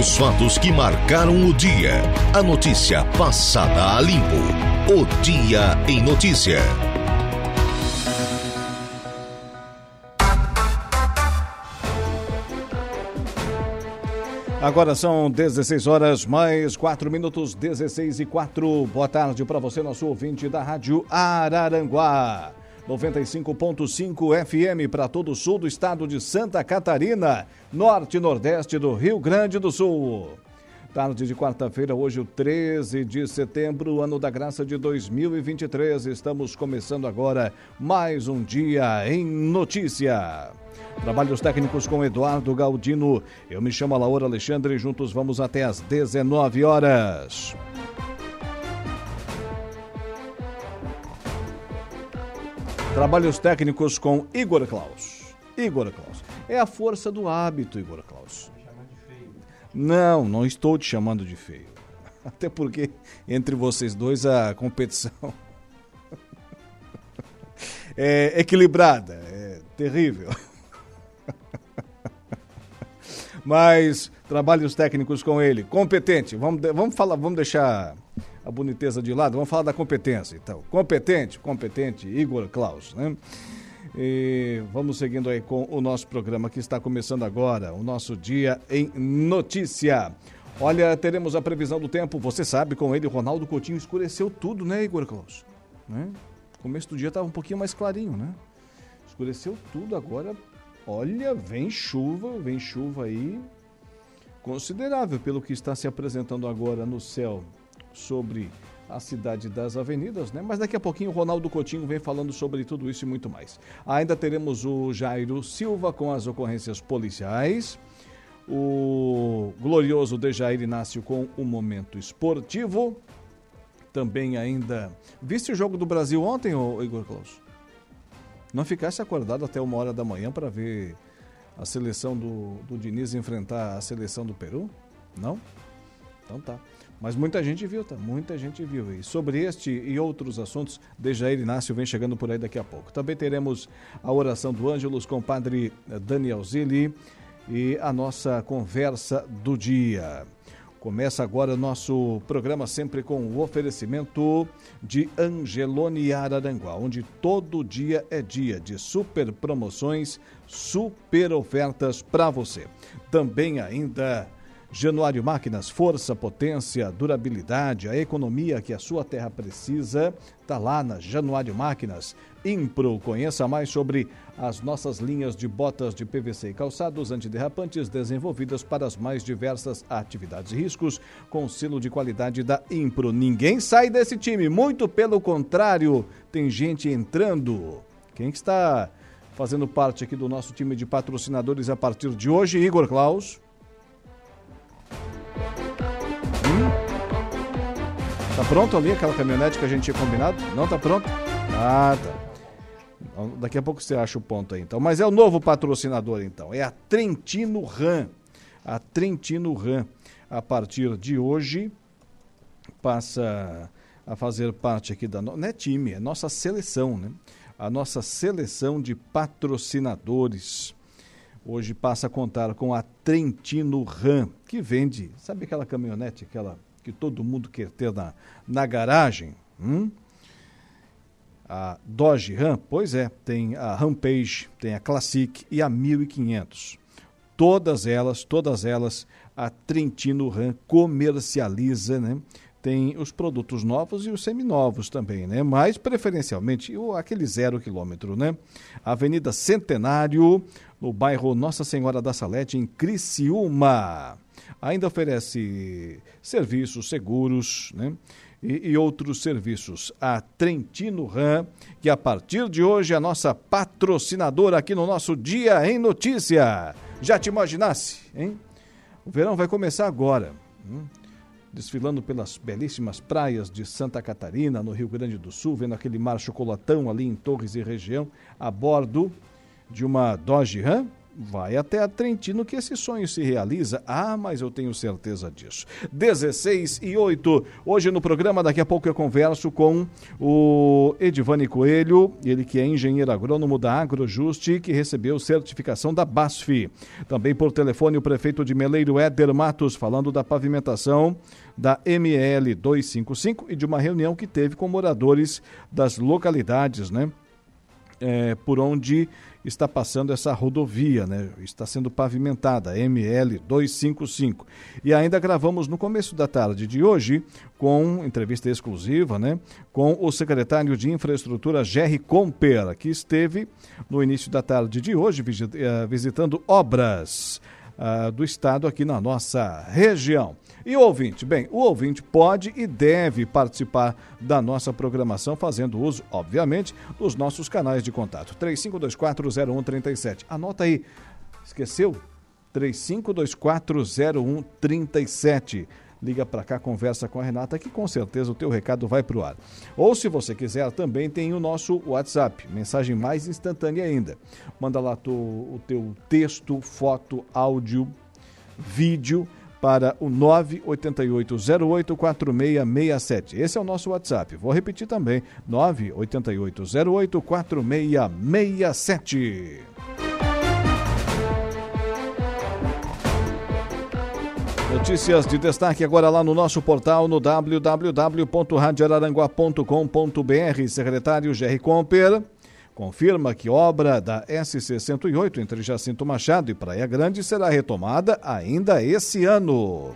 Os fatos que marcaram o dia. A notícia passada a limpo. O Dia em Notícia. Agora são 16 horas mais 4 minutos, 16 e 4. Boa tarde para você, nosso ouvinte da Rádio Araranguá. 95.5 FM para todo o sul do estado de Santa Catarina, norte e nordeste do Rio Grande do Sul. Tarde de quarta-feira, hoje, o 13 de setembro, ano da graça de 2023. Estamos começando agora mais um dia em notícia. Trabalhos técnicos com Eduardo Galdino. Eu me chamo Laura Alexandre e juntos vamos até às 19 horas. Trabalhos técnicos com Igor Klaus. Igor Klaus. É a força do hábito, Igor Klaus. Não, não estou te chamando de feio. Até porque entre vocês dois a competição é equilibrada, é terrível. Mas trabalhos técnicos com ele, competente. Vamos, vamos falar, vamos deixar a boniteza de lado, vamos falar da competência, então. Competente, competente, Igor Klaus, né? E vamos seguindo aí com o nosso programa que está começando agora, o nosso Dia em Notícia. Olha, teremos a previsão do tempo, você sabe, com ele, Ronaldo Coutinho escureceu tudo, né, Igor Klaus? Né? começo do dia estava um pouquinho mais clarinho, né? Escureceu tudo, agora, olha, vem chuva, vem chuva aí considerável pelo que está se apresentando agora no céu sobre a cidade das avenidas, né? Mas daqui a pouquinho o Ronaldo Coutinho vem falando sobre tudo isso e muito mais. Ainda teremos o Jairo Silva com as ocorrências policiais, o glorioso Dejair Inácio com o momento esportivo. Também ainda. Viste o jogo do Brasil ontem, Igor Klaus? Não ficasse acordado até uma hora da manhã para ver a seleção do, do Diniz enfrentar a seleção do Peru? Não? Então tá. Mas muita gente viu, tá? Muita gente viu. E sobre este e outros assuntos, Dejair Inácio vem chegando por aí daqui a pouco. Também teremos a oração do Ângelos com o padre Daniel Zilli e a nossa conversa do dia. Começa agora o nosso programa sempre com o oferecimento de Angelone Araranguá, onde todo dia é dia de super promoções, super ofertas para você. Também ainda Januário Máquinas, força, potência, durabilidade, a economia que a sua terra precisa, está lá na Januário Máquinas. Impro, conheça mais sobre as nossas linhas de botas de PVC e calçados antiderrapantes desenvolvidas para as mais diversas atividades e riscos, com selo de qualidade da Impro. Ninguém sai desse time, muito pelo contrário, tem gente entrando. Quem está fazendo parte aqui do nosso time de patrocinadores a partir de hoje? Igor Klaus. Tá pronto ali aquela caminhonete que a gente tinha combinado? Não tá pronto? Ah, tá. Então, daqui a pouco você acha o ponto aí, então. Mas é o novo patrocinador, então. É a Trentino Ram. A Trentino Ram, a partir de hoje, passa a fazer parte aqui da... Não é time, é nossa seleção, né? A nossa seleção de patrocinadores. Hoje passa a contar com a Trentino Ram, que vende, sabe aquela caminhonete, aquela que todo mundo quer ter na, na garagem. Hum? A Dodge Ram, pois é, tem a Rampage, tem a Classic e a 1500. Todas elas, todas elas, a Trentino Ram comercializa, né? Tem os produtos novos e os seminovos também, né? Mas preferencialmente o, aquele zero quilômetro, né? Avenida Centenário, no bairro Nossa Senhora da Salete, em Criciúma. Ainda oferece serviços seguros, né? E, e, outros serviços. A Trentino Ram, que a partir de hoje é a nossa patrocinadora aqui no nosso Dia em Notícia. Já te imaginasse, hein? O verão vai começar agora. Hum? Desfilando pelas belíssimas praias de Santa Catarina, no Rio Grande do Sul, vendo aquele mar chocolatão ali em Torres e região, a bordo de uma Dodge Ram, vai até a Trentino que esse sonho se realiza. Ah, mas eu tenho certeza disso. 16 e 8. Hoje no programa, daqui a pouco eu converso com o Edivane Coelho, ele que é engenheiro agrônomo da Agrojuste, que recebeu certificação da BASF. Também por telefone o prefeito de Meleiro, Éder Matos, falando da pavimentação da ML 255 e de uma reunião que teve com moradores das localidades, né? É, por onde está passando essa rodovia, né? Está sendo pavimentada, ML 255. E ainda gravamos no começo da tarde de hoje, com entrevista exclusiva, né? Com o secretário de Infraestrutura, Jerry Comper, que esteve no início da tarde de hoje eh, visitando obras uh, do estado aqui na nossa região. E o ouvinte? Bem, o ouvinte pode e deve participar da nossa programação, fazendo uso, obviamente, dos nossos canais de contato. 35240137. Anota aí. Esqueceu? 35240137 liga para cá, conversa com a Renata, que com certeza o teu recado vai para o ar. Ou se você quiser, também tem o nosso WhatsApp, mensagem mais instantânea ainda. Manda lá tu, o teu texto, foto, áudio, vídeo para o 988084667. Esse é o nosso WhatsApp. Vou repetir também, 988084667. Notícias de destaque agora lá no nosso portal no www.radiararanguá.com.br. Secretário Jerry Comper confirma que obra da SC-108 entre Jacinto Machado e Praia Grande será retomada ainda esse ano.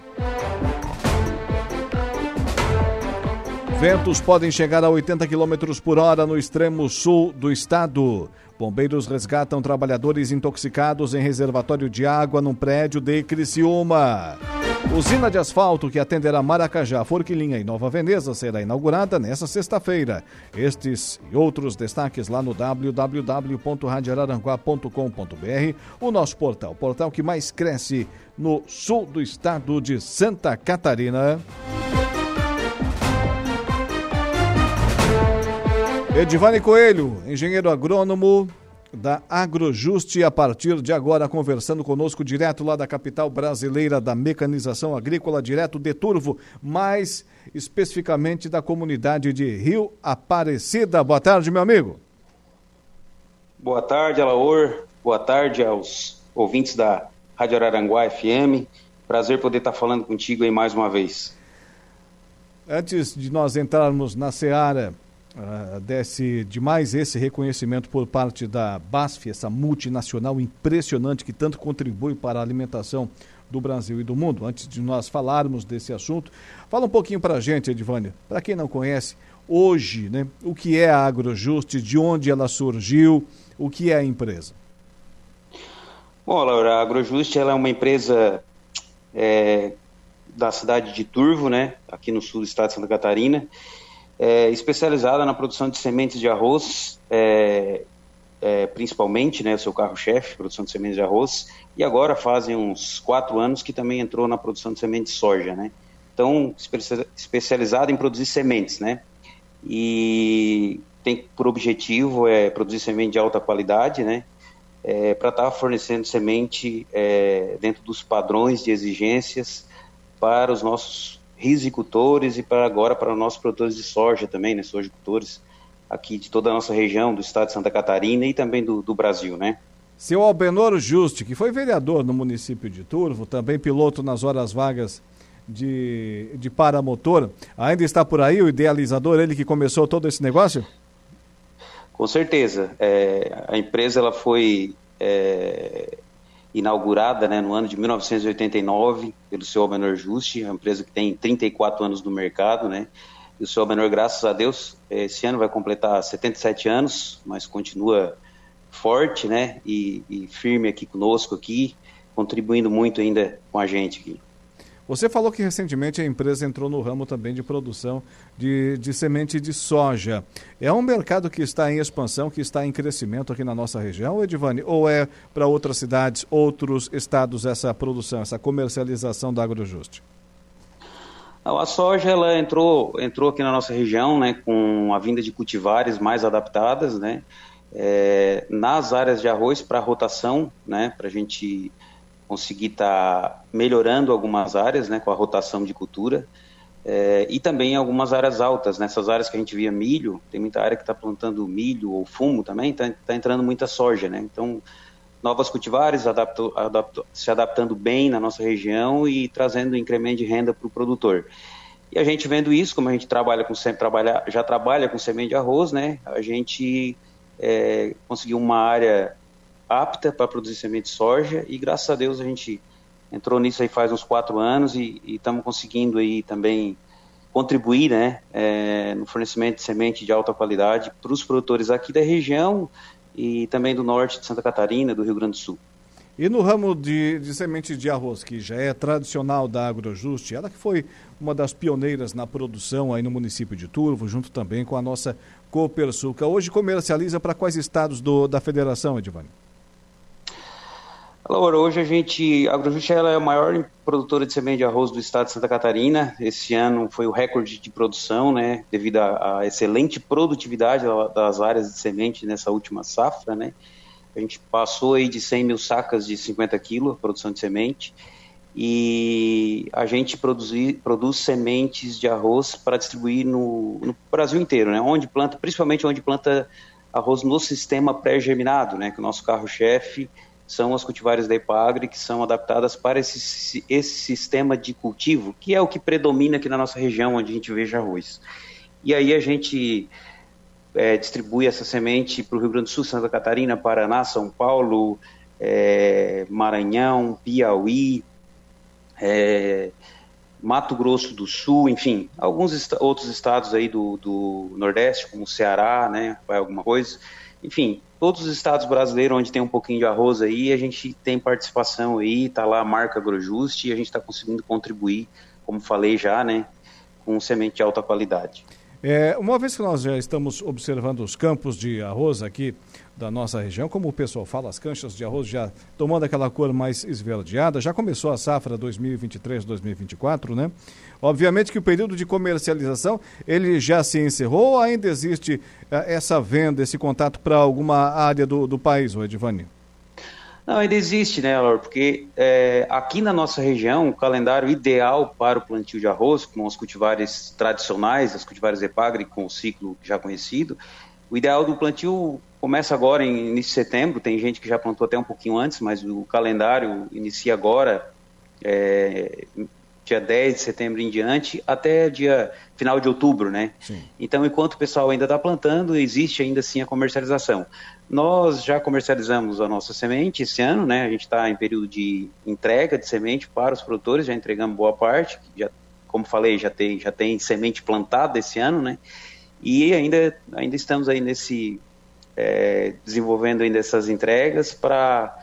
Ventos podem chegar a 80 km por hora no extremo sul do estado. Bombeiros resgatam trabalhadores intoxicados em reservatório de água num prédio de Criciúma. Usina de asfalto que atenderá Maracajá, Forquilinha e Nova Veneza será inaugurada nesta sexta-feira. Estes e outros destaques lá no www.radiararanguá.com.br, o nosso portal, portal que mais cresce no sul do estado de Santa Catarina. Edivane Coelho, engenheiro agrônomo, da Agrojuste a partir de agora conversando conosco direto lá da capital brasileira da mecanização agrícola, direto de Turvo, mais especificamente da comunidade de Rio Aparecida. Boa tarde, meu amigo. Boa tarde, Alaor. Boa tarde aos ouvintes da Rádio Araranguá FM. Prazer poder estar falando contigo aí mais uma vez. Antes de nós entrarmos na seara uh, desse demais esse reconhecimento por parte da BASF, essa multinacional impressionante que tanto contribui para a alimentação do Brasil e do mundo. Antes de nós falarmos desse assunto, fala um pouquinho para a gente, Edvânia, para quem não conhece, hoje, né, o que é a Agrojuste, de onde ela surgiu, o que é a empresa? Bom, Laura, a Agrojuste ela é uma empresa é, da cidade de Turvo, né, aqui no sul do estado de Santa Catarina, é, especializada na produção de sementes de arroz, é, é, principalmente, né, o seu carro-chefe, produção de sementes de arroz, e agora fazem uns quatro anos que também entrou na produção de sementes de soja, né? Então, especializada em produzir sementes, né? E tem por objetivo é produzir semente de alta qualidade, né? É, para estar tá fornecendo semente é, dentro dos padrões de exigências para os nossos risicultores e para agora para nossos produtores de soja também, né, sojicultores aqui de toda a nossa região, do estado de Santa Catarina e também do, do Brasil, né. Seu Albenoro Juste, que foi vereador no município de Turvo, também piloto nas horas vagas de, de paramotor, ainda está por aí o idealizador, ele que começou todo esse negócio? Com certeza. É, a empresa ela foi é, inaugurada né, no ano de 1989 pelo seu Menor Juste, uma empresa que tem 34 anos no mercado, né? E o seu Menor, graças a Deus, esse ano vai completar 77 anos, mas continua forte, né? E, e firme aqui conosco aqui, contribuindo muito ainda com a gente aqui. Você falou que recentemente a empresa entrou no ramo também de produção de, de semente de soja. É um mercado que está em expansão, que está em crescimento aqui na nossa região, Edivane? Ou é para outras cidades, outros estados essa produção, essa comercialização da Agrojuste? A soja ela entrou, entrou aqui na nossa região né, com a vinda de cultivares mais adaptadas, né? é, nas áreas de arroz para rotação, né, para a gente conseguir estar tá melhorando algumas áreas, né, com a rotação de cultura, é, e também algumas áreas altas, nessas áreas que a gente via milho, tem muita área que está plantando milho ou fumo também, está tá entrando muita soja, né, então novas cultivares adapto, adapto, se adaptando bem na nossa região e trazendo incremento de renda para o produtor. E a gente vendo isso, como a gente trabalha com trabalha, já trabalha com semente de arroz, né, a gente é, conseguiu uma área apta para produzir semente de soja e graças a Deus a gente entrou nisso aí faz uns quatro anos e estamos conseguindo aí também contribuir né, é, no fornecimento de semente de alta qualidade para os produtores aqui da região e também do norte de Santa Catarina, do Rio Grande do Sul. E no ramo de, de semente de arroz, que já é tradicional da Agrojuste, ela que foi uma das pioneiras na produção aí no município de Turvo, junto também com a nossa Copersuca. Hoje comercializa para quais estados do, da federação, Edivane? Laura, hoje a gente, a Agrojuste ela é a maior produtora de semente de arroz do estado de Santa Catarina. Esse ano foi o recorde de produção, né, devido à excelente produtividade das áreas de semente nessa última safra, né. A gente passou aí de 100 mil sacas de 50 quilos, produção de semente, e a gente produzir, produz sementes de arroz para distribuir no, no, Brasil inteiro, né? Onde planta, principalmente onde planta arroz no sistema pré-germinado, né? Que o nosso carro-chefe são as cultivares da Epagre, que são adaptadas para esse, esse sistema de cultivo, que é o que predomina aqui na nossa região, onde a gente veja arroz. E aí a gente é, distribui essa semente para o Rio Grande do Sul, Santa Catarina, Paraná, São Paulo, é, Maranhão, Piauí, é, Mato Grosso do Sul, enfim, alguns est outros estados aí do, do Nordeste, como Ceará, né, vai alguma coisa. Enfim, todos os estados brasileiros onde tem um pouquinho de arroz aí, a gente tem participação aí, tá lá a marca Agrojuste e a gente está conseguindo contribuir, como falei já, né, com semente de alta qualidade. É, uma vez que nós já estamos observando os campos de arroz aqui da nossa região, como o pessoal fala, as canchas de arroz já tomando aquela cor mais esverdeada, já começou a safra 2023-2024, né? Obviamente que o período de comercialização ele já se encerrou ou ainda existe é, essa venda, esse contato para alguma área do, do país, o Edvani? Não, ainda existe, né, Laura? Porque é, aqui na nossa região, o calendário ideal para o plantio de arroz, com os cultivares tradicionais, as cultivares Epagre, com o ciclo já conhecido, o ideal do plantio começa agora em início de setembro, tem gente que já plantou até um pouquinho antes, mas o calendário inicia agora, é, dia 10 de setembro em diante, até dia final de outubro, né? Sim. Então, enquanto o pessoal ainda está plantando, existe ainda assim a comercialização. Nós já comercializamos a nossa semente esse ano, né? A gente está em período de entrega de semente para os produtores, já entregamos boa parte, já, como falei, já tem, já tem semente plantada esse ano, né? E ainda, ainda estamos aí nesse, é, desenvolvendo ainda essas entregas para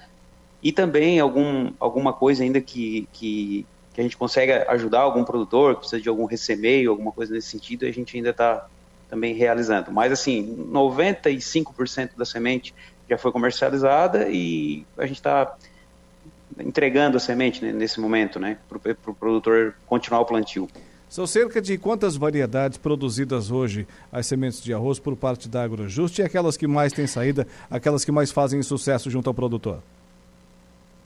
e também algum, alguma coisa ainda que, que, que a gente consegue ajudar algum produtor que precisa de algum recemeio, alguma coisa nesse sentido, a gente ainda está também realizando. Mas, assim, 95% da semente já foi comercializada e a gente está entregando a semente né, nesse momento, né, para o pro produtor continuar o plantio. São cerca de quantas variedades produzidas hoje as sementes de arroz por parte da Agrojuste e aquelas que mais têm saída, aquelas que mais fazem sucesso junto ao produtor?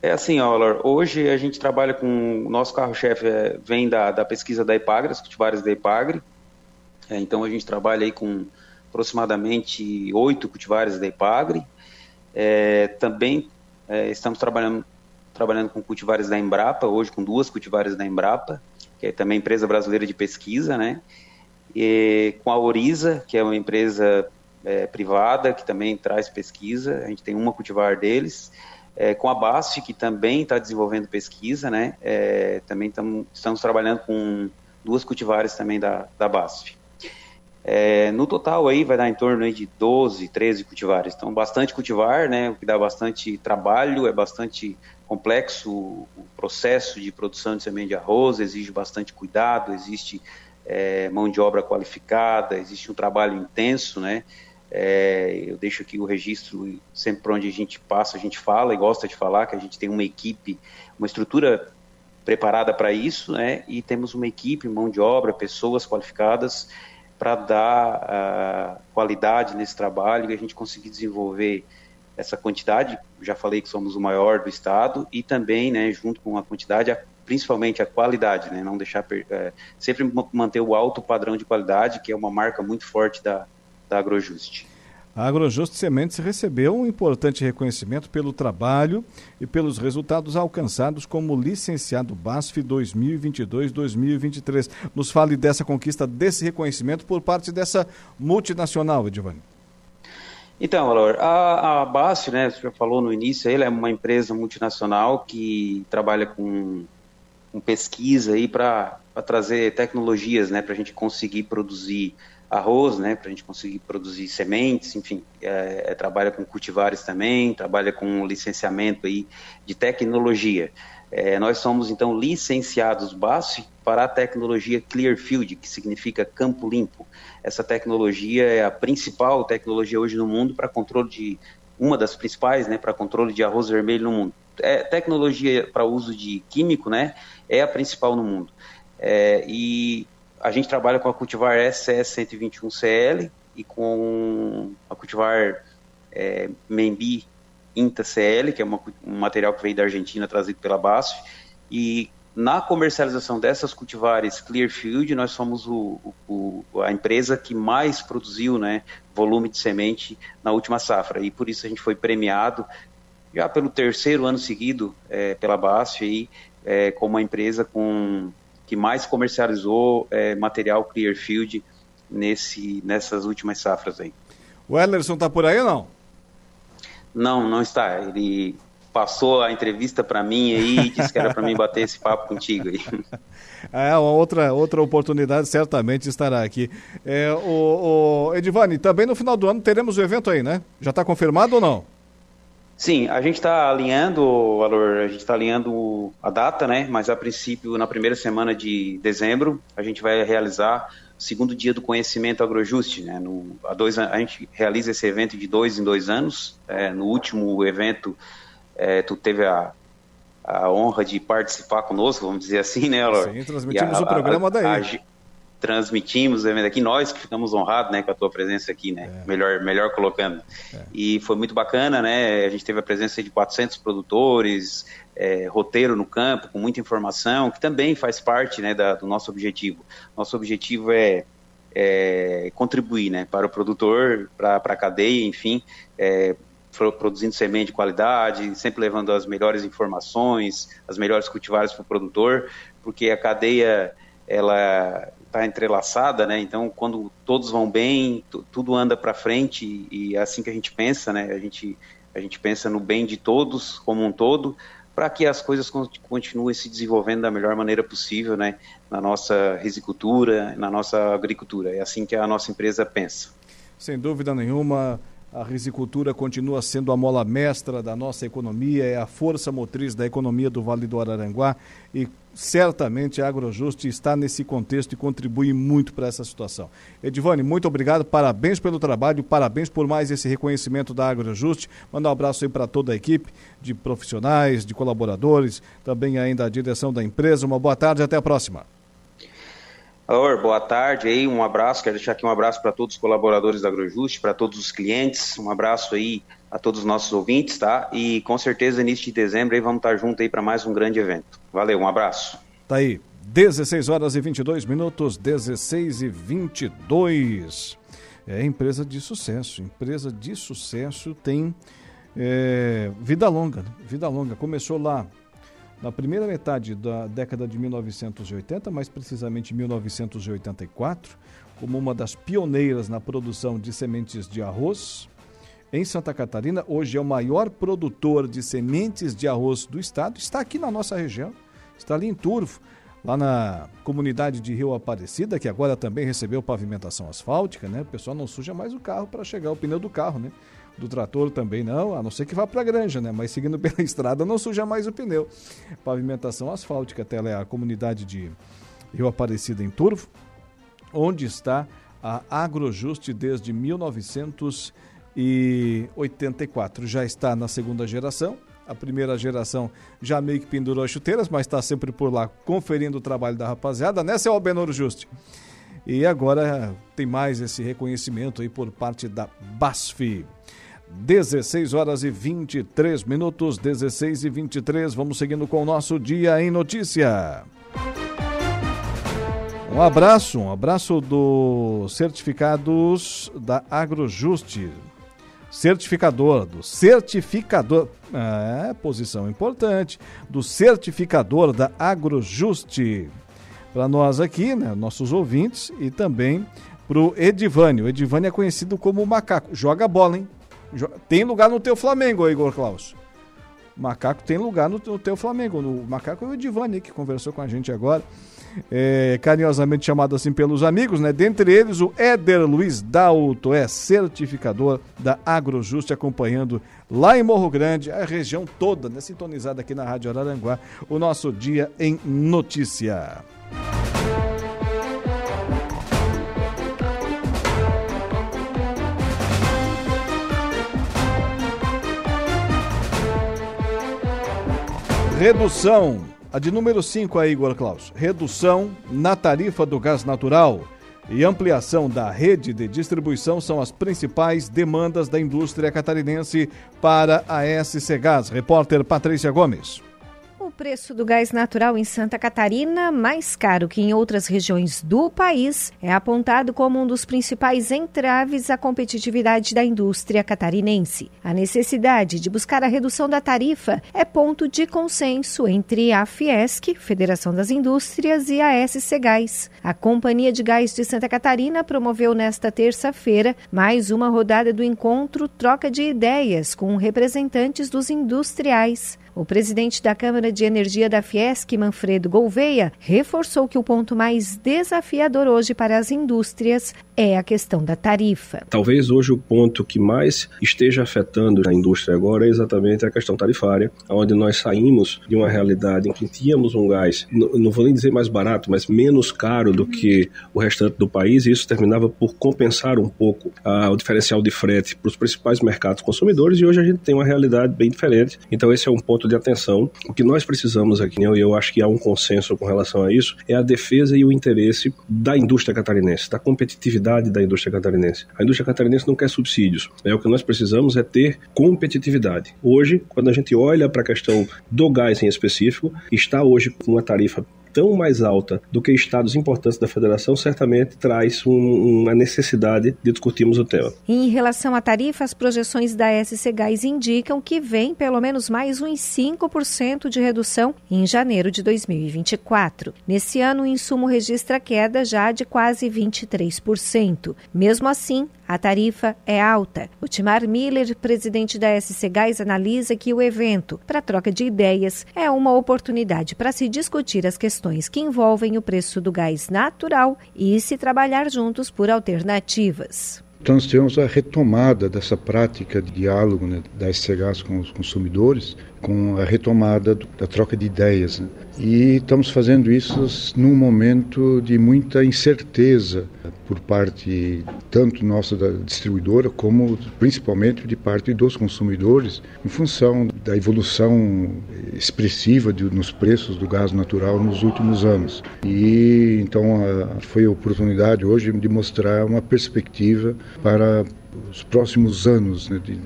É assim, Olar, hoje a gente trabalha com, o nosso carro-chefe é, vem da, da pesquisa da Ipagre, cultivares da Ipagre, é, então a gente trabalha aí com aproximadamente oito cultivares da Ipagre. É, também é, estamos trabalhando, trabalhando com cultivares da Embrapa, hoje com duas cultivares da Embrapa, que é também empresa brasileira de pesquisa, né? E com a Oriza, que é uma empresa é, privada que também traz pesquisa, a gente tem uma cultivar deles. É, com a BASF, que também está desenvolvendo pesquisa, né? É, também tamo, estamos trabalhando com duas cultivares também da, da BASF. É, no total aí vai dar em torno de 12, 13 cultivares. Então, bastante cultivar, né, o que dá bastante trabalho, é bastante complexo o processo de produção de semente de arroz, exige bastante cuidado, existe é, mão de obra qualificada, existe um trabalho intenso, né? É, eu deixo aqui o registro, sempre por onde a gente passa, a gente fala e gosta de falar que a gente tem uma equipe, uma estrutura preparada para isso, né? E temos uma equipe, mão de obra, pessoas qualificadas para dar uh, qualidade nesse trabalho e a gente conseguir desenvolver essa quantidade. Já falei que somos o maior do estado e também, né, junto com a quantidade, a, principalmente a qualidade, né, não deixar é, sempre manter o alto padrão de qualidade, que é uma marca muito forte da, da Agrojuste. A Agrojuste Sementes recebeu um importante reconhecimento pelo trabalho e pelos resultados alcançados como licenciado BASF 2022-2023. Nos fale dessa conquista, desse reconhecimento por parte dessa multinacional, Edivane. Então, Valor, a, a BASF, né, você já falou no início, ela é uma empresa multinacional que trabalha com, com pesquisa aí para trazer tecnologias, né, para a gente conseguir produzir arroz, né, para a gente conseguir produzir sementes, enfim, é, é, trabalha com cultivares também, trabalha com licenciamento aí de tecnologia. É, nós somos então licenciados BASF para a tecnologia Clearfield, que significa campo limpo. Essa tecnologia é a principal tecnologia hoje no mundo para controle de uma das principais, né, para controle de arroz vermelho no mundo. É tecnologia para uso de químico, né, é a principal no mundo. É, e a gente trabalha com a cultivar SS121CL e com a cultivar é, Membi INTA CL, que é uma, um material que veio da Argentina trazido pela BASF. E na comercialização dessas cultivares Clearfield, nós somos o, o, a empresa que mais produziu né, volume de semente na última safra. E por isso a gente foi premiado já pelo terceiro ano seguido é, pela BASF aí, é, como a empresa com que mais comercializou é, material Clearfield nesse, nessas últimas safras aí. O Ellerson está por aí ou não? Não, não está. Ele passou a entrevista para mim aí e disse que era para mim bater esse papo contigo aí. É, uma outra, outra oportunidade certamente estará aqui. É, o, o Edivane, também no final do ano teremos o evento aí, né? Já está confirmado ou não? Sim, a gente está alinhando, valor, a gente está alinhando a data, né? Mas a princípio, na primeira semana de dezembro, a gente vai realizar o segundo dia do conhecimento agrojuste, né? No, a, dois, a gente realiza esse evento de dois em dois anos. É, no último evento, é, tu teve a, a honra de participar conosco, vamos dizer assim, né, Valor? Sim, transmitimos a, o programa daí. A, transmitimos o evento aqui, nós que ficamos honrados, né, com a tua presença aqui, né, é. melhor, melhor colocando. É. E foi muito bacana, né, a gente teve a presença de 400 produtores, é, roteiro no campo, com muita informação, que também faz parte, né, da, do nosso objetivo. Nosso objetivo é, é contribuir, né, para o produtor, para a cadeia, enfim, é, produzindo semente de qualidade, sempre levando as melhores informações, as melhores cultivares para o produtor, porque a cadeia ela está entrelaçada, né? Então, quando todos vão bem, tudo anda para frente e é assim que a gente pensa, né? A gente a gente pensa no bem de todos como um todo, para que as coisas continuem se desenvolvendo da melhor maneira possível, né? Na nossa risicultura, na nossa agricultura. É assim que a nossa empresa pensa. Sem dúvida nenhuma, a risicultura continua sendo a mola mestra da nossa economia, é a força motriz da economia do Vale do Araranguá e certamente a Agrojuste está nesse contexto e contribui muito para essa situação. Edivane, muito obrigado, parabéns pelo trabalho, parabéns por mais esse reconhecimento da Agrojuste. Manda um abraço aí para toda a equipe de profissionais, de colaboradores, também ainda a direção da empresa. Uma boa tarde, até a próxima. Alô, boa tarde aí, um abraço, quero deixar aqui um abraço para todos os colaboradores da Agrojuste, para todos os clientes, um abraço aí a todos os nossos ouvintes, tá? E com certeza início de dezembro aí vamos estar juntos aí para mais um grande evento. Valeu, um abraço. Tá aí, 16 horas e 22 minutos, 16 e 22. É empresa de sucesso, empresa de sucesso tem é, vida longa, né? vida longa. Começou lá na primeira metade da década de 1980, mais precisamente 1984, como uma das pioneiras na produção de sementes de arroz. Em Santa Catarina, hoje é o maior produtor de sementes de arroz do estado, está aqui na nossa região, está ali em Turvo, lá na comunidade de Rio Aparecida, que agora também recebeu pavimentação asfáltica, né? O pessoal não suja mais o carro para chegar o pneu do carro, né? Do trator também não, a não ser que vá para a granja, né? Mas seguindo pela estrada não suja mais o pneu. Pavimentação asfáltica, até é a comunidade de Rio Aparecida em Turvo, onde está a Agrojuste desde 1984. Já está na segunda geração. A primeira geração já meio que pendurou as chuteiras, mas está sempre por lá conferindo o trabalho da rapaziada, né, seu Albenoro Juste? E agora tem mais esse reconhecimento aí por parte da BASF. 16 horas e 23 minutos, 16 e 23. Vamos seguindo com o nosso Dia em Notícia. Um abraço, um abraço dos certificados da Agrojuste. Certificador, do certificador, é, posição importante, do certificador da Agrojuste. Para nós aqui, né, nossos ouvintes, e também para o Edivânio. O Edivânio é conhecido como macaco. Joga bola, hein? Tem lugar no teu Flamengo, Igor Klaus. Macaco tem lugar no, teu Flamengo. O Macaco é o Edivani que conversou com a gente agora. É, carinhosamente chamado assim pelos amigos, né? Dentre eles, o Éder Luiz Dalto é certificador da Agrojuste, acompanhando lá em Morro Grande, a região toda, né? Sintonizada aqui na Rádio Araranguá, o nosso Dia em Notícia. Redução, a de número 5 aí, Igor Klaus. Redução na tarifa do gás natural e ampliação da rede de distribuição são as principais demandas da indústria catarinense para a SC Gás. Repórter Patrícia Gomes. O preço do gás natural em Santa Catarina, mais caro que em outras regiões do país, é apontado como um dos principais entraves à competitividade da indústria catarinense. A necessidade de buscar a redução da tarifa é ponto de consenso entre a Fiesc, Federação das Indústrias, e a SC Gás. A Companhia de Gás de Santa Catarina promoveu nesta terça-feira mais uma rodada do encontro Troca de Ideias com representantes dos industriais. O presidente da Câmara de Energia da Fiesc, Manfredo Gouveia, reforçou que o ponto mais desafiador hoje para as indústrias é a questão da tarifa. Talvez hoje o ponto que mais esteja afetando a indústria agora é exatamente a questão tarifária, onde nós saímos de uma realidade em que tínhamos um gás, não vou nem dizer mais barato, mas menos caro do que o restante do país, e isso terminava por compensar um pouco ah, o diferencial de frete para os principais mercados consumidores, e hoje a gente tem uma realidade bem diferente. Então esse é um ponto de atenção. O que nós precisamos aqui, né, e eu acho que há um consenso com relação a isso, é a defesa e o interesse da indústria catarinense, da competitividade da indústria catarinense. A indústria catarinense não quer subsídios. Né? O que nós precisamos é ter competitividade. Hoje, quando a gente olha para a questão do gás em específico, está hoje com uma tarifa tão mais alta do que estados importantes da federação, certamente traz um, uma necessidade de discutirmos o tema. Em relação à tarifa, as projeções da SC Gás indicam que vem pelo menos mais uns 5% de redução em janeiro de 2024. Nesse ano, o insumo registra queda já de quase 23%. Mesmo assim, a tarifa é alta. O Timar Miller, presidente da SC Gás, analisa que o evento, para troca de ideias, é uma oportunidade para se discutir as questões que envolvem o preço do gás natural e se trabalhar juntos por alternativas. Então, nós tivemos a retomada dessa prática de diálogo né, da SCGAS com os consumidores, com a retomada da troca de ideias. Né? E estamos fazendo isso num momento de muita incerteza por parte tanto nossa da distribuidora como principalmente de parte dos consumidores, em função da evolução expressiva de, nos preços do gás natural nos últimos anos. E então a, foi a oportunidade hoje de mostrar uma perspectiva para os próximos anos né, de,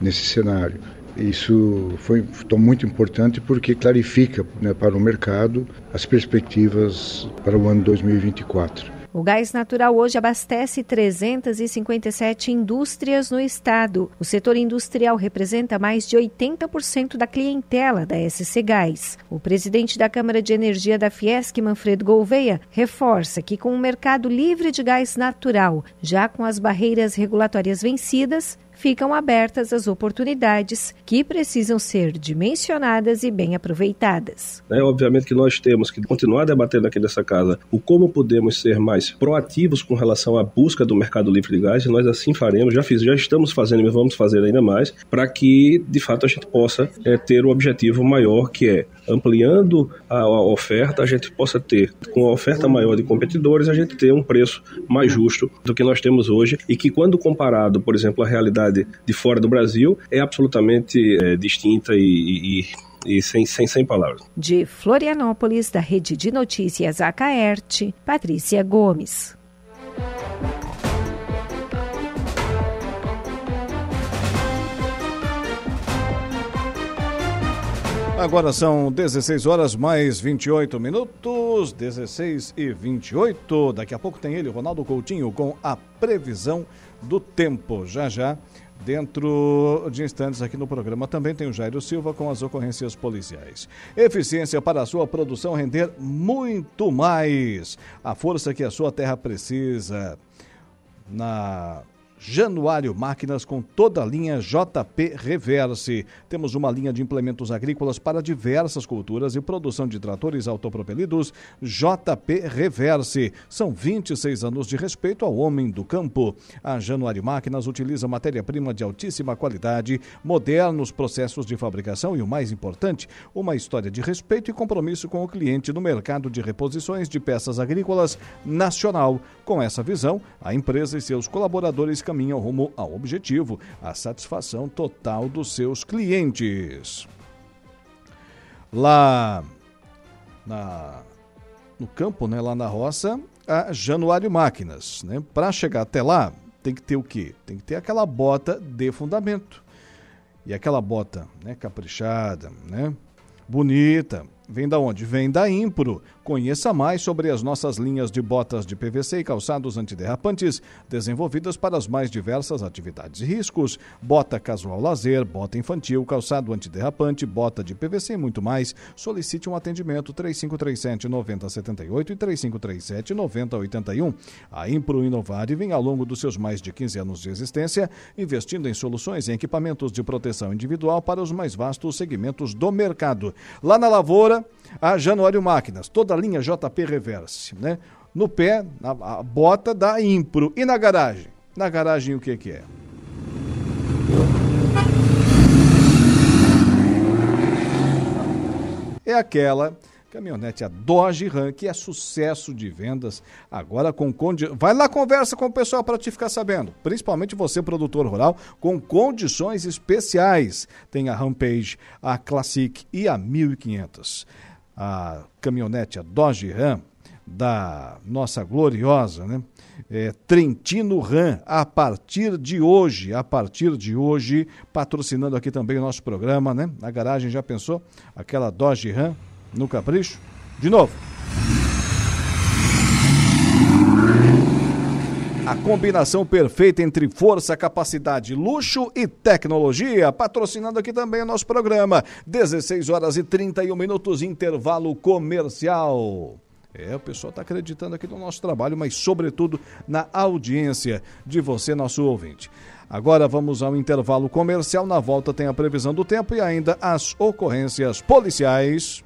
nesse cenário. Isso foi muito importante porque clarifica né, para o mercado as perspectivas para o ano 2024. O gás natural hoje abastece 357 indústrias no estado. O setor industrial representa mais de 80% da clientela da SC Gás. O presidente da Câmara de Energia da Fiesc, Manfredo Gouveia, reforça que com o mercado livre de gás natural, já com as barreiras regulatórias vencidas, ficam abertas as oportunidades que precisam ser dimensionadas e bem aproveitadas. É, obviamente que nós temos que continuar debatendo aqui nessa casa o como podemos ser mais proativos com relação à busca do mercado livre de gás, e nós assim faremos, já, fiz, já estamos fazendo e vamos fazer ainda mais, para que de fato a gente possa é, ter um objetivo maior que é ampliando a, oferta, a gente possa ter, com a oferta maior de competidores, a gente ter um preço mais justo do que nós temos hoje e que quando comparado, por exemplo, realidade realidade de fora do Brasil é absolutamente é, distinta e, e, e sem, sem, sem palavras. De Florianópolis, da Rede de Notícias Acaerte, Patrícia Gomes. Agora são 16 horas mais 28 minutos, 16 e 28. Daqui a pouco tem ele, Ronaldo Coutinho, com a previsão do tempo. Já já, dentro de instantes aqui no programa, também tem o Jairo Silva com as ocorrências policiais. Eficiência para a sua produção render muito mais. A força que a sua terra precisa. Na Januário Máquinas com toda a linha JP Reverse. Temos uma linha de implementos agrícolas para diversas culturas e produção de tratores autopropelidos JP Reverse. São 26 anos de respeito ao homem do campo. A Januário Máquinas utiliza matéria-prima de altíssima qualidade, modernos processos de fabricação e o mais importante, uma história de respeito e compromisso com o cliente no mercado de reposições de peças agrícolas nacional. Com essa visão, a empresa e seus colaboradores caminham rumo ao objetivo, a satisfação total dos seus clientes. Lá na, no campo, né, lá na roça, a Januário Máquinas. Né? Para chegar até lá, tem que ter o quê? Tem que ter aquela bota de fundamento. E aquela bota né, caprichada, né, bonita, vem da onde? Vem da Impro. Conheça mais sobre as nossas linhas de botas de PVC e calçados antiderrapantes, desenvolvidas para as mais diversas atividades e riscos. Bota casual lazer, bota infantil, calçado antiderrapante, bota de PVC e muito mais. Solicite um atendimento 3537 9078 e 3537 9081. A Impro Inovar vem ao longo dos seus mais de 15 anos de existência, investindo em soluções e equipamentos de proteção individual para os mais vastos segmentos do mercado. Lá na Lavoura, a Januário Máquinas, toda a linha JP Reverse, né? No pé, a, a bota da Impro. E na garagem? Na garagem o que que é? É aquela caminhonete a Dodge Ram, que é sucesso de vendas agora com condi... vai lá conversa com o pessoal para te ficar sabendo, principalmente você produtor rural com condições especiais. Tem a Rampage, a Classic e a 1500 a caminhonete, a Dodge Ram, da nossa gloriosa, né? É, Trentino Ram, a partir de hoje, a partir de hoje, patrocinando aqui também o nosso programa, né? Na garagem, já pensou? Aquela Dodge Ram no Capricho? De novo. A combinação perfeita entre força, capacidade, luxo e tecnologia. Patrocinando aqui também o nosso programa. 16 horas e 31 minutos, intervalo comercial. É, o pessoal está acreditando aqui no nosso trabalho, mas sobretudo na audiência de você, nosso ouvinte. Agora vamos ao intervalo comercial. Na volta tem a previsão do tempo e ainda as ocorrências policiais.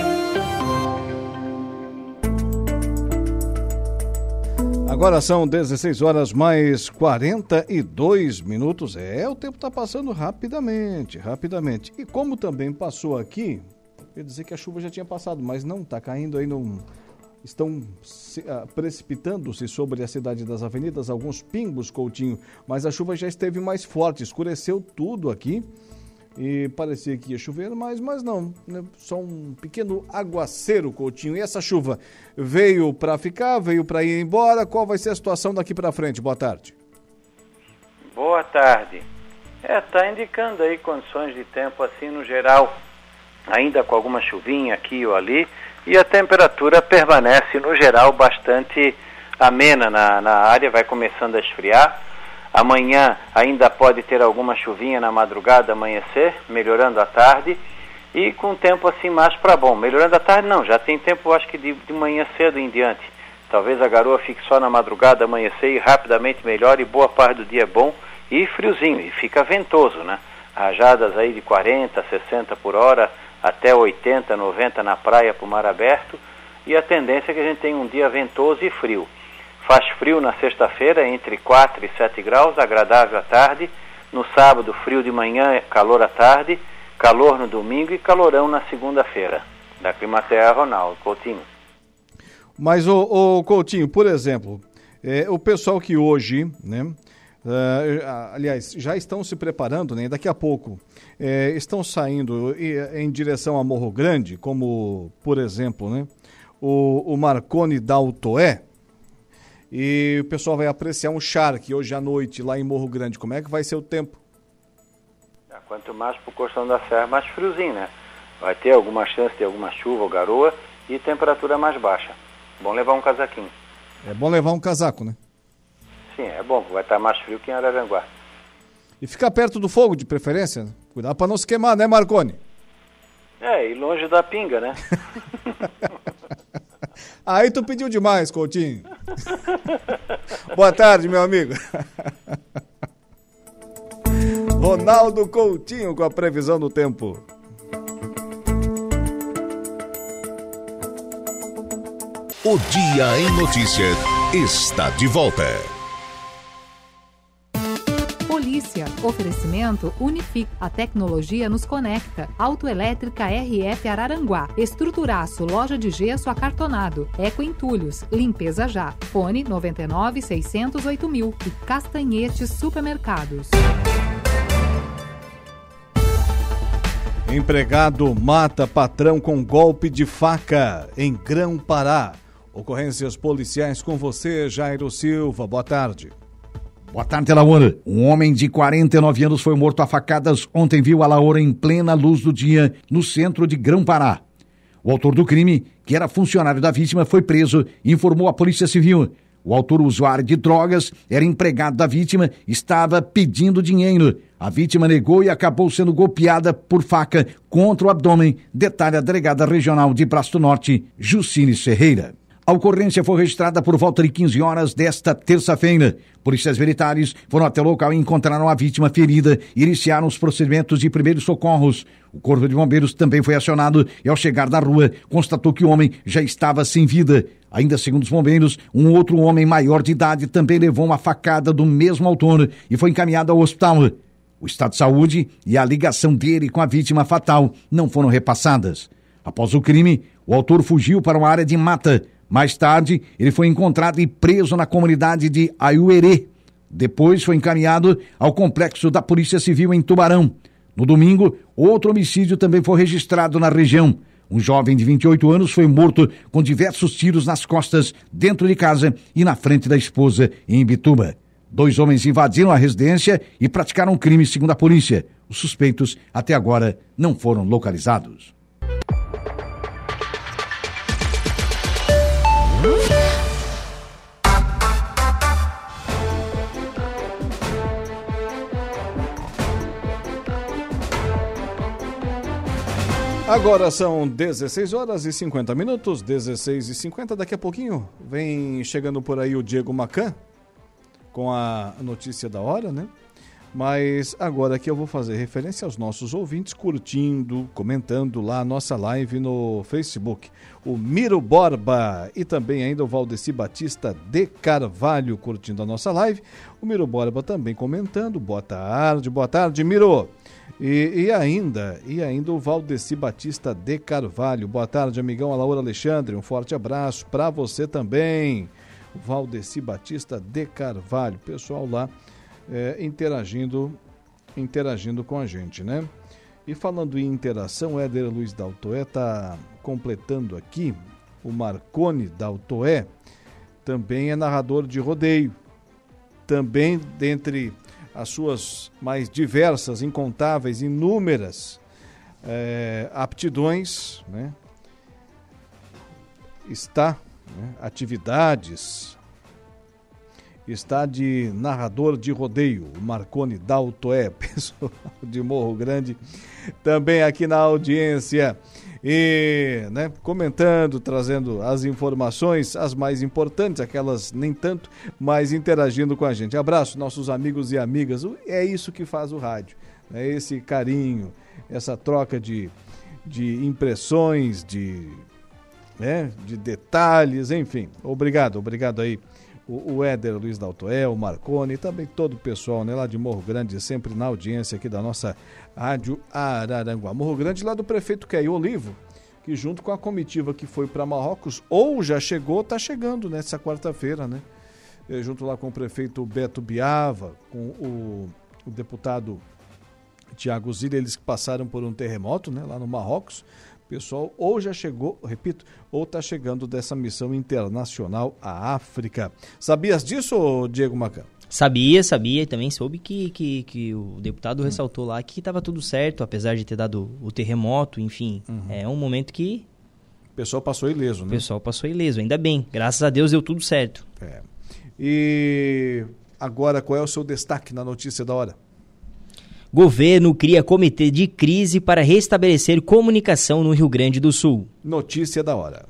Agora são 16 horas mais 42 minutos. É, o tempo está passando rapidamente, rapidamente. E como também passou aqui, quer dizer que a chuva já tinha passado, mas não está caindo aí, não estão uh, precipitando-se sobre a cidade das avenidas alguns pingos, Coutinho, mas a chuva já esteve mais forte, escureceu tudo aqui e parecia que ia chover, mas, mas não, né? só um pequeno aguaceiro, Coutinho. E essa chuva veio para ficar, veio para ir embora? Qual vai ser a situação daqui para frente? Boa tarde. Boa tarde. É, tá indicando aí condições de tempo assim no geral, ainda com alguma chuvinha aqui ou ali, e a temperatura permanece no geral bastante amena na, na área, vai começando a esfriar Amanhã ainda pode ter alguma chuvinha na madrugada, amanhecer, melhorando à tarde. E com tempo assim mais para bom. Melhorando à tarde não, já tem tempo acho que de, de manhã cedo em diante. Talvez a garoa fique só na madrugada, amanhecer e rapidamente melhore boa parte do dia é bom e friozinho. E fica ventoso, né? Rajadas aí de 40, 60 por hora, até 80, 90 na praia para o mar aberto. E a tendência é que a gente tenha um dia ventoso e frio. Faz frio na sexta-feira, entre 4 e 7 graus, agradável à tarde. No sábado, frio de manhã, calor à tarde. Calor no domingo e calorão na segunda-feira. Da Climaterra, Ronaldo Coutinho. Mas, o, Coutinho, por exemplo, é, o pessoal que hoje, né? Uh, aliás, já estão se preparando, né? Daqui a pouco é, estão saindo em direção a Morro Grande, como, por exemplo, né? O, o Marconi da Autoé. E o pessoal vai apreciar um charque hoje à noite lá em Morro Grande. Como é que vai ser o tempo? É, quanto mais para o Costão da Serra, mais friozinho, né? Vai ter alguma chance de alguma chuva ou garoa e temperatura mais baixa. Bom levar um casaquinho. É bom levar um casaco, né? Sim, é bom, vai estar mais frio que em Araranguá. E ficar perto do fogo, de preferência. Cuidado para não se queimar, né, Marconi? É, e longe da pinga, né? Aí tu pediu demais, Coutinho. Boa tarde, meu amigo. Ronaldo Coutinho com a previsão do tempo. O Dia em Notícias está de volta. Polícia. Oferecimento Unific. A tecnologia nos conecta. Autoelétrica RF Araranguá. Estruturaço. Loja de gesso acartonado. Eco Entulhos. Limpeza já. Fone 99 608 mil. E Castanhetes Supermercados. Empregado mata patrão com golpe de faca em Grão Pará. Ocorrências policiais com você, Jairo Silva. Boa tarde. Boa tarde, Laura. Um homem de 49 anos foi morto a facadas ontem viu a Laura em plena luz do dia no centro de Grão-Pará. O autor do crime, que era funcionário da vítima, foi preso e informou a Polícia Civil. O autor usuário de drogas era empregado da vítima, estava pedindo dinheiro. A vítima negou e acabou sendo golpeada por faca contra o abdômen, detalha a delegada regional de Braço do Norte, Jucine Ferreira. A ocorrência foi registrada por volta de 15 horas desta terça-feira. Polícias militares foram até o local e encontraram a vítima ferida e iniciaram os procedimentos de primeiros socorros. O Corpo de Bombeiros também foi acionado e, ao chegar na rua, constatou que o homem já estava sem vida. Ainda segundo os bombeiros, um outro homem maior de idade também levou uma facada do mesmo autor e foi encaminhado ao hospital. O estado de saúde e a ligação dele com a vítima fatal não foram repassadas. Após o crime, o autor fugiu para uma área de mata. Mais tarde, ele foi encontrado e preso na comunidade de Ayuerê. Depois foi encaminhado ao complexo da Polícia Civil em Tubarão. No domingo, outro homicídio também foi registrado na região. Um jovem de 28 anos foi morto com diversos tiros nas costas, dentro de casa e na frente da esposa, em Bituba. Dois homens invadiram a residência e praticaram um crime, segundo a polícia. Os suspeitos, até agora, não foram localizados. Agora são 16 horas e 50 minutos, 16 e 50. Daqui a pouquinho vem chegando por aí o Diego Macan com a notícia da hora, né? Mas agora aqui eu vou fazer referência aos nossos ouvintes curtindo, comentando lá a nossa live no Facebook. O Miro Borba e também ainda o Valdeci Batista de Carvalho curtindo a nossa live. O Miro Borba também comentando. Boa tarde, boa tarde, Miro. E, e, ainda, e ainda o Valdeci Batista de Carvalho. Boa tarde, amigão. A Laura Alexandre, um forte abraço para você também. Valdeci Batista de Carvalho, pessoal lá é, interagindo, interagindo com a gente, né? E falando em interação, Éder Luiz Daltoé está completando aqui. O Marcone Daltoé também é narrador de rodeio. Também dentre as suas mais diversas, incontáveis, inúmeras é, aptidões, né? está né? atividades, está de narrador de rodeio, o Marcone Daltoé, pessoal de Morro Grande, também aqui na audiência e né, comentando, trazendo as informações, as mais importantes, aquelas nem tanto, mas interagindo com a gente. Abraço, nossos amigos e amigas. É isso que faz o rádio, é esse carinho, essa troca de, de impressões, de, né, de detalhes, enfim. Obrigado, obrigado aí o, o Éder Luiz Daltoel, o Marcone também todo o pessoal né, lá de Morro Grande, sempre na audiência aqui da nossa Rádio Araranguá. Morro Grande, lá do prefeito Keio Olivo, que junto com a comitiva que foi para Marrocos, ou já chegou, está chegando nessa quarta-feira, né? É, junto lá com o prefeito Beto Biava, com o, o deputado Tiago Zilha, eles que passaram por um terremoto, né, lá no Marrocos. O pessoal ou já chegou, repito, ou está chegando dessa missão internacional à África. Sabias disso, Diego Macan? Sabia, sabia, e também soube que, que, que o deputado hum. ressaltou lá que estava tudo certo, apesar de ter dado o terremoto, enfim. Uhum. É um momento que. O pessoal passou ileso, né? O pessoal passou ileso, ainda bem. Graças a Deus deu tudo certo. É. E agora, qual é o seu destaque na notícia da hora? Governo cria comitê de crise para restabelecer comunicação no Rio Grande do Sul. Notícia da hora.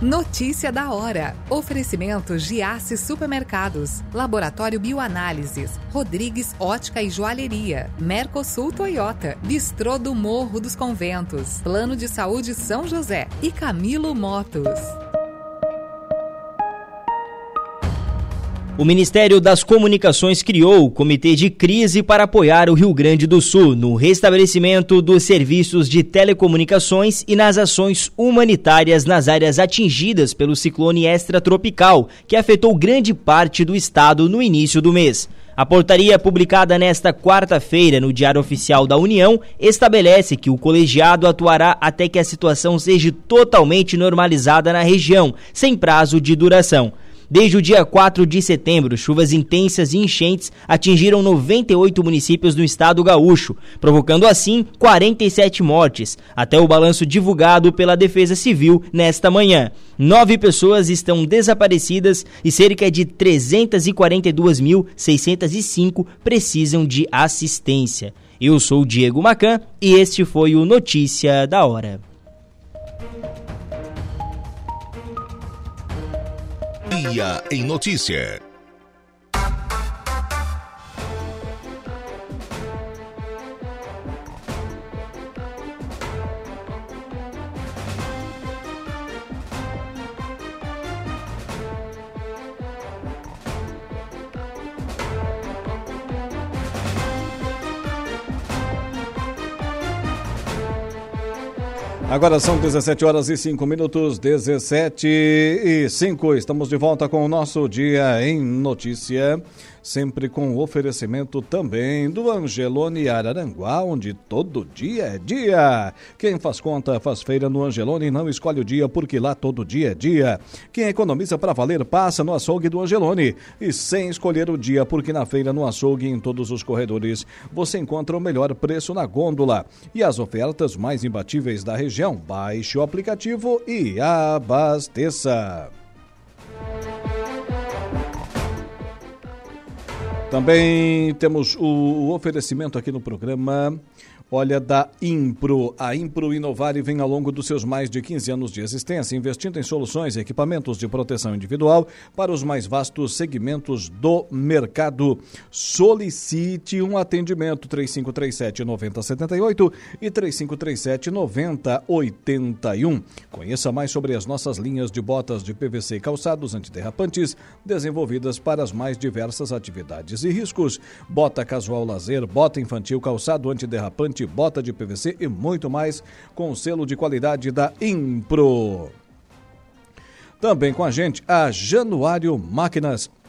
Notícia da hora. Oferecimento Giasse Supermercados, Laboratório Bioanálises, Rodrigues Ótica e Joalheria, Mercosul Toyota, Bistrô do Morro dos Conventos, Plano de Saúde São José e Camilo Motos. O Ministério das Comunicações criou o Comitê de Crise para apoiar o Rio Grande do Sul no restabelecimento dos serviços de telecomunicações e nas ações humanitárias nas áreas atingidas pelo ciclone extratropical, que afetou grande parte do estado no início do mês. A portaria publicada nesta quarta-feira no Diário Oficial da União estabelece que o colegiado atuará até que a situação seja totalmente normalizada na região, sem prazo de duração. Desde o dia 4 de setembro, chuvas intensas e enchentes atingiram 98 municípios do estado gaúcho, provocando assim 47 mortes, até o balanço divulgado pela Defesa Civil nesta manhã. Nove pessoas estão desaparecidas e cerca de 342.605 precisam de assistência. Eu sou Diego Macan e este foi o Notícia da Hora. Dia em Notícia. Agora são 17 horas e 5 minutos, 17 e 5. Estamos de volta com o nosso Dia em Notícia sempre com o oferecimento também do Angelone Araranguá, onde todo dia é dia. Quem faz conta faz feira no Angelone e não escolhe o dia porque lá todo dia é dia. Quem economiza para valer passa no açougue do Angelone e sem escolher o dia porque na feira no açougue em todos os corredores você encontra o melhor preço na gôndola e as ofertas mais imbatíveis da região. Baixe o aplicativo e abasteça. Também temos o oferecimento aqui no programa Olha, da Impro. A Impro Inovare vem ao longo dos seus mais de 15 anos de existência investindo em soluções e equipamentos de proteção individual para os mais vastos segmentos do mercado. Solicite um atendimento 3537 9078 e 3537 9081. Conheça mais sobre as nossas linhas de botas de PVC e calçados antiderrapantes desenvolvidas para as mais diversas atividades e riscos. Bota casual lazer, bota infantil, calçado antiderrapante bota de PVC e muito mais com o selo de qualidade da Impro. Também com a gente a Januário Máquinas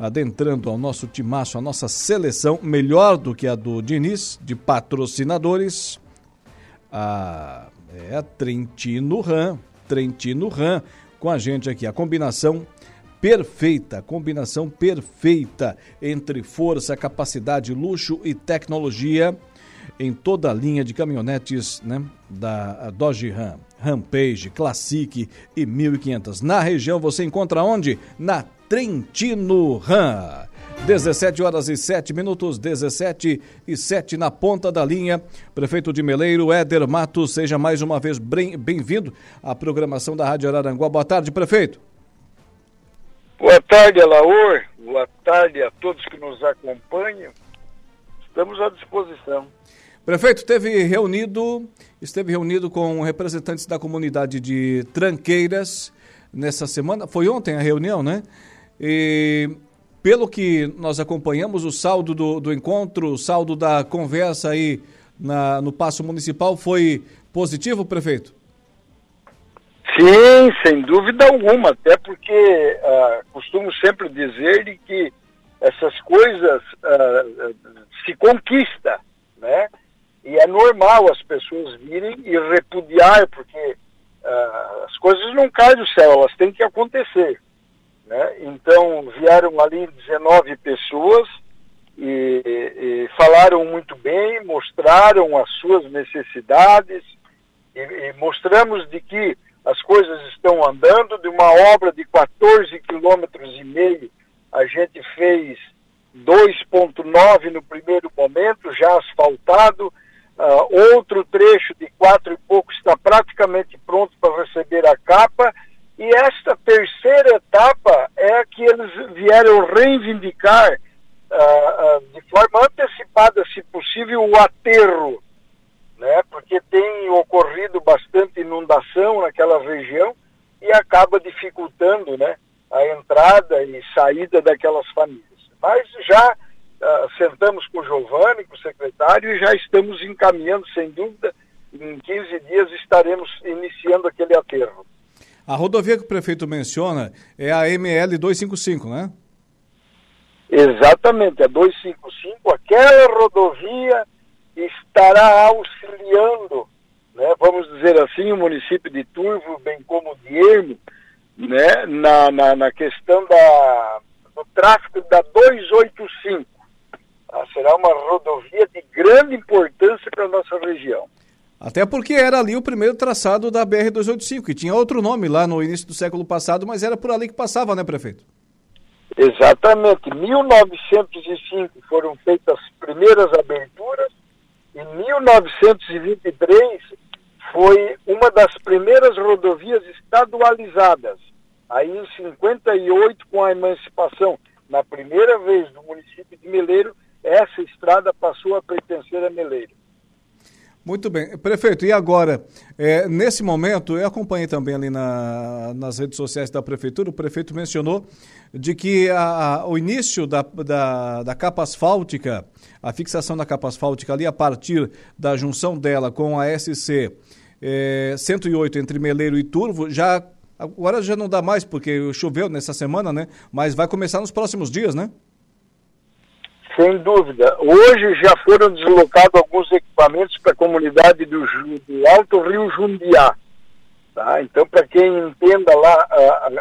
Adentrando ao nosso timaço, a nossa seleção, melhor do que a do Diniz, de patrocinadores, a, é a Trentino Ram, Trentino Ram, com a gente aqui, a combinação perfeita, combinação perfeita entre força, capacidade, luxo e tecnologia em toda a linha de caminhonetes né, da Dodge Ram, Rampage, Classic e 1500. Na região você encontra onde? Na Trentino Ram. 17 horas e 7 minutos, 17 e 7 na ponta da linha. Prefeito de Meleiro, Éder Matos, seja mais uma vez bem-vindo à programação da Rádio Araranguá. Boa tarde, prefeito. Boa tarde, Alaor. Boa tarde a todos que nos acompanham. Estamos à disposição. Prefeito, esteve reunido, esteve reunido com representantes da comunidade de Tranqueiras nessa semana. Foi ontem a reunião, né? E pelo que nós acompanhamos, o saldo do, do encontro, o saldo da conversa aí na, no Paço Municipal foi positivo, prefeito? Sim, sem dúvida alguma, até porque uh, costumo sempre dizer que essas coisas uh, se conquista, né? E é normal as pessoas virem e repudiar, porque uh, as coisas não caem do céu, elas têm que acontecer. Né? Então vieram ali 19 pessoas e, e, falaram muito bem, mostraram as suas necessidades e, e, mostramos de que as coisas estão andando, de uma obra de 14 quilômetros e meio, a gente fez 2.9 no primeiro momento, já asfaltado, uh, outro trecho de quatro e pouco está praticamente pronto para receber a capa, e esta terceira etapa é a que eles vieram reivindicar uh, uh, de forma antecipada, se possível, o aterro, né? porque tem ocorrido bastante inundação naquela região e acaba dificultando né, a entrada e saída daquelas famílias. Mas já uh, sentamos com o Giovanni, com o secretário, e já estamos encaminhando, sem dúvida, em 15 dias estaremos iniciando aquele aterro. A rodovia que o prefeito menciona é a ML 255, né? Exatamente, a 255, aquela rodovia estará auxiliando, né, vamos dizer assim, o município de Turvo, bem como de Ermo, né, na, na, na questão da, do tráfego da 285. Ah, será uma rodovia de grande importância para a nossa região. Até porque era ali o primeiro traçado da BR-285, que tinha outro nome lá no início do século passado, mas era por ali que passava, né, prefeito? Exatamente. Em 1905 foram feitas as primeiras aberturas, em 1923 foi uma das primeiras rodovias estadualizadas. Aí em 58, com a emancipação, na primeira vez no município de Meleiro, essa estrada passou a pertencer a Meleiro. Muito bem. Prefeito, e agora, é, nesse momento, eu acompanhei também ali na, nas redes sociais da Prefeitura, o prefeito mencionou de que a, a, o início da, da, da, capa asfáltica, a fixação da capa asfáltica ali a partir da junção dela com a SC é, 108 entre Meleiro e Turvo, já agora já não dá mais porque choveu nessa semana, né? Mas vai começar nos próximos dias, né? Sem dúvida. Hoje já foram deslocados alguns equipamentos para a comunidade do, do, Alto Rio Jundiá. Tá? Então, para quem entenda lá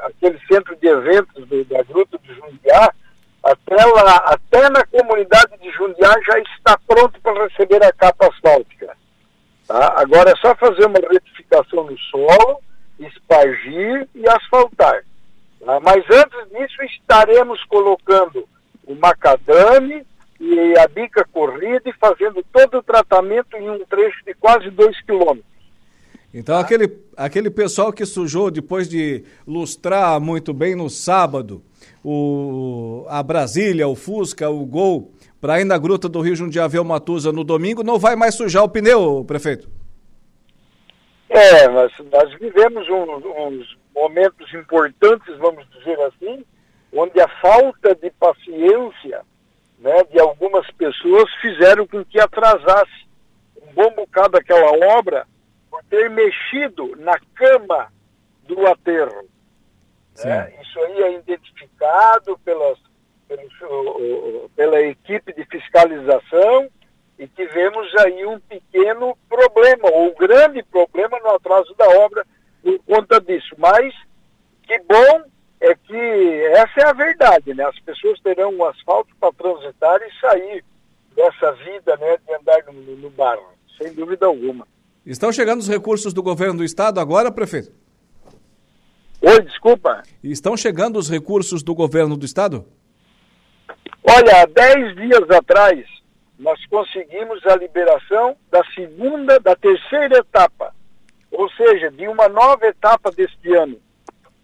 aquele centro de eventos do, da Gruta do Jundiá, até, lá, até na comunidade de Jundiá já está pronto para receber a capa asfáltica. Tá? Agora é só fazer uma retificação no solo, espargir e asfaltar. Tá? Mas antes disso estaremos colocando o macadame e a bica corrida e fazendo todo o tratamento em um trecho de quase 2 quilômetros. Então aquele, aquele pessoal que sujou depois de lustrar muito bem no sábado o, a Brasília, o Fusca, o Gol, para ir na Gruta do Rio Jundiaí Matusa no domingo, não vai mais sujar o pneu, prefeito? É, nós, nós vivemos um, uns momentos importantes, vamos dizer assim, onde a falta de paciência né, de algumas pessoas fizeram com que atrasasse um bom bocado aquela obra por ter mexido na cama do aterro. Né? Isso aí é identificado pelas, pelos, pela equipe de fiscalização e tivemos aí um pequeno problema, ou um grande problema no atraso da obra por conta disso. Mas que bom é que essa é a verdade, né? As pessoas terão um asfalto para transitar e sair dessa vida, né, de andar no, no barro, sem dúvida alguma. Estão chegando os recursos do governo do estado agora, prefeito? Oi, desculpa. Estão chegando os recursos do governo do estado? Olha, há 10 dias atrás, nós conseguimos a liberação da segunda, da terceira etapa, ou seja, de uma nova etapa deste ano,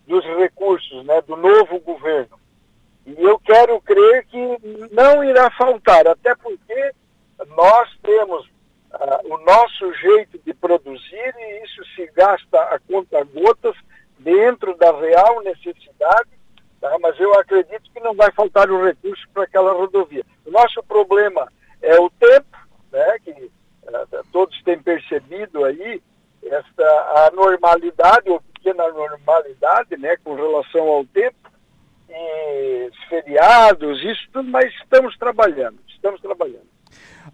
dos recursos né, do novo governo. E eu quero crer que não irá faltar, até porque nós temos uh, o nosso jeito de produzir e isso se gasta a conta gotas dentro da real necessidade, tá? mas eu acredito que não vai faltar o recurso para aquela rodovia. O nosso problema é o tempo, né, que uh, todos têm percebido aí, esta anormalidade, ou pequena normalidade, né, com relação ao tempo, e feriados, isso tudo, mas estamos trabalhando, estamos trabalhando.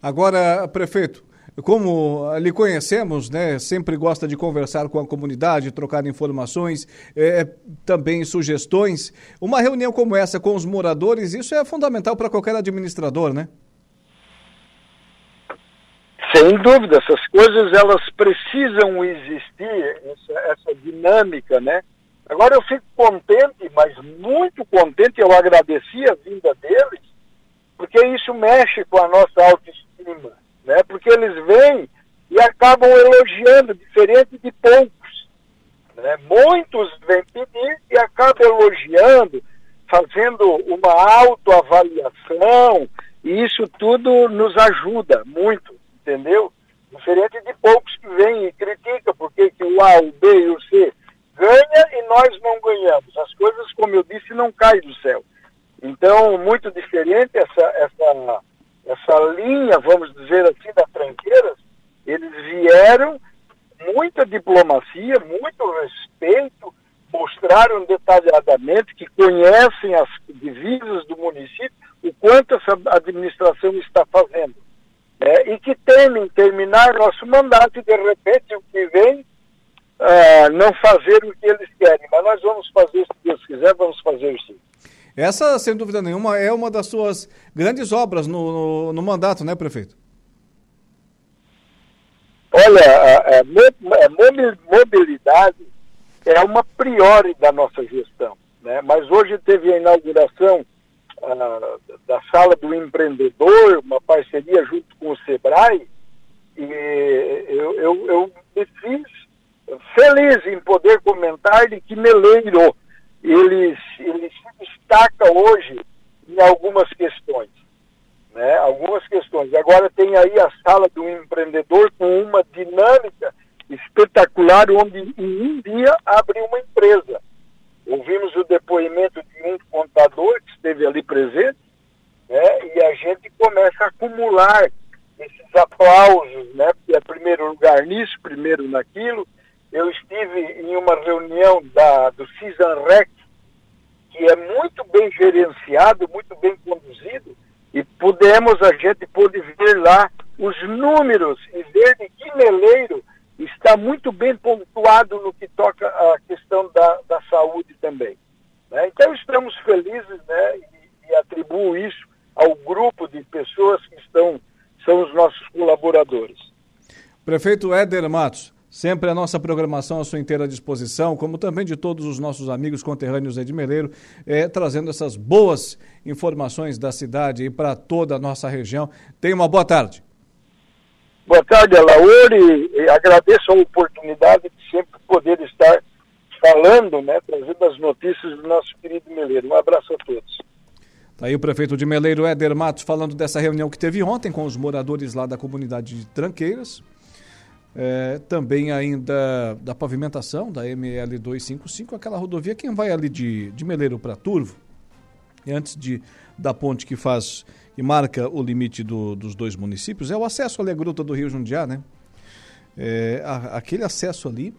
Agora, prefeito, como lhe conhecemos, né, sempre gosta de conversar com a comunidade, trocar informações, é, também sugestões. Uma reunião como essa com os moradores, isso é fundamental para qualquer administrador, né? Sem dúvida, essas coisas elas precisam existir, essa, essa dinâmica, né? Agora eu fico contente, mas muito contente, eu agradeci a vinda deles, porque isso mexe com a nossa autoestima, né? Porque eles vêm e acabam elogiando, diferente de poucos. Né? Muitos vêm pedir e acabam elogiando, fazendo uma autoavaliação, e isso tudo nos ajuda muito entendeu? Diferente de poucos que vêm e criticam porque que o A, o B e o C ganha e nós não ganhamos. As coisas, como eu disse, não caem do céu. Então, muito diferente essa, essa, essa linha, vamos dizer assim, da tranqueiras, eles vieram muita diplomacia, muito respeito, mostraram detalhadamente que conhecem as divisas do município, o quanto essa administração está fazendo é, e que temem terminar nosso mandato e de repente o que vem uh, não fazer o que eles querem. Mas nós vamos fazer, se Deus quiser, vamos fazer sim. Essa, sem dúvida nenhuma, é uma das suas grandes obras no, no, no mandato, né, prefeito? Olha, a, a, a mobilidade é uma priori da nossa gestão, né? mas hoje teve a inauguração uh, da Sala do Empreendedor, uma parceria junto com o SEBRAE, e eu, eu, eu me fiz feliz em poder comentar de que Meleiro ele, ele se destaca hoje em algumas questões. Né? Algumas questões. Agora tem aí a sala do empreendedor com uma dinâmica espetacular, onde em um dia abre uma empresa. Ouvimos o depoimento de um esteve ali presente, né, e a gente começa a acumular esses aplausos, né, porque é primeiro lugar nisso, primeiro naquilo. Eu estive em uma reunião da, do CISANREC, que é muito bem gerenciado, muito bem conduzido, e pudemos, a gente pôde ver lá os números e ver de que meleiro está muito bem pontuado no que toca a questão da, da saúde também. Né? Então estamos felizes né, e, e atribuo isso ao grupo de pessoas que estão, são os nossos colaboradores. Prefeito Éder Matos, sempre a nossa programação à sua inteira disposição, como também de todos os nossos amigos conterrâneos de Meleiro, é, trazendo essas boas informações da cidade e para toda a nossa região. Tenha uma boa tarde. Boa tarde, Alaor, e, e agradeço a oportunidade de sempre poder estar falando, né, trazendo as notícias do nosso querido Meleiro. Um abraço a todos. Tá aí o prefeito de Meleiro, Éder Matos, falando dessa reunião que teve ontem com os moradores lá da comunidade de Tranqueiras. É, também ainda da pavimentação da ML 255, aquela rodovia, quem vai ali de, de Meleiro para Turvo, antes de, da ponte que faz que marca o limite do, dos dois municípios, é o acesso ali à Gruta do Rio Jundiá, né? É, a, aquele acesso ali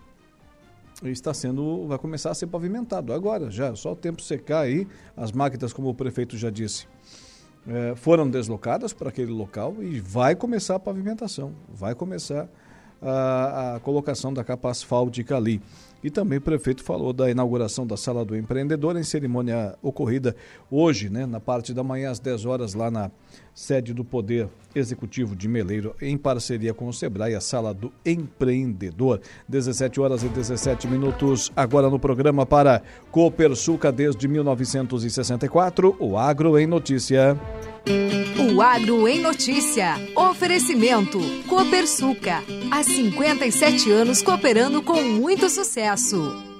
está sendo, vai começar a ser pavimentado agora, já, só o tempo secar aí, as máquinas, como o prefeito já disse, é, foram deslocadas para aquele local e vai começar a pavimentação, vai começar a, a colocação da capa asfáltica ali. E também o prefeito falou da inauguração da Sala do Empreendedor em cerimônia ocorrida hoje, né, na parte da manhã, às 10 horas, lá na sede do Poder Executivo de Meleiro, em parceria com o Sebrae, a Sala do Empreendedor. 17 horas e 17 minutos, agora no programa para Copersuca desde 1964, o Agro em Notícia. O Agro em Notícia. Oferecimento. Copersuca. Há 57 anos cooperando com muito sucesso.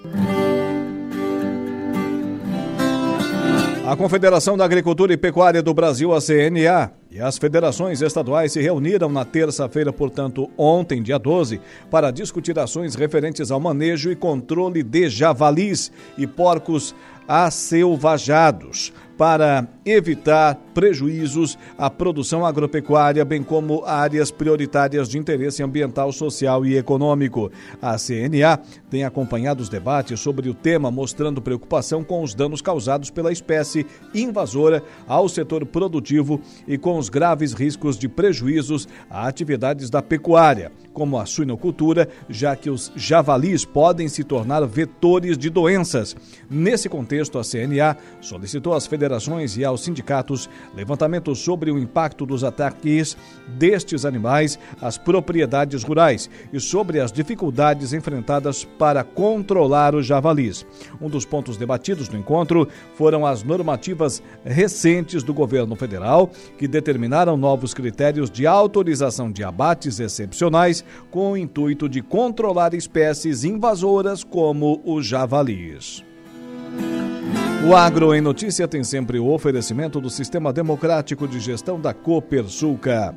A Confederação da Agricultura e Pecuária do Brasil, a CNA, e as federações estaduais se reuniram na terça-feira, portanto, ontem, dia 12, para discutir ações referentes ao manejo e controle de javalis e porcos acelvajados para evitar prejuízos à produção agropecuária, bem como áreas prioritárias de interesse ambiental, social e econômico. A CNA tem acompanhado os debates sobre o tema, mostrando preocupação com os danos causados pela espécie invasora ao setor produtivo e com os graves riscos de prejuízos a atividades da pecuária, como a suinocultura, já que os javalis podem se tornar vetores de doenças. Nesse contexto, a CNA solicitou às federações e aos sindicatos levantamentos sobre o impacto dos ataques destes animais às propriedades rurais e sobre as dificuldades enfrentadas para controlar os javalis. Um dos pontos debatidos no encontro foram as normativas recentes do governo federal que determinaram novos critérios de autorização de abates excepcionais com o intuito de controlar espécies invasoras como os javalis. O Agro em Notícia tem sempre o oferecimento do Sistema Democrático de Gestão da Copersuca.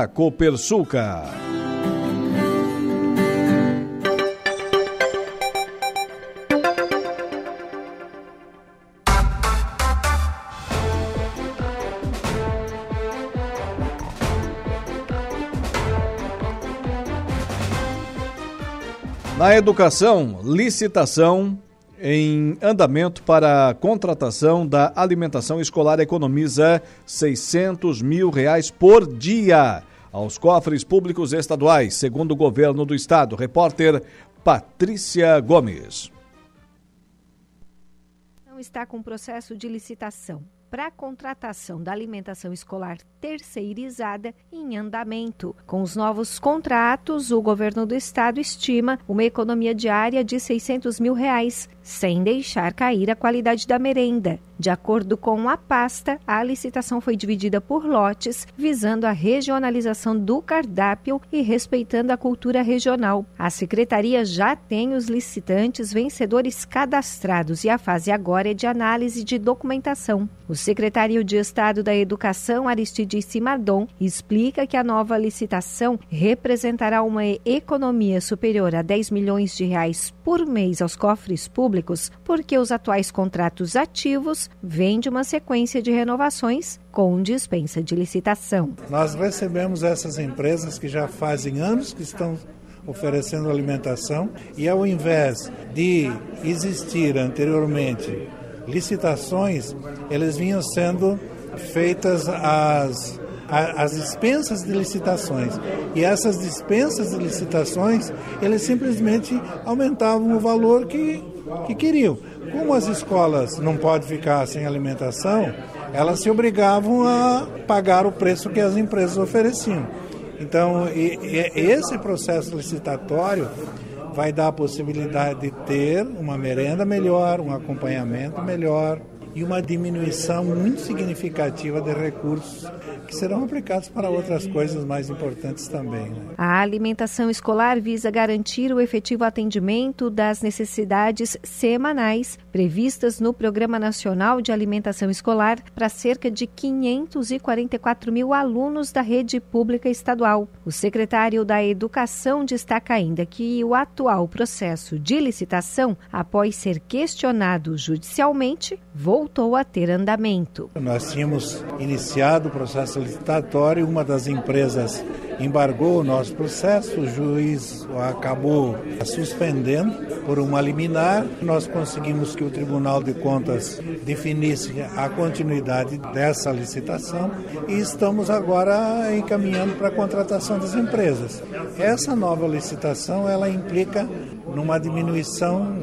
da Copersuca. Na educação, licitação em andamento para a contratação da alimentação escolar economiza 600 mil reais por dia aos cofres públicos estaduais, segundo o governo do estado. Repórter Patrícia Gomes. Não está com processo de licitação para a contratação da alimentação escolar terceirizada em andamento. Com os novos contratos, o governo do estado estima uma economia diária de 600 mil reais, sem deixar cair a qualidade da merenda. De acordo com a pasta, a licitação foi dividida por lotes, visando a regionalização do cardápio e respeitando a cultura regional. A secretaria já tem os licitantes vencedores cadastrados e a fase agora é de análise de documentação. O secretário de Estado da Educação, Aristides Mardon, explica que a nova licitação representará uma economia superior a 10 milhões de reais por mês aos cofres públicos, porque os atuais contratos ativos vêm de uma sequência de renovações com dispensa de licitação. Nós recebemos essas empresas que já fazem anos que estão oferecendo alimentação e ao invés de existir anteriormente licitações, eles vinham sendo feitas as as dispensas de licitações. E essas dispensas de licitações, eles simplesmente aumentavam o valor que, que queriam. Como as escolas não podem ficar sem alimentação, elas se obrigavam a pagar o preço que as empresas ofereciam. Então, e, e esse processo licitatório vai dar a possibilidade de ter uma merenda melhor, um acompanhamento melhor, e uma diminuição muito significativa de recursos que serão aplicados para outras coisas mais importantes também. Né? A alimentação escolar visa garantir o efetivo atendimento das necessidades semanais previstas no Programa Nacional de Alimentação Escolar para cerca de 544 mil alunos da rede pública estadual. O secretário da Educação destaca ainda que o atual processo de licitação, após ser questionado judicialmente, voltou a ter andamento. Nós tínhamos iniciado o processo licitatório, uma das empresas embargou o nosso processo, o juiz acabou suspendendo por uma liminar. Nós conseguimos que o Tribunal de Contas definisse a continuidade dessa licitação e estamos agora encaminhando para a contratação das empresas. Essa nova licitação ela implica numa diminuição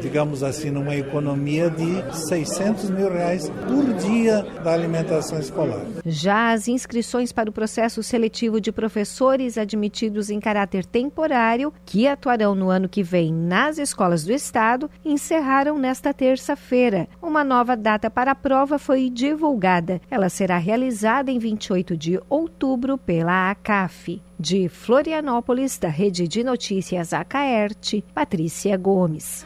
digamos assim, numa economia de 600 mil reais por dia da alimentação escolar. Já as inscrições para o processo seletivo de professores admitidos em caráter temporário, que atuarão no ano que vem nas escolas do Estado, encerraram nesta terça-feira. Uma nova data para a prova foi divulgada. Ela será realizada em 28 de outubro pela ACAF. De Florianópolis, da Rede de Notícias Acaerte, Patrícia Gomes.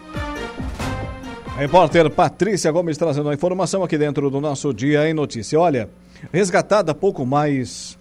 A repórter Patrícia Gomes trazendo a informação aqui dentro do nosso Dia em Notícia. Olha, resgatada há pouco mais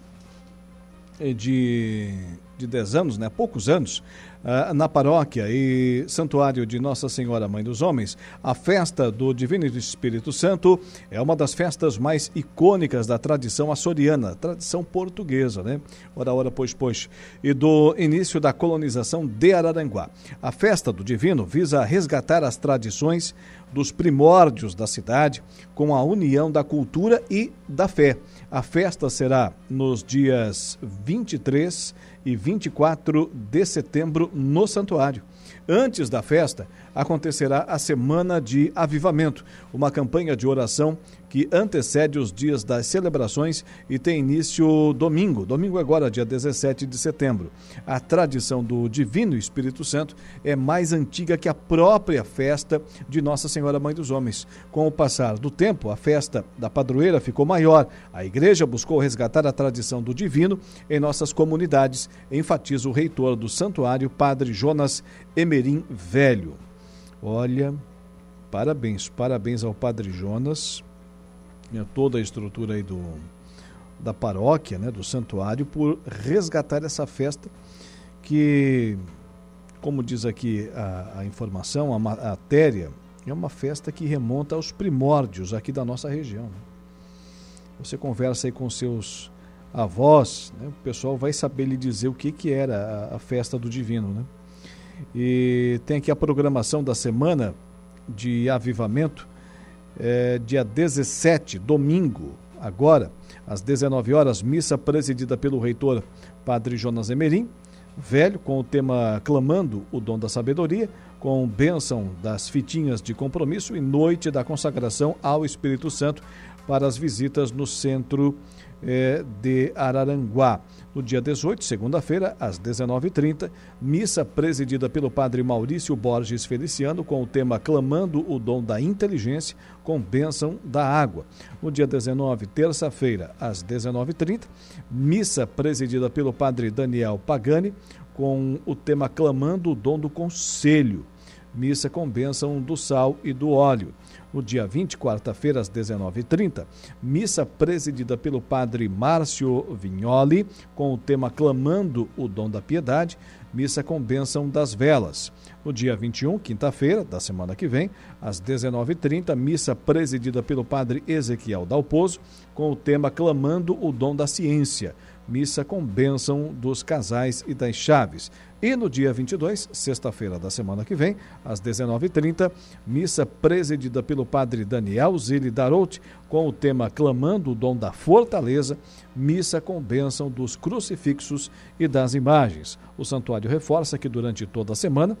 de, de 10 anos, né? Poucos anos, uh, na paróquia e santuário de Nossa Senhora Mãe dos Homens, a festa do Divino Espírito Santo é uma das festas mais icônicas da tradição açoriana, tradição portuguesa, né? Ora, ora, pois, pois. E do início da colonização de Araranguá. A festa do Divino visa resgatar as tradições dos primórdios da cidade com a união da cultura e da fé. A festa será nos dias 23 e 24 de setembro no santuário. Antes da festa, acontecerá a Semana de Avivamento, uma campanha de oração que antecede os dias das celebrações e tem início domingo, domingo agora, dia 17 de setembro. A tradição do Divino Espírito Santo é mais antiga que a própria festa de Nossa Senhora Mãe dos Homens. Com o passar do tempo, a festa da padroeira ficou maior. A igreja buscou resgatar a tradição do divino em nossas comunidades, enfatiza o reitor do santuário, Padre Jonas Emerim Velho. Olha, parabéns, parabéns ao Padre Jonas, né, toda a estrutura aí do, da paróquia, né, do santuário, por resgatar essa festa que, como diz aqui a, a informação, a matéria, é uma festa que remonta aos primórdios aqui da nossa região. Né? Você conversa aí com seus avós, né, o pessoal vai saber lhe dizer o que, que era a, a festa do divino, né? E tem aqui a programação da semana de avivamento, é, dia 17, domingo, agora, às 19 horas, missa presidida pelo reitor Padre Jonas Emerim, velho, com o tema Clamando o Dom da Sabedoria, com bênção das fitinhas de compromisso e noite da consagração ao Espírito Santo para as visitas no centro é, de Araranguá. No dia 18, segunda-feira, às 19h30, missa presidida pelo padre Maurício Borges Feliciano com o tema Clamando o Dom da Inteligência com bênção da água. No dia 19, terça-feira, às 19h30, missa presidida pelo padre Daniel Pagani com o tema Clamando o Dom do Conselho. Missa com bênção do sal e do óleo no dia 20, quarta-feira, às 19h30, missa presidida pelo padre Márcio Vignoli, com o tema Clamando o Dom da Piedade, missa com bênção das velas. No dia 21, quinta-feira, da semana que vem, às 19h30, missa presidida pelo padre Ezequiel Dalpozo, com o tema Clamando o Dom da Ciência, missa com bênção dos casais e das chaves. E no dia 22, sexta-feira da semana que vem, às 19h30, missa presidida pelo padre Daniel Zilli Darout, com o tema Clamando o Dom da Fortaleza, missa com bênção dos crucifixos e das imagens. O santuário reforça que durante toda a semana,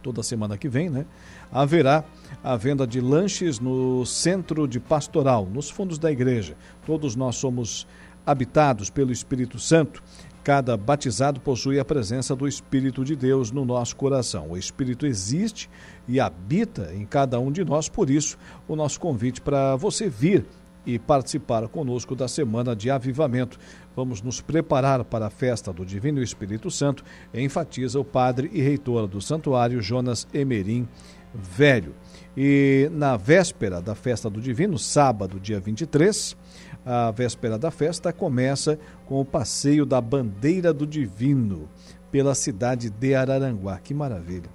toda semana que vem, né, haverá a venda de lanches no centro de pastoral, nos fundos da igreja. Todos nós somos habitados pelo Espírito Santo Cada batizado possui a presença do Espírito de Deus no nosso coração. O Espírito existe e habita em cada um de nós, por isso, o nosso convite para você vir e participar conosco da Semana de Avivamento. Vamos nos preparar para a festa do Divino Espírito Santo, enfatiza o padre e reitor do santuário Jonas Emerim Velho. E na véspera da festa do Divino, sábado, dia 23, a véspera da festa começa com o passeio da Bandeira do Divino pela cidade de Araranguá. Que maravilha!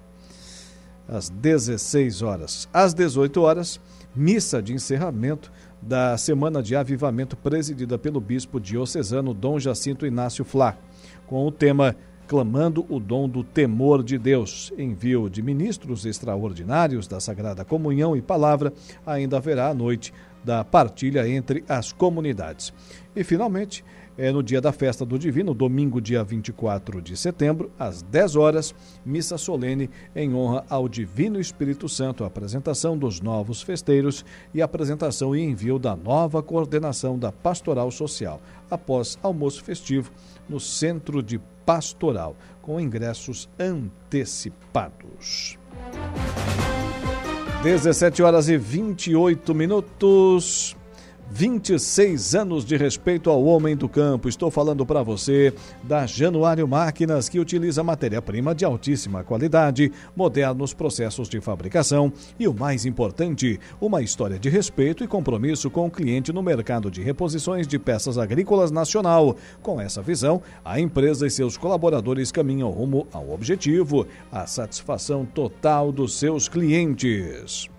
Às 16 horas. Às 18 horas, missa de encerramento da Semana de Avivamento presidida pelo bispo diocesano Dom Jacinto Inácio Flá, com o tema clamando o dom do temor de Deus. Envio de ministros extraordinários da Sagrada Comunhão e Palavra, ainda haverá a noite da partilha entre as comunidades. E, finalmente, é no dia da festa do Divino, domingo, dia 24 de setembro, às 10 horas, missa solene em honra ao Divino Espírito Santo, apresentação dos novos festeiros e apresentação e envio da nova coordenação da Pastoral Social, após almoço festivo no Centro de Pastoral, com ingressos antecipados. 17 horas e 28 minutos. 26 anos de respeito ao homem do campo. Estou falando para você da Januário Máquinas, que utiliza matéria-prima de altíssima qualidade, modernos processos de fabricação e, o mais importante, uma história de respeito e compromisso com o cliente no mercado de reposições de peças agrícolas nacional. Com essa visão, a empresa e seus colaboradores caminham rumo ao objetivo, a satisfação total dos seus clientes.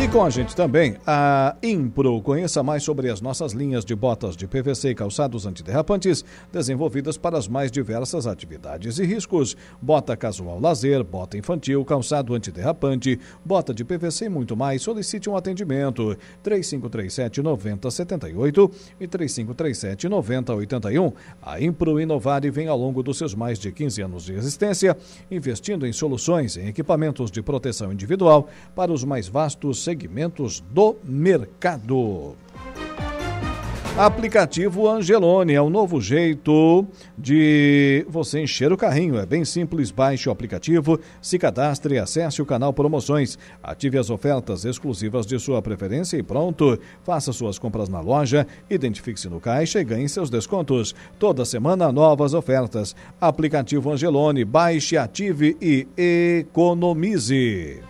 E com a gente também a Impro. Conheça mais sobre as nossas linhas de botas de PVC e calçados antiderrapantes, desenvolvidas para as mais diversas atividades e riscos. Bota casual lazer, bota infantil, calçado antiderrapante, bota de PVC e muito mais. Solicite um atendimento. 3537 9078 e 3537 9081. A Impro Inovare vem ao longo dos seus mais de 15 anos de existência, investindo em soluções em equipamentos de proteção individual para os mais vastos segmentos do mercado. Aplicativo Angelone é um novo jeito de você encher o carrinho. É bem simples. Baixe o aplicativo, se cadastre e acesse o canal Promoções. Ative as ofertas exclusivas de sua preferência e pronto. Faça suas compras na loja, identifique-se no caixa e ganhe seus descontos. Toda semana, novas ofertas. Aplicativo Angelone. Baixe, ative e economize.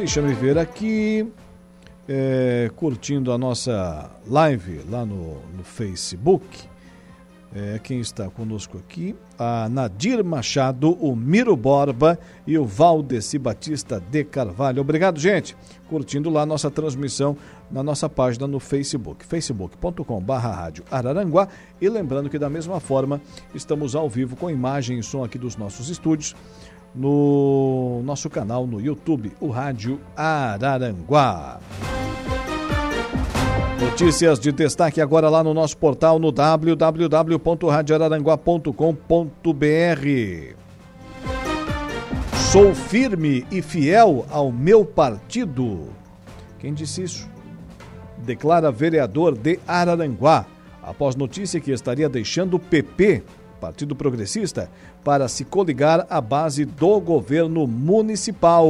Deixa-me ver aqui. É, curtindo a nossa live lá no, no Facebook. É, quem está conosco aqui? A Nadir Machado, o Miro Borba e o Valdeci Batista de Carvalho. Obrigado, gente. Curtindo lá a nossa transmissão na nossa página no Facebook, facebook.com.br Rádio Araranguá. E lembrando que, da mesma forma, estamos ao vivo com imagem e som aqui dos nossos estúdios no nosso canal no YouTube, o Rádio Araranguá. Notícias de destaque agora lá no nosso portal no www.radioararanguá.com.br. Sou firme e fiel ao meu partido. Quem disse isso? Declara vereador de Araranguá, após notícia que estaria deixando o PP Partido Progressista, para se coligar à base do governo municipal.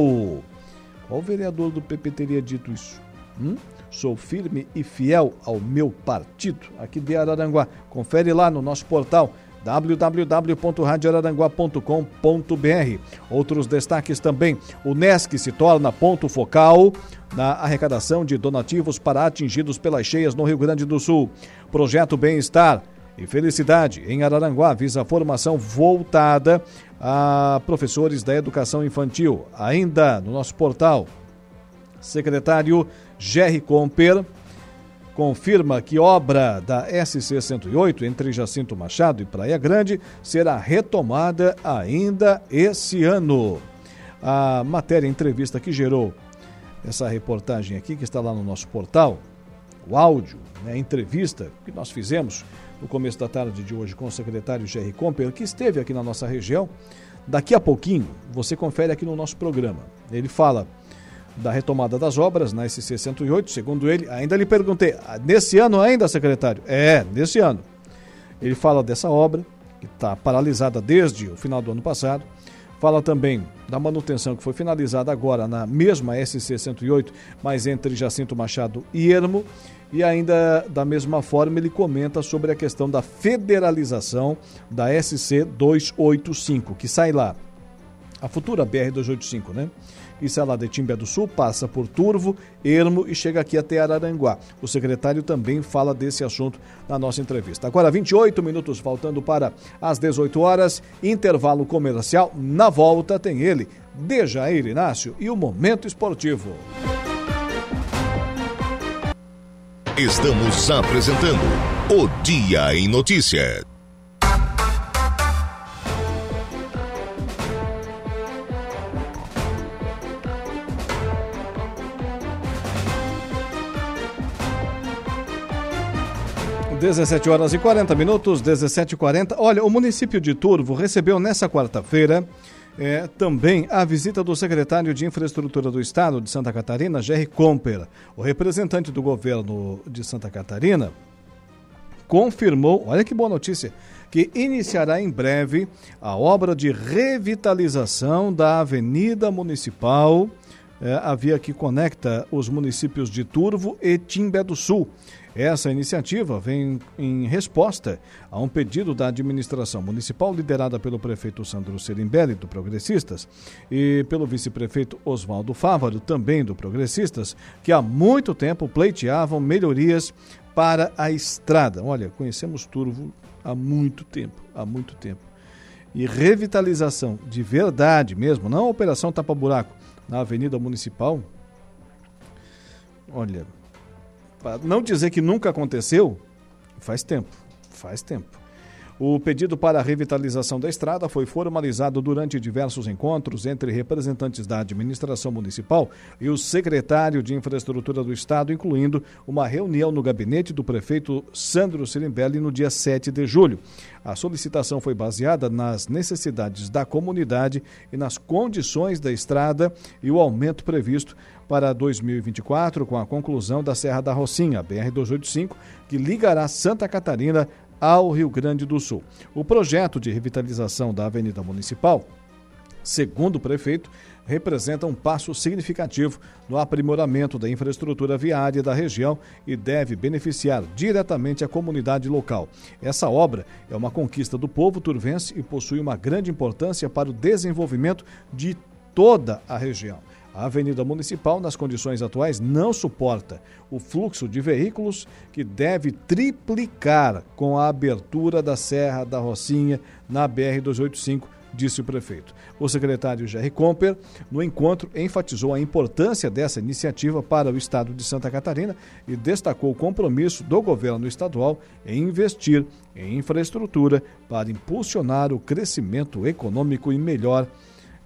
Qual vereador do PP teria dito isso? Hum? Sou firme e fiel ao meu partido, aqui de Araranguá. Confere lá no nosso portal www.radioararanguá.com.br. Outros destaques também. O NESC se torna ponto focal na arrecadação de donativos para atingidos pelas cheias no Rio Grande do Sul. Projeto Bem-Estar e Felicidade, em Araranguá, visa a formação voltada a professores da educação infantil. Ainda no nosso portal, secretário Jerry Comper confirma que obra da SC-108 entre Jacinto Machado e Praia Grande será retomada ainda esse ano. A matéria entrevista que gerou essa reportagem aqui, que está lá no nosso portal, o áudio, né, entrevista que nós fizemos no começo da tarde de hoje com o secretário Jerry Comper, que esteve aqui na nossa região. Daqui a pouquinho, você confere aqui no nosso programa. Ele fala da retomada das obras na SC 108, segundo ele. Ainda lhe perguntei, ah, nesse ano ainda, secretário? É, nesse ano. Ele fala dessa obra, que está paralisada desde o final do ano passado. Fala também da manutenção que foi finalizada agora na mesma SC 108, mas entre Jacinto Machado e Ermo. E ainda da mesma forma ele comenta sobre a questão da federalização da SC 285, que sai lá. A futura BR 285, né? Isso é lá de Timbé do Sul, passa por Turvo, Ermo e chega aqui até Araranguá. O secretário também fala desse assunto na nossa entrevista. Agora, 28 minutos faltando para as 18 horas, intervalo comercial. Na volta tem ele, Dejair Inácio e o Momento Esportivo. Estamos apresentando o Dia em Notícia. 17 horas e 40 minutos, 17 e 40. Olha, o município de Turvo recebeu nessa quarta-feira é, também a visita do secretário de Infraestrutura do Estado de Santa Catarina, Jerry Comper. O representante do governo de Santa Catarina confirmou, olha que boa notícia, que iniciará em breve a obra de revitalização da Avenida Municipal, é, a via que conecta os municípios de Turvo e Timbé do Sul. Essa iniciativa vem em resposta a um pedido da administração municipal liderada pelo prefeito Sandro Serimbelli, do Progressistas, e pelo vice-prefeito Oswaldo Fávaro, também do Progressistas, que há muito tempo pleiteavam melhorias para a estrada. Olha, conhecemos Turvo há muito tempo, há muito tempo. E revitalização de verdade mesmo, não a operação tapa-buraco na Avenida Municipal. Olha, para não dizer que nunca aconteceu, faz tempo, faz tempo. O pedido para a revitalização da estrada foi formalizado durante diversos encontros entre representantes da administração municipal e o secretário de Infraestrutura do Estado, incluindo uma reunião no gabinete do prefeito Sandro Sirimbelli no dia 7 de julho. A solicitação foi baseada nas necessidades da comunidade e nas condições da estrada e o aumento previsto para 2024 com a conclusão da Serra da Rocinha, BR-285, que ligará Santa Catarina ao Rio Grande do Sul. O projeto de revitalização da Avenida Municipal, segundo o prefeito, representa um passo significativo no aprimoramento da infraestrutura viária da região e deve beneficiar diretamente a comunidade local. Essa obra é uma conquista do povo turvense e possui uma grande importância para o desenvolvimento de toda a região. A Avenida Municipal, nas condições atuais, não suporta o fluxo de veículos que deve triplicar com a abertura da Serra da Rocinha na BR-285, disse o prefeito. O secretário Jerry Comper, no encontro, enfatizou a importância dessa iniciativa para o estado de Santa Catarina e destacou o compromisso do governo estadual em investir em infraestrutura para impulsionar o crescimento econômico e melhor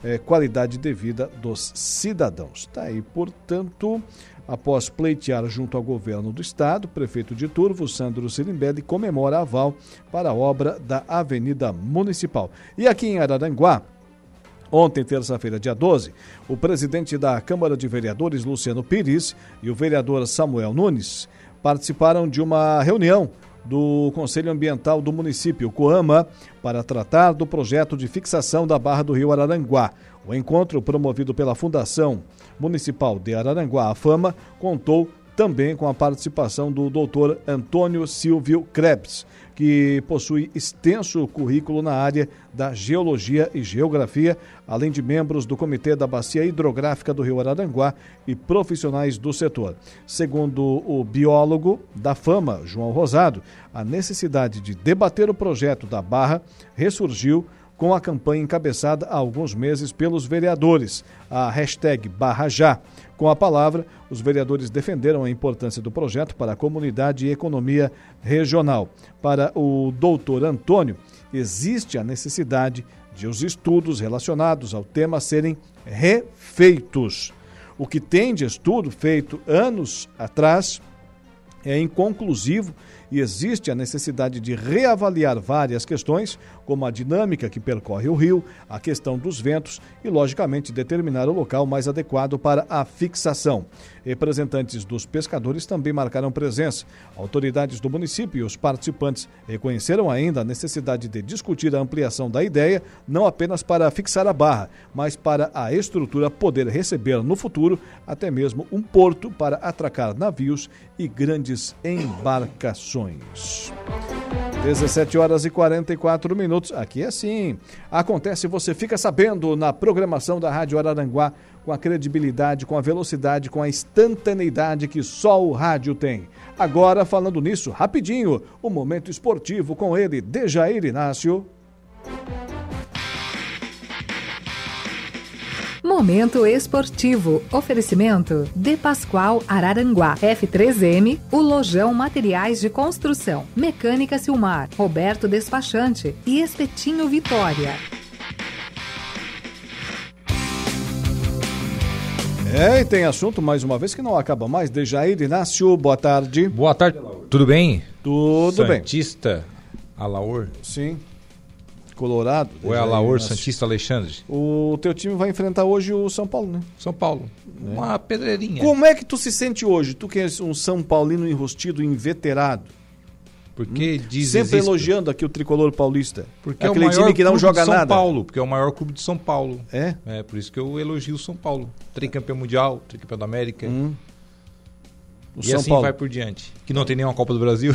é, qualidade de vida dos cidadãos. Está aí, portanto, após pleitear junto ao governo do estado, o prefeito de Turvo, Sandro Sirimbelli, comemora aval para a obra da Avenida Municipal. E aqui em Araranguá, Ontem, terça-feira, dia 12, o presidente da Câmara de Vereadores, Luciano Pires, e o vereador Samuel Nunes participaram de uma reunião do Conselho Ambiental do município, COAMA, para tratar do projeto de fixação da Barra do Rio Araranguá. O encontro, promovido pela Fundação Municipal de Araranguá, a FAMA, contou também com a participação do doutor Antônio Silvio Krebs, que possui extenso currículo na área da geologia e geografia, além de membros do Comitê da Bacia Hidrográfica do Rio Araranguá e profissionais do setor. Segundo o biólogo da fama, João Rosado, a necessidade de debater o projeto da Barra ressurgiu com a campanha encabeçada há alguns meses pelos vereadores, a hashtag Barra Já. Com a palavra, os vereadores defenderam a importância do projeto para a comunidade e economia regional. Para o doutor Antônio, existe a necessidade de os estudos relacionados ao tema serem refeitos. O que tem de estudo feito anos atrás é inconclusivo e existe a necessidade de reavaliar várias questões, como a dinâmica que percorre o rio, a questão dos ventos e, logicamente, determinar o local mais adequado para a fixação. Representantes dos pescadores também marcaram presença. Autoridades do município e os participantes reconheceram ainda a necessidade de discutir a ampliação da ideia, não apenas para fixar a barra, mas para a estrutura poder receber no futuro até mesmo um porto para atracar navios e grandes embarcações. 17 horas e 44 minutos. Aqui é assim. Acontece, você fica sabendo na programação da Rádio Araranguá com a credibilidade, com a velocidade, com a instantaneidade que só o rádio tem. Agora, falando nisso, rapidinho, o momento esportivo com ele, Dejair Inácio. Momento esportivo. Oferecimento De Pascoal Araranguá. F3M, o Lojão Materiais de Construção. Mecânica Silmar. Roberto Despachante e Espetinho Vitória. É, e tem assunto mais uma vez que não acaba mais. Dejair Inácio, boa tarde. Boa tarde. Tudo bem? Tudo bem. Santista Alaor? Sim. Colorado. Ou é Alaor Santista Alexandre? O teu time vai enfrentar hoje o São Paulo, né? São Paulo. É. Uma pedreirinha. Como é que tu se sente hoje? Tu que é um São Paulino enrostido, inveterado. Porque hum? diz Sempre existe. elogiando aqui o tricolor paulista. Porque Aquele é o maior time que não joga São nada. Paulo, porque é o maior clube de São Paulo. É? É, por isso que eu elogio o São Paulo. Tricampeão mundial, tricampeão da América. Hum. O e São assim Paulo. vai por diante. Que não tem nenhuma Copa do Brasil.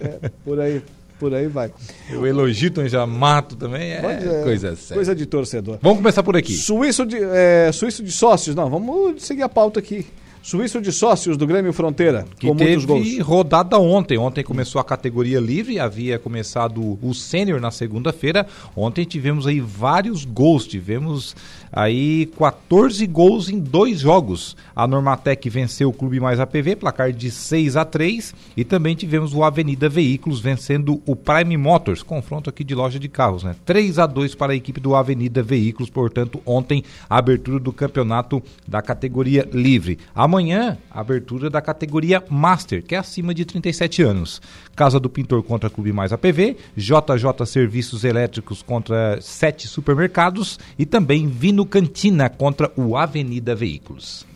É, por aí por aí vai. O Elogito já mato também é, é coisa séria. Coisa de torcedor. Vamos começar por aqui. Suíço de, é, Suíço de sócios, não, vamos seguir a pauta aqui. Suíço de sócios do Grêmio Fronteira, que com teve muitos gols. rodada ontem. Ontem começou a categoria livre, havia começado o sênior na segunda-feira. Ontem tivemos aí vários gols, tivemos aí 14 gols em dois jogos. A Normatec venceu o Clube Mais APV, placar de 6 a 3 e também tivemos o Avenida Veículos vencendo o Prime Motors, confronto aqui de loja de carros, né? 3 a 2 para a equipe do Avenida Veículos, portanto, ontem a abertura do campeonato da categoria livre. Amanhã, a abertura da categoria Master, que é acima de 37 anos. Casa do Pintor contra Clube Mais APV, JJ Serviços Elétricos contra sete supermercados e também Vino Cantina contra o Avenida Veículos.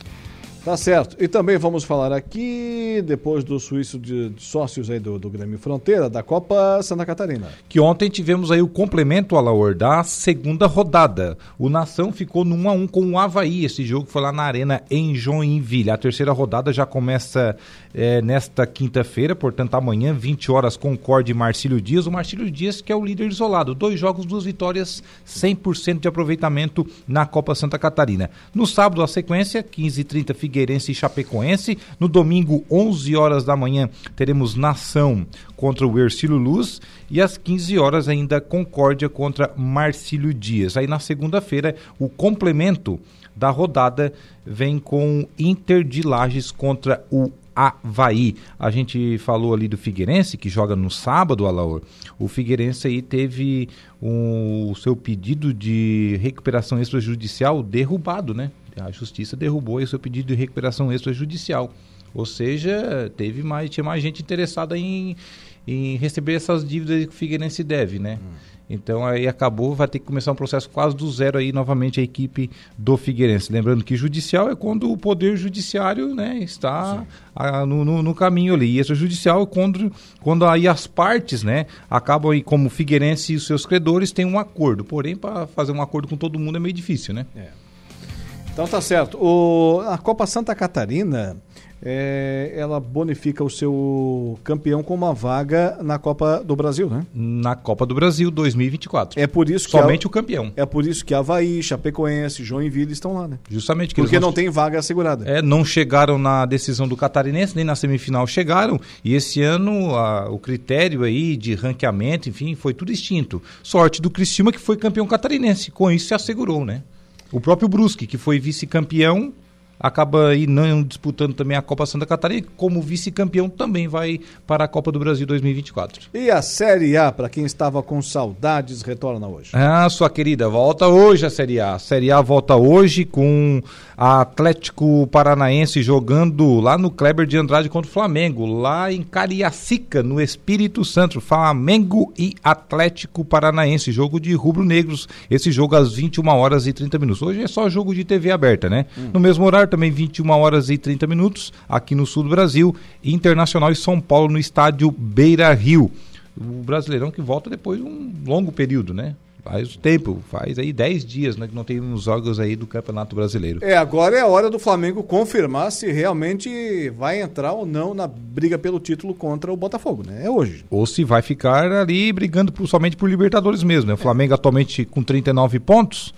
Tá certo. E também vamos falar aqui, depois do suíço de, sócios aí do, do Grêmio Fronteira, da Copa Santa Catarina. Que ontem tivemos aí o complemento, Alaor, da segunda rodada. O Nação ficou no 1 a 1 com o Havaí. Esse jogo foi lá na Arena em Joinville. A terceira rodada já começa é, nesta quinta-feira, portanto amanhã, 20 horas, Concorde e Marcílio Dias. O Marcílio Dias que é o líder isolado. Dois jogos, duas vitórias, 100% de aproveitamento na Copa Santa Catarina. No sábado, a sequência, 15h30, Figueiredo Figueirense e Chapecoense. No domingo, 11 horas da manhã, teremos Nação contra o Ercílio Luz e às 15 horas ainda Concórdia contra Marcílio Dias. Aí na segunda-feira, o complemento da rodada vem com Inter de Lages contra o Havaí. A gente falou ali do Figueirense, que joga no sábado, Alaor. O Figueirense aí teve o seu pedido de recuperação extrajudicial derrubado, né? A justiça derrubou o seu pedido de recuperação extrajudicial. Ou seja, teve mais, tinha mais gente interessada em, em receber essas dívidas que o Figueirense deve, né? Hum. Então aí acabou, vai ter que começar um processo quase do zero aí novamente a equipe do Figueirense. Lembrando que judicial é quando o poder judiciário né, está a, no, no, no, caminho ali. E extrajudicial é quando, quando aí as partes né, acabam aí, como Figueirense e os seus credores têm um acordo. Porém, para fazer um acordo com todo mundo é meio difícil, né? É. Então tá certo. O, a Copa Santa Catarina, é, ela bonifica o seu campeão com uma vaga na Copa do Brasil, né? Na Copa do Brasil 2024. É por isso que somente a, o campeão. É por isso que Havaí, Chapecoense, Joinville estão lá, né? Justamente porque não, não tem vaga assegurada. É, não chegaram na decisão do Catarinense nem na semifinal chegaram e esse ano a, o critério aí de ranqueamento, enfim, foi tudo extinto. Sorte do Criciúma que foi campeão catarinense, com isso se assegurou, né? O próprio Brusque, que foi vice-campeão, acaba aí não disputando também a Copa Santa Catarina e como vice-campeão também vai para a Copa do Brasil 2024. E a Série A, para quem estava com saudades, retorna hoje. Ah, sua querida, volta hoje a Série A. A Série A volta hoje com a Atlético Paranaense jogando lá no Kleber de Andrade contra o Flamengo, lá em Cariacica, no Espírito Santo. Flamengo e Atlético Paranaense, jogo de rubro-negros. Esse jogo às 21 horas e 30 minutos. Hoje é só jogo de TV aberta, né? Hum. No mesmo horário também 21 horas e 30 minutos, aqui no sul do Brasil, Internacional e São Paulo no estádio Beira Rio. O Brasileirão que volta depois de um longo período, né? Faz tempo, faz aí 10 dias né, que não tem uns jogos aí do Campeonato Brasileiro. É, agora é a hora do Flamengo confirmar se realmente vai entrar ou não na briga pelo título contra o Botafogo, né? É hoje. Ou se vai ficar ali brigando por, somente por Libertadores mesmo, né? O Flamengo é. atualmente com 39 pontos,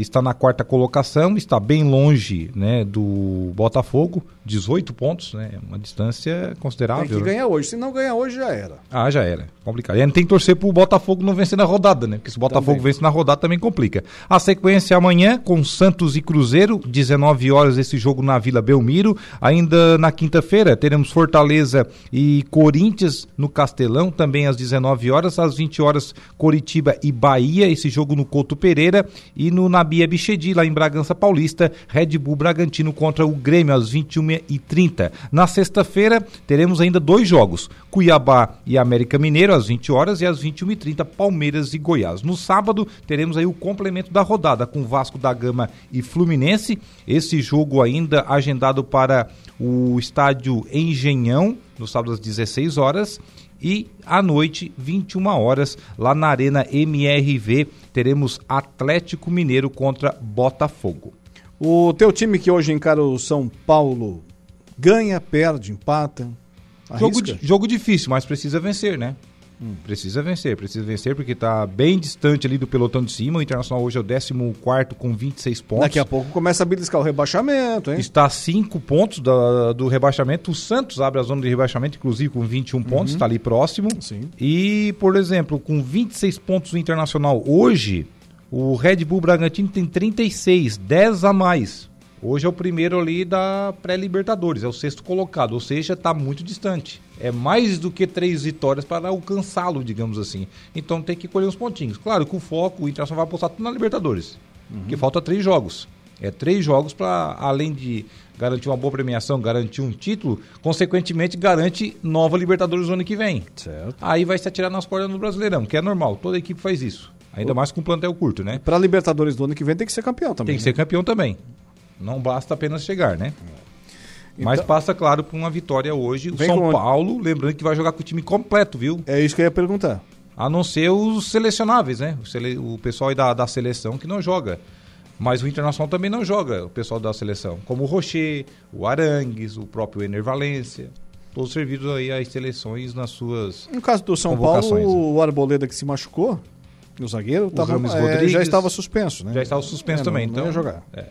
está na quarta colocação, está bem longe né, do Botafogo, 18 pontos, né? Uma distância considerável. Tem que né? ganhar hoje. Se não ganhar hoje, já era. Ah, já era. Complicado. E ainda tem que torcer pro Botafogo não vencer na rodada, né? Porque se o Botafogo também. vence na rodada também complica. A sequência é amanhã com Santos e Cruzeiro, 19 horas esse jogo na Vila Belmiro. Ainda na quinta-feira teremos Fortaleza e Corinthians no Castelão, também às 19 horas. Às 20 horas, Coritiba e Bahia, esse jogo no Couto Pereira. E no Nabia Bichedi, lá em Bragança Paulista, Red Bull Bragantino contra o Grêmio às 21 e 30. Na sexta-feira, teremos ainda dois jogos: Cuiabá e América Mineiro, às 20 horas, e às 21 e 30 Palmeiras e Goiás. No sábado, teremos aí o complemento da rodada com Vasco da Gama e Fluminense. Esse jogo ainda agendado para o estádio Engenhão, no sábado às 16 horas. E à noite, 21 horas, lá na Arena MRV, teremos Atlético Mineiro contra Botafogo. O teu time que hoje encara o São Paulo ganha, perde, empata. Jogo, jogo difícil, mas precisa vencer, né? Hum. Precisa vencer, precisa vencer porque está bem distante ali do pelotão de cima. O Internacional hoje é o 14 com 26 pontos. Daqui a pouco começa a beliscar o rebaixamento, hein? Está a 5 pontos da, do rebaixamento. O Santos abre a zona de rebaixamento, inclusive com 21 uhum. pontos, está ali próximo. Sim. E, por exemplo, com 26 pontos o Internacional hoje, o Red Bull Bragantino tem 36, 10 a mais. Hoje é o primeiro ali da pré-Libertadores, é o sexto colocado, ou seja, está muito distante. É mais do que três vitórias para alcançá-lo, digamos assim. Então tem que colher uns pontinhos. Claro que o foco, o Internacional vai apostar tudo na Libertadores, uhum. que falta três jogos. É três jogos para, além de garantir uma boa premiação, garantir um título, consequentemente garante nova Libertadores no ano que vem. Certo. Aí vai se atirar nas cordas no Brasileirão, que é normal, toda equipe faz isso. Ainda mais com um plantel curto, né? Para Libertadores do ano que vem tem que ser campeão também. Tem que né? ser campeão também. Não basta apenas chegar, né? Então, Mas passa, claro, por uma vitória hoje. O São Paulo, lembrando que vai jogar com o time completo, viu? É isso que eu ia perguntar. A não ser os selecionáveis, né? O, sele... o pessoal da, da seleção que não joga. Mas o Internacional também não joga, o pessoal da seleção. Como o Rocher, o Arangues, o próprio Ener Valência. Todos servidos aí às seleções nas suas. No caso do São Paulo, né? o Arboleda que se machucou, o zagueiro, o tava, é, já estava suspenso, né? Já estava suspenso é, também, não, então. Não ia jogar. É.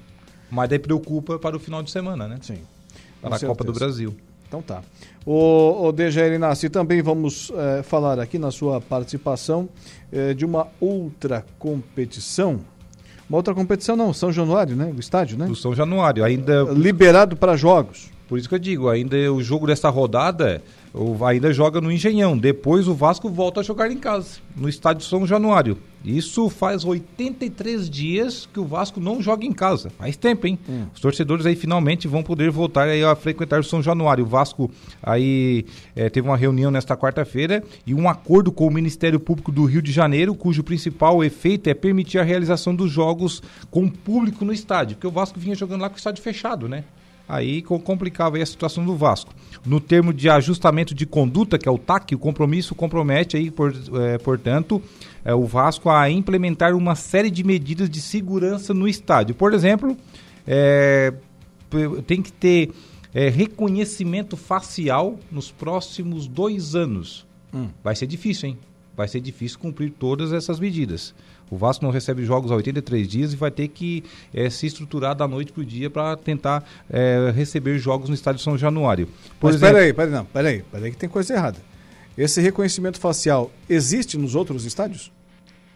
Mas daí preocupa para o final de semana, né? Sim. Para a Copa do Brasil. Então tá. O, o DGL Inácio, também vamos é, falar aqui na sua participação é, de uma outra competição. Uma outra competição não, São Januário, né? O estádio, né? Do São Januário, ainda... Liberado para jogos. Por isso que eu digo, ainda o jogo dessa rodada o ainda joga no Engenhão. Depois o Vasco volta a jogar em casa, no estádio São Januário. Isso faz 83 dias que o Vasco não joga em casa. Faz tempo, hein? Hum. Os torcedores aí finalmente vão poder voltar aí a frequentar o São Januário. O Vasco aí é, teve uma reunião nesta quarta-feira e um acordo com o Ministério Público do Rio de Janeiro, cujo principal efeito é permitir a realização dos jogos com público no estádio. Porque o Vasco vinha jogando lá com o estádio fechado, né? Aí complicava aí a situação do Vasco. No termo de ajustamento de conduta, que é o TAC, o compromisso compromete aí, por, é, portanto, é, o Vasco a implementar uma série de medidas de segurança no estádio. Por exemplo, é, tem que ter é, reconhecimento facial nos próximos dois anos. Hum. Vai ser difícil, hein? Vai ser difícil cumprir todas essas medidas. O Vasco não recebe jogos há 83 dias e vai ter que é, se estruturar da noite para o dia para tentar é, receber jogos no estádio São Januário. Por Mas exemplo... peraí, peraí, não, peraí, peraí que tem coisa errada. Esse reconhecimento facial existe nos outros estádios?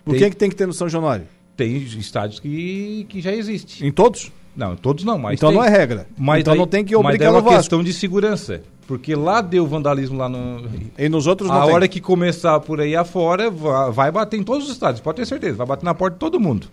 Por tem... que, é que tem que ter no São Januário? Tem estádios que, que já existe. Em todos? Não, todos não, mas Então tem. não é regra. Mas Então não tem que Mas obrigar daí é uma questão de segurança. Porque lá deu vandalismo lá no. E nos outros não A tem. hora que começar por aí afora, va- vai bater em todos os estádios, pode ter certeza, vai bater na porta de todo mundo.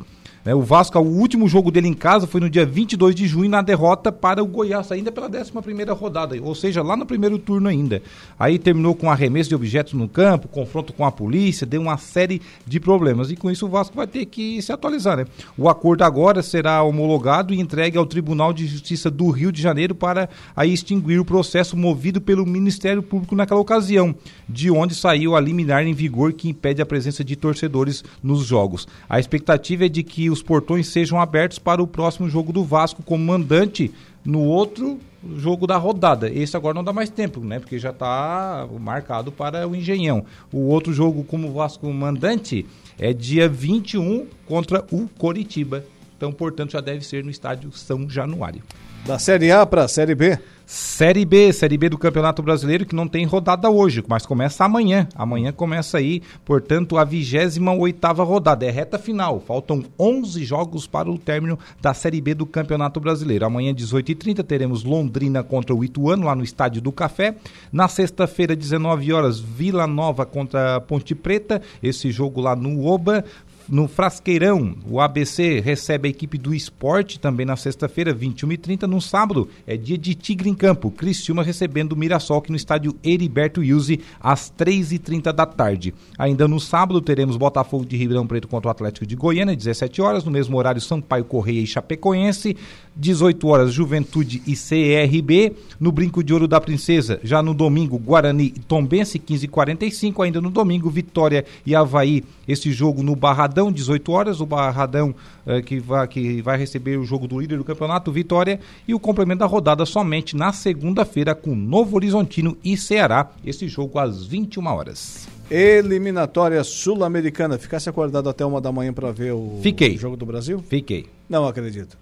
Né, o Vasco, o último jogo dele em casa foi no dia 22 de junho, na derrota para o Goiás, ainda pela 11ª rodada, ou seja, lá no primeiro turno ainda. Aí terminou com arremesso de objetos no campo, confronto com a polícia, deu uma série de problemas. E com isso o Vasco vai ter que se atualizar, né? O acordo agora será homologado e entregue ao Tribunal de Justiça do Rio de Janeiro para aí extinguir o processo movido pelo Ministério Público naquela ocasião, de onde saiu a liminar em vigor que impede a presença de torcedores nos jogos. A expectativa é de que os portões sejam abertos para o próximo jogo do Vasco como mandante no outro jogo da rodada. Esse agora não dá mais tempo, né? Porque já está marcado para o Engenhão. O outro jogo como Vasco mandante é dia 21 contra o Coritiba. Então, portanto, já deve ser no estádio São Januário. Da Série A para a Série B. Série B, Série B do Campeonato Brasileiro, que não tem rodada hoje, mas começa amanhã. Amanhã começa aí, portanto, a 28ª rodada. É reta final. Faltam 11 jogos para o término da Série B do Campeonato Brasileiro. Amanhã, 18h30, teremos Londrina contra o Ituano, lá no Estádio do Café. Na sexta-feira, 19 horas, Vila Nova contra Ponte Preta. Esse jogo lá no Oba. No Frasqueirão, o ABC recebe a equipe do esporte também na sexta-feira, 21h30. No sábado, é dia de Tigre em Campo. Criciúma recebendo o Mirassol aqui no estádio Heriberto Wilson, às 3h30 da tarde. Ainda no sábado, teremos Botafogo de Ribeirão Preto contra o Atlético de Goiânia, 17 horas. No mesmo horário, Sampaio Correia e Chapecoense. 18 horas, Juventude e CRB. No Brinco de Ouro da Princesa, já no domingo, Guarani e Tombense, 15h45. Ainda no domingo, Vitória e Havaí. Esse jogo no Barradão, 18 horas. O Barradão eh, que, vai, que vai receber o jogo do líder do campeonato, Vitória. E o complemento da rodada somente na segunda-feira com Novo Horizontino e Ceará. Esse jogo às 21 horas. Eliminatória Sul-Americana. Ficasse acordado até uma da manhã para ver o Fiquei. jogo do Brasil? Fiquei. Não acredito.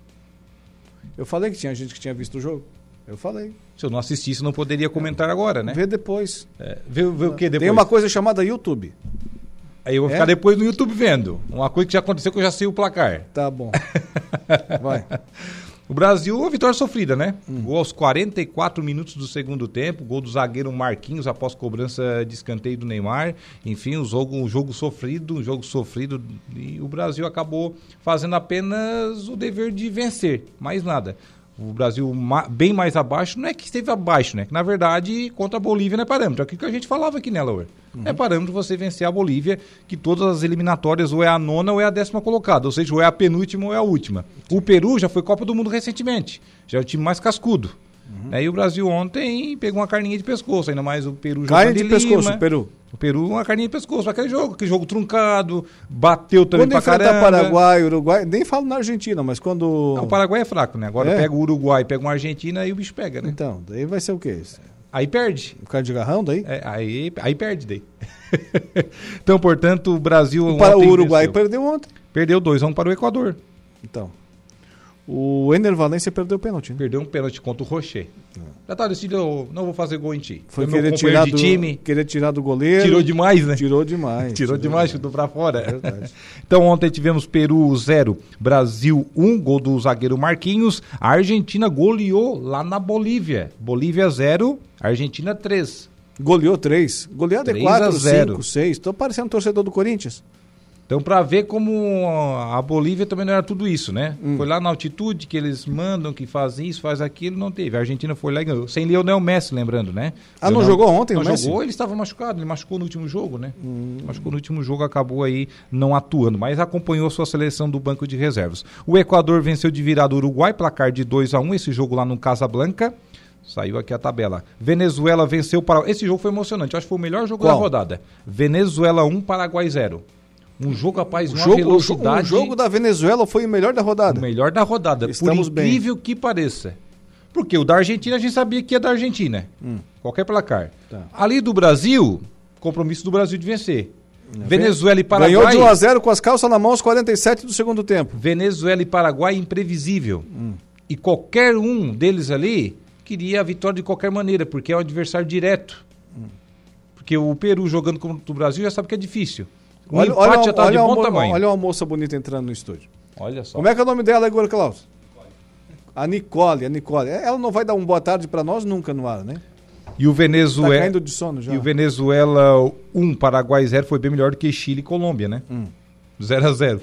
Eu falei que tinha gente que tinha visto o jogo. Eu falei. Se eu não assistisse, não poderia comentar agora, né? Vê depois. É, vê, vê o que depois? Tem uma coisa chamada YouTube. Aí eu vou É? ficar depois no YouTube vendo. Uma coisa que já aconteceu que eu já sei o placar. Tá bom. Vai. O Brasil, uma vitória sofrida, né? Hum. Gol aos 44 minutos do segundo tempo, gol do zagueiro Marquinhos após cobrança de escanteio do Neymar. Enfim, um jogo, um jogo sofrido, um jogo sofrido. E o Brasil acabou fazendo apenas o dever de vencer, mais nada. O Brasil ma- bem mais abaixo, não é que esteve abaixo, né? Que na verdade, contra a Bolívia não é parâmetro. É aquilo que a gente falava aqui, né, Laura? É parâmetro você vencer a Bolívia, que todas as eliminatórias ou é a nona ou é a décima colocada, ou seja, ou é a penúltima ou é a última. O Peru já foi Copa do Mundo recentemente, já é o time mais cascudo. Aí o Brasil ontem pegou uma carninha de pescoço, ainda mais o Peru Carne de em pescoço, Lima. Peru. O Peru, uma carninha de pescoço, aquele jogo, aquele jogo truncado, bateu também Quando pra caramba. Paraguai, Uruguai, nem falo na Argentina, mas quando. Não, o Paraguai é fraco, né? Agora É? pega o Uruguai, pega uma Argentina e o bicho pega, né? Então, daí vai ser o quê? Aí perde. O cara de garrão daí? É, aí, aí perde daí. então, portanto, o Brasil. O, para, o Uruguai venceu. perdeu ontem. Perdeu 2x1 para o Equador. Então. O Ener Valência perdeu o pênalti. Né? Perdeu um pênalti contra o Rocher. Já tá decidido, não vou fazer gol em ti. Foi meu querer tirar, do, time. querer tirar do goleiro. Tirou demais, né? Tirou demais. Tirou demais, chutou pra fora. É verdade. Então ontem tivemos Peru 0, Brasil 1, um, gol do zagueiro Marquinhos. A Argentina goleou lá na Bolívia. Bolívia 0, Argentina 3. Goleou 3. Goleada é 3 4, a 0. 5, 6. Tô parecendo torcedor do Corinthians. Então, pra ver como a Bolívia também não era tudo isso, né? Hum. Foi lá na altitude que eles mandam, que fazem isso, faz aquilo, não teve. A Argentina foi lá e ganhou. Sem Lionel Messi, lembrando, né? Ah, não jogou ontem o Não Messi? jogou, ele estava machucado, ele machucou no último jogo, né? Hum. Machucou no último jogo, acabou aí não atuando, mas acompanhou sua seleção do banco de reservas. O Equador venceu de virada o Uruguai, placar de 2 a 1 esse jogo lá no Casablanca. Saiu aqui a tabela. Venezuela venceu para. Esse jogo foi emocionante. Acho que foi o melhor jogo Qual? da rodada. Venezuela 1, Paraguai 0. Um jogo, rapaz, O uma jogo, velocidade. o jogo da Venezuela foi o melhor da rodada. O melhor da rodada, Estamos por bem. incrível que pareça. Porque o da Argentina a gente sabia que ia da Argentina. Qualquer placar. Tá. Ali do Brasil, compromisso do Brasil de vencer. Venezuela e Paraguai. Ganhou de 1 a 0 com as calças na mão aos 47 do segundo tempo. Venezuela e Paraguai imprevisível. E qualquer um deles ali queria a vitória de qualquer maneira, porque é um adversário direto. Porque o Peru jogando contra o Brasil já sabe que é difícil. O Olha, empate olha, já tá olha, de bom tamanho. olha uma moça bonita entrando no estúdio. Olha só. Como é que é o nome dela, Igor Klaus? A Nicole, a Nicole. Ela não vai dar um boa tarde para nós nunca no ar, né? E o Venezuela. Tá caindo de sono já. E o Venezuela 1, um, Paraguai 0 foi bem melhor do que Chile e Colômbia, né? 0 a 0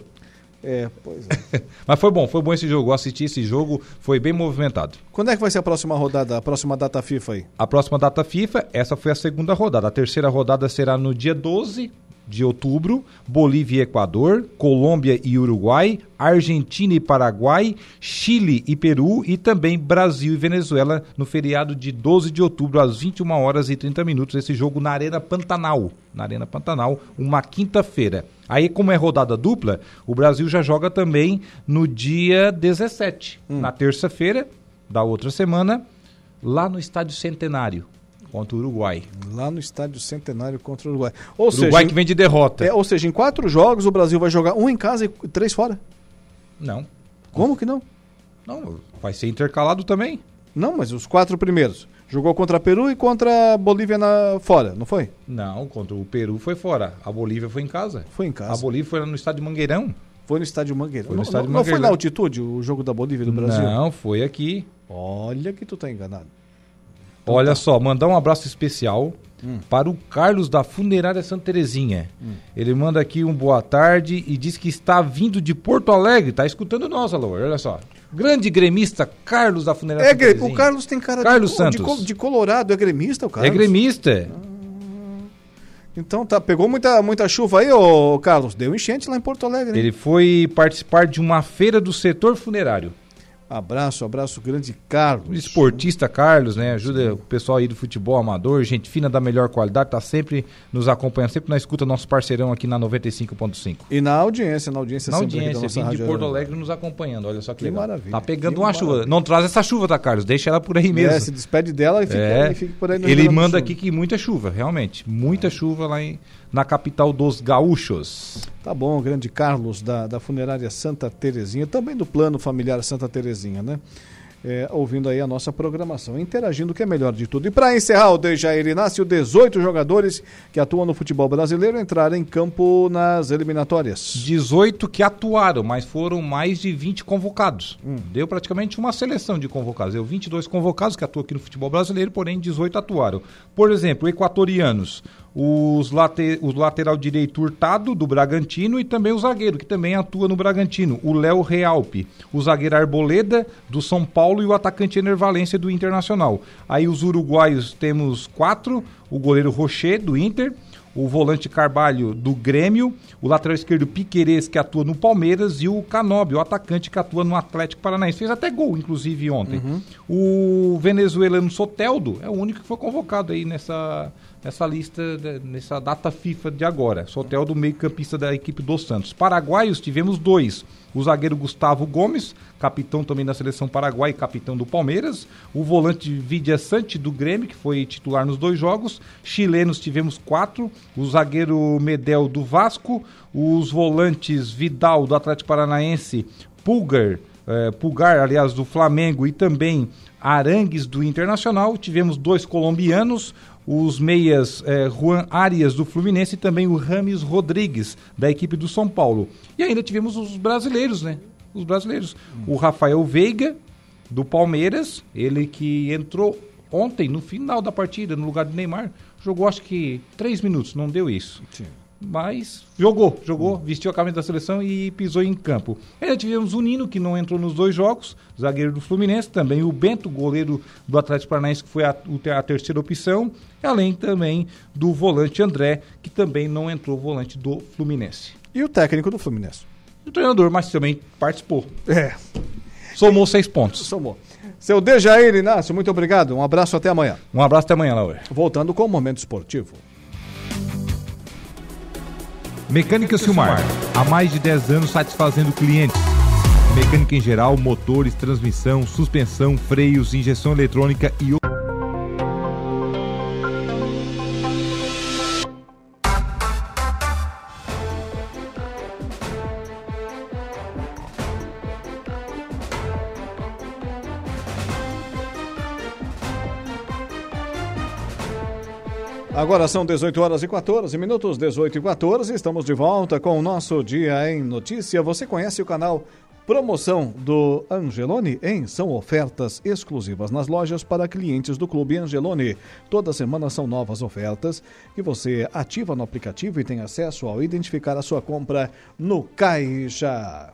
É, pois é. Mas foi bom, foi bom esse jogo. Eu assisti esse jogo, foi bem movimentado. Quando é que vai ser a próxima rodada, a próxima data FIFA aí? A próxima data FIFA, essa foi a segunda rodada. A terceira rodada será no dia 12 de outubro, Bolívia e Equador, Colômbia e Uruguai, Argentina e Paraguai, Chile e Peru e também Brasil e Venezuela no feriado de 12 de outubro às 21 horas e 30 minutos. Esse jogo na Arena Pantanal, na Arena Pantanal, uma quinta-feira. Aí, como é rodada dupla, o Brasil já joga também no dia 17, Hum. na terça-feira da outra semana, lá no Estádio Centenário contra o Uruguai. Lá no Estádio Centenário contra o Uruguai. Ou Uruguai seja, que vem de derrota. É, ou seja, em quatro jogos o Brasil vai jogar um em casa e três fora. Não. Como que não? Não, vai ser intercalado também. Não, mas os quatro primeiros. Jogou contra Peru e contra Bolívia na... fora, não foi? Não, contra o Peru foi fora. A Bolívia foi em casa. Foi em casa. A Bolívia foi no estádio Mangueirão. Foi no estádio Mangueirão. Foi no Não- estádio não, não foi Mangueirão. na altitude o jogo da Bolívia e do Brasil? Não, foi aqui. Olha que tu tá enganado. Olha só, mandar um abraço especial Hum. para o Carlos da Funerária Santa Terezinha. Hum. Ele manda aqui um boa tarde e diz que está vindo de Porto Alegre. Está escutando nós, alô. Olha só. Grande gremista Carlos da Funerária É, Santa Terezinha. o Carlos tem cara Carlos de, de, Santos. co- de colorado, é gremista o Carlos? É gremista. Então tá, pegou muita, muita chuva aí, ô Carlos? Deu enchente lá em Porto Alegre. hein? Ele foi participar de uma feira do setor funerário. Abraço, abraço grande, Carlos. Esportista Carlos, né? Ajuda o pessoal aí do futebol amador, gente fina da melhor qualidade, tá sempre nos acompanhando, sempre na escuta nosso parceirão aqui na 95.5. E na audiência, na audiência Na sempre aqui da audiência, nossa de Porto. Alegre nos acompanhando, olha só que, Que legal. maravilha, Tá pegando uma maravilha. chuva. Não traz essa chuva, tá, Carlos? Deixa ela por aí mesmo. É, se despede dela e fica, É. e fica por aí Ele manda aqui que muita chuva, realmente. Muita chuva lá em, na capital dos gaúchos. Tá bom, grande Carlos da, da funerária Santa Terezinha, também do plano familiar Santa Terezinha, né? É, ouvindo aí a nossa programação, interagindo, que é melhor de tudo. E para encerrar o Dejair Inácio, 18 jogadores que atuam no futebol brasileiro entraram em campo nas eliminatórias. 18 que atuaram, mas foram mais de 20 convocados. Hum. Deu praticamente uma seleção de convocados. Deu 22 convocados que atuam aqui no futebol brasileiro, porém 18 atuaram. Por exemplo, equatorianos, os late, o lateral direito Hurtado, do Bragantino, e também o zagueiro, que também atua no Bragantino, o Léo Realpe. O zagueiro Arboleda, do São Paulo, e o atacante Enervalência, do Internacional. Aí os uruguaios temos quatro, o goleiro Rocher, do Inter, o volante Carvalho do Grêmio, o lateral esquerdo Piquerez, que atua no Palmeiras, e o Canobi, o atacante que atua no Atlético Paranaense. Fez até gol, inclusive, ontem. O venezuelano Soteldo é o único que foi convocado aí nessa, nessa lista, de- nessa data FIFA de agora. Soteldo, meio-campista da equipe dos Santos. Paraguaios, tivemos dois. O zagueiro Gustavo Gomes, capitão também da seleção paraguai e capitão do Palmeiras. O volante Vidia Sante do Grêmio, que foi titular nos dois jogos. Chilenos tivemos quatro. O zagueiro Medel do Vasco. Os volantes Vidal do Atlético Paranaense. Pulgar, eh, Pulgar, aliás, do Flamengo e também Arangues do Internacional. Tivemos dois colombianos, os meias eh, Juan Arias do Fluminense e também o Rames Rodrigues da equipe do São Paulo. E ainda tivemos os brasileiros, né? Os brasileiros. O Rafael Veiga do Palmeiras, ele que entrou ontem no final da partida no lugar do Neymar, jogou acho que três minutos, não deu isso. Mas jogou, jogou, vestiu a camisa da seleção e pisou em campo. Ainda tivemos o Nino, que não entrou nos dois jogos, zagueiro do Fluminense, também o Bento, goleiro do Atlético Paranaense, que foi a, a terceira opção, além também do volante André, que também não entrou, volante do Fluminense. E o técnico do Fluminense? O treinador, mas também participou. É. Somou seis pontos. Somou. Seu Dejair Inácio, muito obrigado. Um abraço até amanhã. Um abraço até amanhã, Laura. Voltando com o Momento Esportivo. Mecânica Silmar, há mais de 10 anos satisfazendo clientes. Mecânica em geral, motores, transmissão, suspensão, freios, injeção eletrônica e outros. Agora são 18 horas e 14 minutos, 18 e 14. Estamos de volta com o nosso Dia em Notícia. Você conhece o canal Promoção do Angelone em são ofertas exclusivas nas lojas para clientes do Clube Angelone. Toda semana são novas ofertas que você ativa no aplicativo e tem acesso ao identificar a sua compra no Caixa.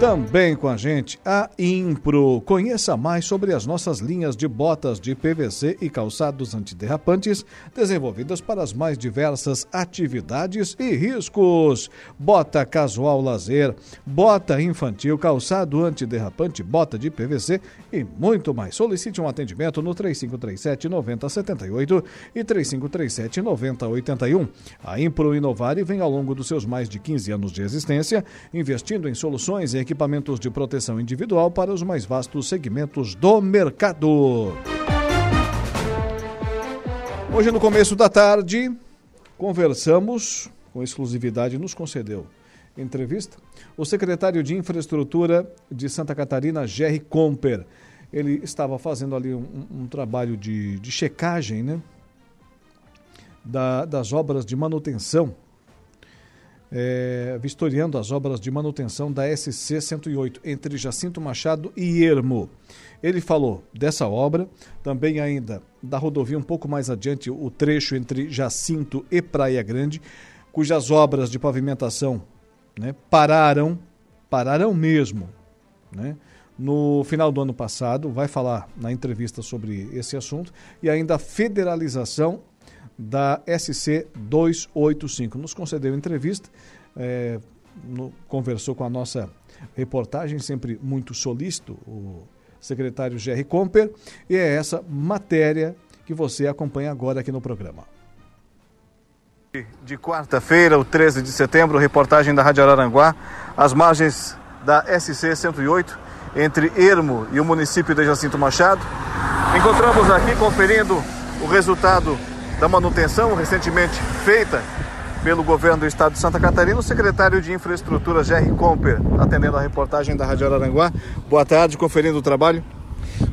Também com a gente a Impro. Conheça mais sobre as nossas linhas de botas de PVC e calçados antiderrapantes desenvolvidas para as mais diversas atividades e riscos. Bota casual lazer, bota infantil, calçado antiderrapante, bota de PVC e muito mais. Solicite um atendimento no 3537 9078 e 3537 9081. A Impro Inovare vem ao longo dos seus mais de 15 anos de existência investindo em soluções e equipamentos de proteção individual para os mais vastos segmentos do mercado. Hoje, no começo da tarde, conversamos, com exclusividade, nos concedeu entrevista, o secretário de Infraestrutura de Santa Catarina, Jerry Comper. Ele estava fazendo ali um, um trabalho de, de checagem né, da, das obras de manutenção é, vistoriando as obras de manutenção da SC 108 entre Jacinto Machado e Ermo. Ele falou dessa obra, também ainda da rodovia um pouco mais adiante, o trecho entre Jacinto e Praia Grande, cujas obras de pavimentação né, pararam, pararam mesmo. Né? No final do ano passado, vai falar na entrevista sobre esse assunto, e ainda a federalização da SC 285. Nos concedeu entrevista, é, no, conversou com a nossa reportagem, sempre muito solícito, o secretário Jerry Comper, e é essa matéria que você acompanha agora aqui no programa. De quarta-feira, o 13 de setembro, reportagem da Rádio Araranguá, às margens da SC 108, entre Ermo e o município de Jacinto Machado. Encontramos aqui conferindo o resultado da manutenção recentemente feita pelo governo do estado de Santa Catarina, o secretário de Infraestrutura, Jerry Comper, atendendo a reportagem da Rádio Araranguá. Boa tarde, conferindo o trabalho.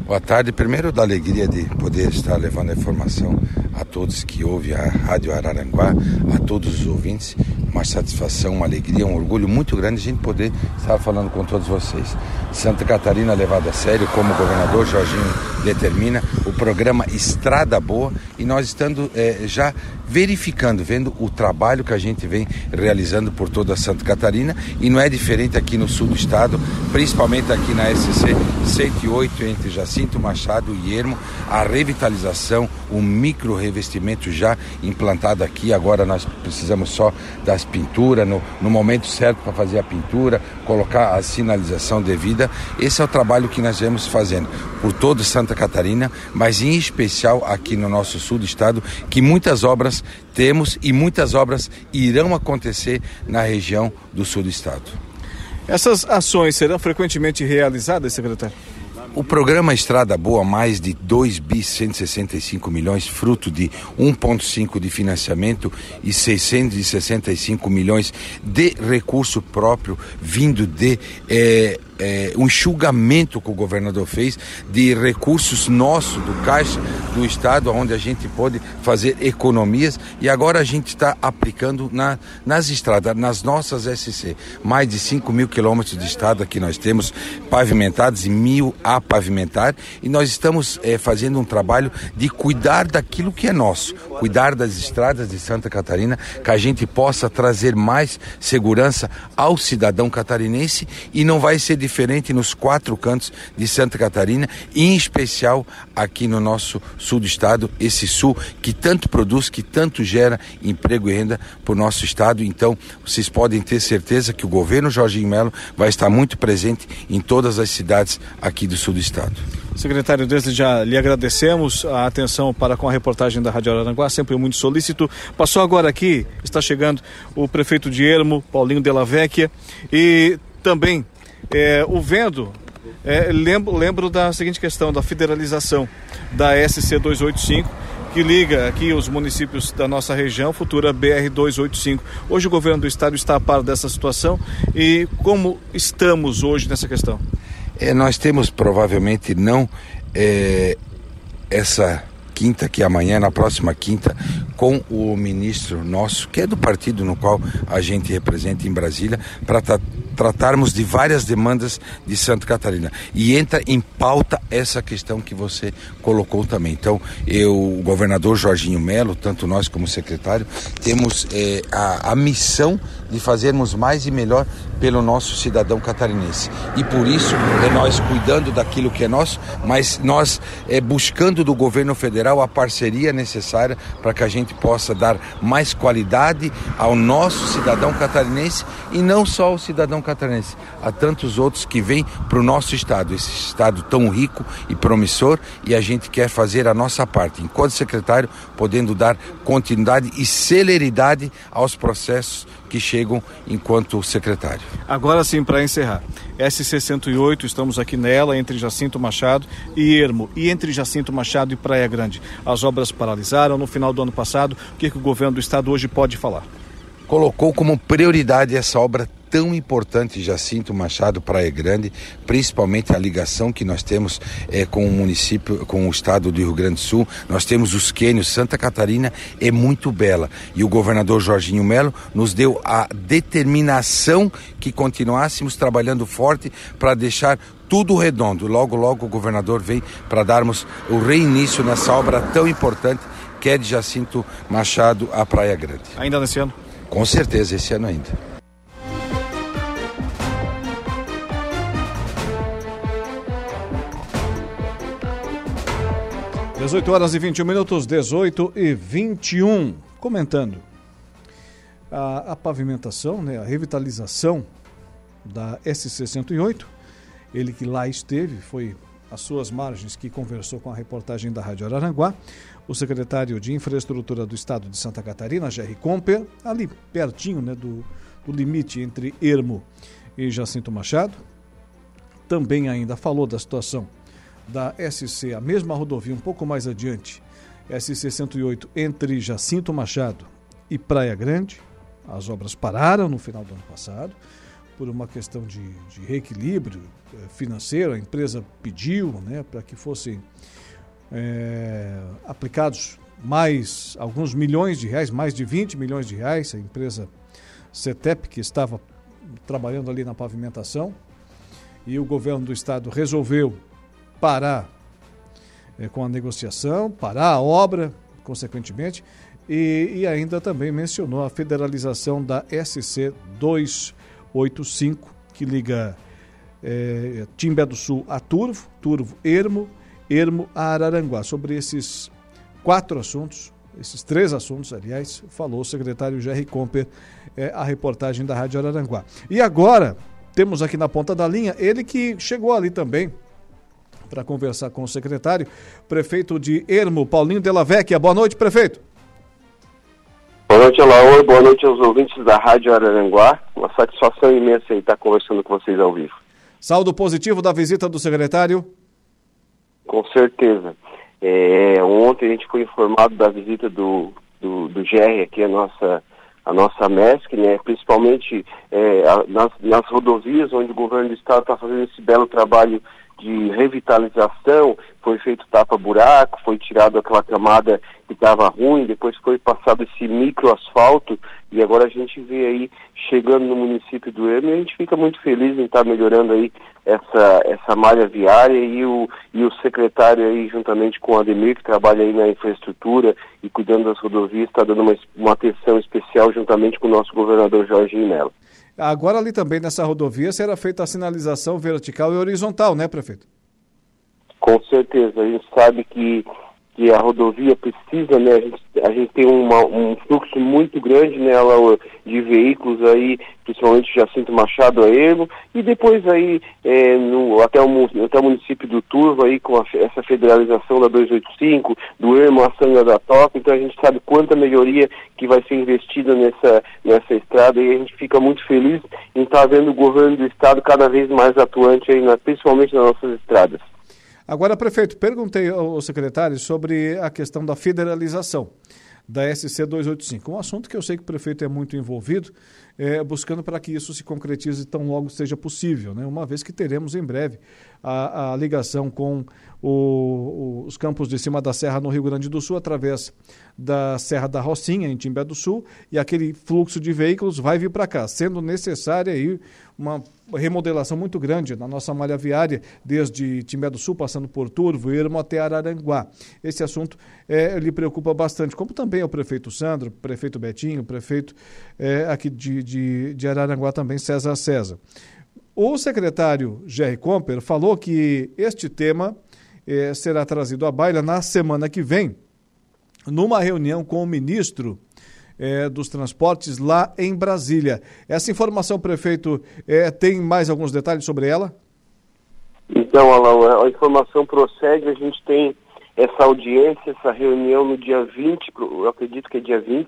Boa tarde. Primeiro, da alegria de poder estar levando a informação a todos que ouvem a Rádio Araranguá, a todos os ouvintes. Uma satisfação, uma alegria, um orgulho muito grande a gente poder estar falando com todos vocês. Santa Catarina levada a sério, como o governador Jorginho determina, o programa Estrada Boa e nós estando é, já verificando, vendo o trabalho que a gente vem realizando por toda Santa Catarina e não é diferente aqui no sul do estado, principalmente aqui na SC 108 entre Jacinto Machado e Ermo, a revitalização, o micro revestimento já implantado aqui, agora nós precisamos só das pinturas, no, no momento certo para fazer a pintura, colocar a sinalização devida. Esse é o trabalho que nós vemos fazendo por toda Santa Catarina, mas em especial aqui no nosso sul do estado, que muitas obras temos e muitas obras irão acontecer na região do sul do estado. Essas ações serão frequentemente realizadas, secretário? O programa Estrada Boa, mais de 2 bi 165 milhões, fruto de 1,5 de financiamento e 665 milhões de recurso próprio vindo de eh, é, um enxugamento que o governador fez de recursos nossos do Caixa do Estado, onde a gente pode fazer economias e agora a gente está aplicando na, nas estradas, nas nossas SC. Mais de 5 mil quilômetros de estrada que nós temos pavimentados e mil a pavimentar e nós estamos é, fazendo um trabalho de cuidar daquilo que é nosso, cuidar das estradas de Santa Catarina, que a gente possa trazer mais segurança ao cidadão catarinense e não vai ser diferente nos quatro cantos de Santa Catarina, em especial aqui no nosso sul do estado, esse sul que tanto produz, que tanto gera emprego e renda para o nosso estado. Então, vocês podem ter certeza que o governo Jorginho Melo vai estar muito presente em todas as cidades aqui do sul do estado. Secretário, desde já lhe agradecemos a atenção para com a reportagem da Rádio Araranguá, sempre muito solícito. Passou agora aqui, está chegando o prefeito de Ermo, Paulinho Della Vecchia, e também, é, o vendo, é, lembro, lembro da seguinte questão, da federalização da SC 285, que liga aqui os municípios da nossa região, futura BR 285. Hoje o governo do estado está a par dessa situação e como estamos hoje nessa questão? É, nós temos provavelmente não é, essa quinta, que é amanhã, na próxima quinta, com o ministro nosso, que é do partido no qual a gente representa em Brasília, para tra tratarmos de várias demandas de Santa Catarina. E entra em pauta essa questão que você colocou também. Então, eu, o governador Jorginho Melo, tanto nós como secretário, temos é, a, a missão de fazermos mais e melhor pelo nosso cidadão catarinense. E por isso é nós cuidando daquilo que é nosso, mas nós é, buscando do governo federal a parceria necessária para que a gente possa dar mais qualidade ao nosso cidadão catarinense e não só ao cidadão catarinense, a tantos outros que vêm para o nosso estado, esse estado tão rico e promissor, e a gente quer fazer a nossa parte, enquanto secretário, podendo dar continuidade e celeridade aos processos que chegam enquanto secretário. Agora sim, para encerrar, S68, estamos aqui nela, entre Jacinto Machado e Ermo, e entre Jacinto Machado e Praia Grande. As obras paralisaram no final do ano passado. O que, que o governo do estado hoje pode falar? Colocou como prioridade essa obra tão importante Jacinto Machado Praia Grande, principalmente a ligação que nós temos é, com o município, com o estado do Rio Grande do Sul. Nós temos os quênios, Santa Catarina é muito bela. E o governador Jorginho Melo nos deu a determinação que continuássemos trabalhando forte para deixar tudo redondo. Logo, logo o governador vem para darmos o reinício nessa obra tão importante que é de Jacinto Machado a Praia Grande. Ainda nesse ano? Com certeza, esse ano ainda. 18 horas e 21 minutos, 18 e 21. Comentando a, a pavimentação, né, a revitalização da SC-108. Ele que lá esteve, foi às suas margens que conversou com a reportagem da Rádio Araranguá. O secretário de Infraestrutura do Estado de Santa Catarina, Jerry Comper, ali pertinho né, do, do limite entre Ermo e Jacinto Machado, também ainda falou da situação da SC, a mesma rodovia um pouco mais adiante, SC 108 entre Jacinto Machado e Praia Grande. As obras pararam no final do ano passado por uma questão de, de reequilíbrio eh, financeiro. A empresa pediu né, para que fossem é, aplicados mais alguns milhões de reais, mais de 20 milhões de reais. A empresa CETEP, que estava trabalhando ali na pavimentação, e o governo do estado resolveu parar é, com a negociação, parar a obra, consequentemente, e, e, ainda também mencionou a federalização da SC 285, que liga é, Timbé do Sul a Turvo, Turvo Ermo, Ermo a Araranguá. Sobre esses quatro assuntos, esses três assuntos, aliás, falou o secretário Jerry Comper, é, a reportagem da Rádio Araranguá. E agora, temos aqui na ponta da linha ele que chegou ali também para conversar com o secretário, prefeito de Ermo, Paulinho Della Vecchia. Boa noite, prefeito. Boa noite, Alaor. Boa noite aos ouvintes da Rádio Araranguá. Uma satisfação imensa estar conversando com vocês ao vivo. Saldo positivo da visita do secretário? Com certeza. É, ontem a gente foi informado da visita do, do, do GR aqui, a nossa, a nossa MESC, né, principalmente é, a, nas, nas rodovias onde o governo do estado está fazendo esse belo trabalho de revitalização, foi feito tapa-buraco, foi tirado aquela camada que estava ruim, depois foi passado esse microasfalto e agora a gente vê aí chegando no município do Ermo e a gente fica muito feliz em estar tá melhorando aí essa, essa malha viária e o, e o secretário aí juntamente com o Ademir que trabalha aí na infraestrutura e cuidando das rodovias está dando uma, uma atenção especial juntamente com o nosso governador Jorge Melo. Agora ali também nessa rodovia será feita a sinalização vertical e horizontal, né, prefeito? Com certeza. A gente sabe que, que a rodovia precisa, né? A gente, a gente tem uma, um fluxo muito grande nela de veículos aí, principalmente Jacinto Machado a Ermo, e depois aí é, no, até, o, até o município do Turvo aí com a, essa federalização da 285, do Ermo a Sanga da Toca, então a gente sabe quanta melhoria que vai ser investida nessa, nessa estrada e a gente fica muito feliz em estar vendo o governo do estado cada vez mais atuante aí, na, principalmente nas nossas estradas. Agora, prefeito, perguntei ao secretário sobre a questão da federalização da SC 285. Um assunto que eu sei que o prefeito é muito envolvido, é, buscando para que isso se concretize tão logo seja possível, né? uma vez que teremos em breve a, a ligação com o, os campos de cima da Serra no Rio Grande do Sul, através da Serra da Rocinha, em Timbé do Sul, e aquele fluxo de veículos vai vir para cá, sendo necessária aí uma remodelação muito grande na nossa malha viária, desde Timbé do Sul, passando por Turvo, Irmo até Araranguá. Esse assunto é, lhe preocupa bastante, como também o prefeito Sandro, prefeito Betinho, prefeito é, aqui de, de, de Araranguá também, César César. O secretário Jerry Comper falou que este tema eh, será trazido à baila na semana que vem, numa reunião com o ministro eh, dos Transportes lá em Brasília. Essa informação, prefeito, eh, tem mais alguns detalhes sobre ela? Então, Alain, a informação prossegue, a gente tem essa audiência, essa reunião no dia 20, eu acredito que é dia 20,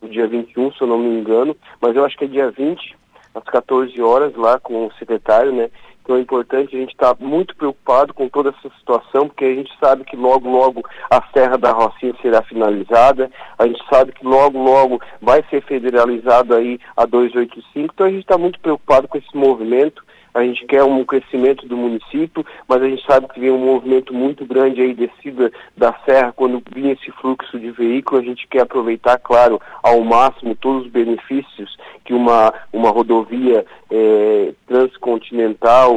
no dia 21, se eu não me engano, mas eu acho que é dia 20, às 14 horas, lá com o secretário, né? Então é importante a gente estar tá muito preocupado com toda essa situação, porque a gente sabe que logo, logo a Serra da Rocinha será finalizada, a gente sabe que logo, logo vai ser federalizado aí a 285, então a gente está muito preocupado com esse movimento a gente quer um crescimento do município, mas a gente sabe que vem um movimento muito grande aí descida da serra. Quando vinha esse fluxo de veículo, a gente quer aproveitar, claro, ao máximo todos os benefícios que uma, uma rodovia é, transcontinental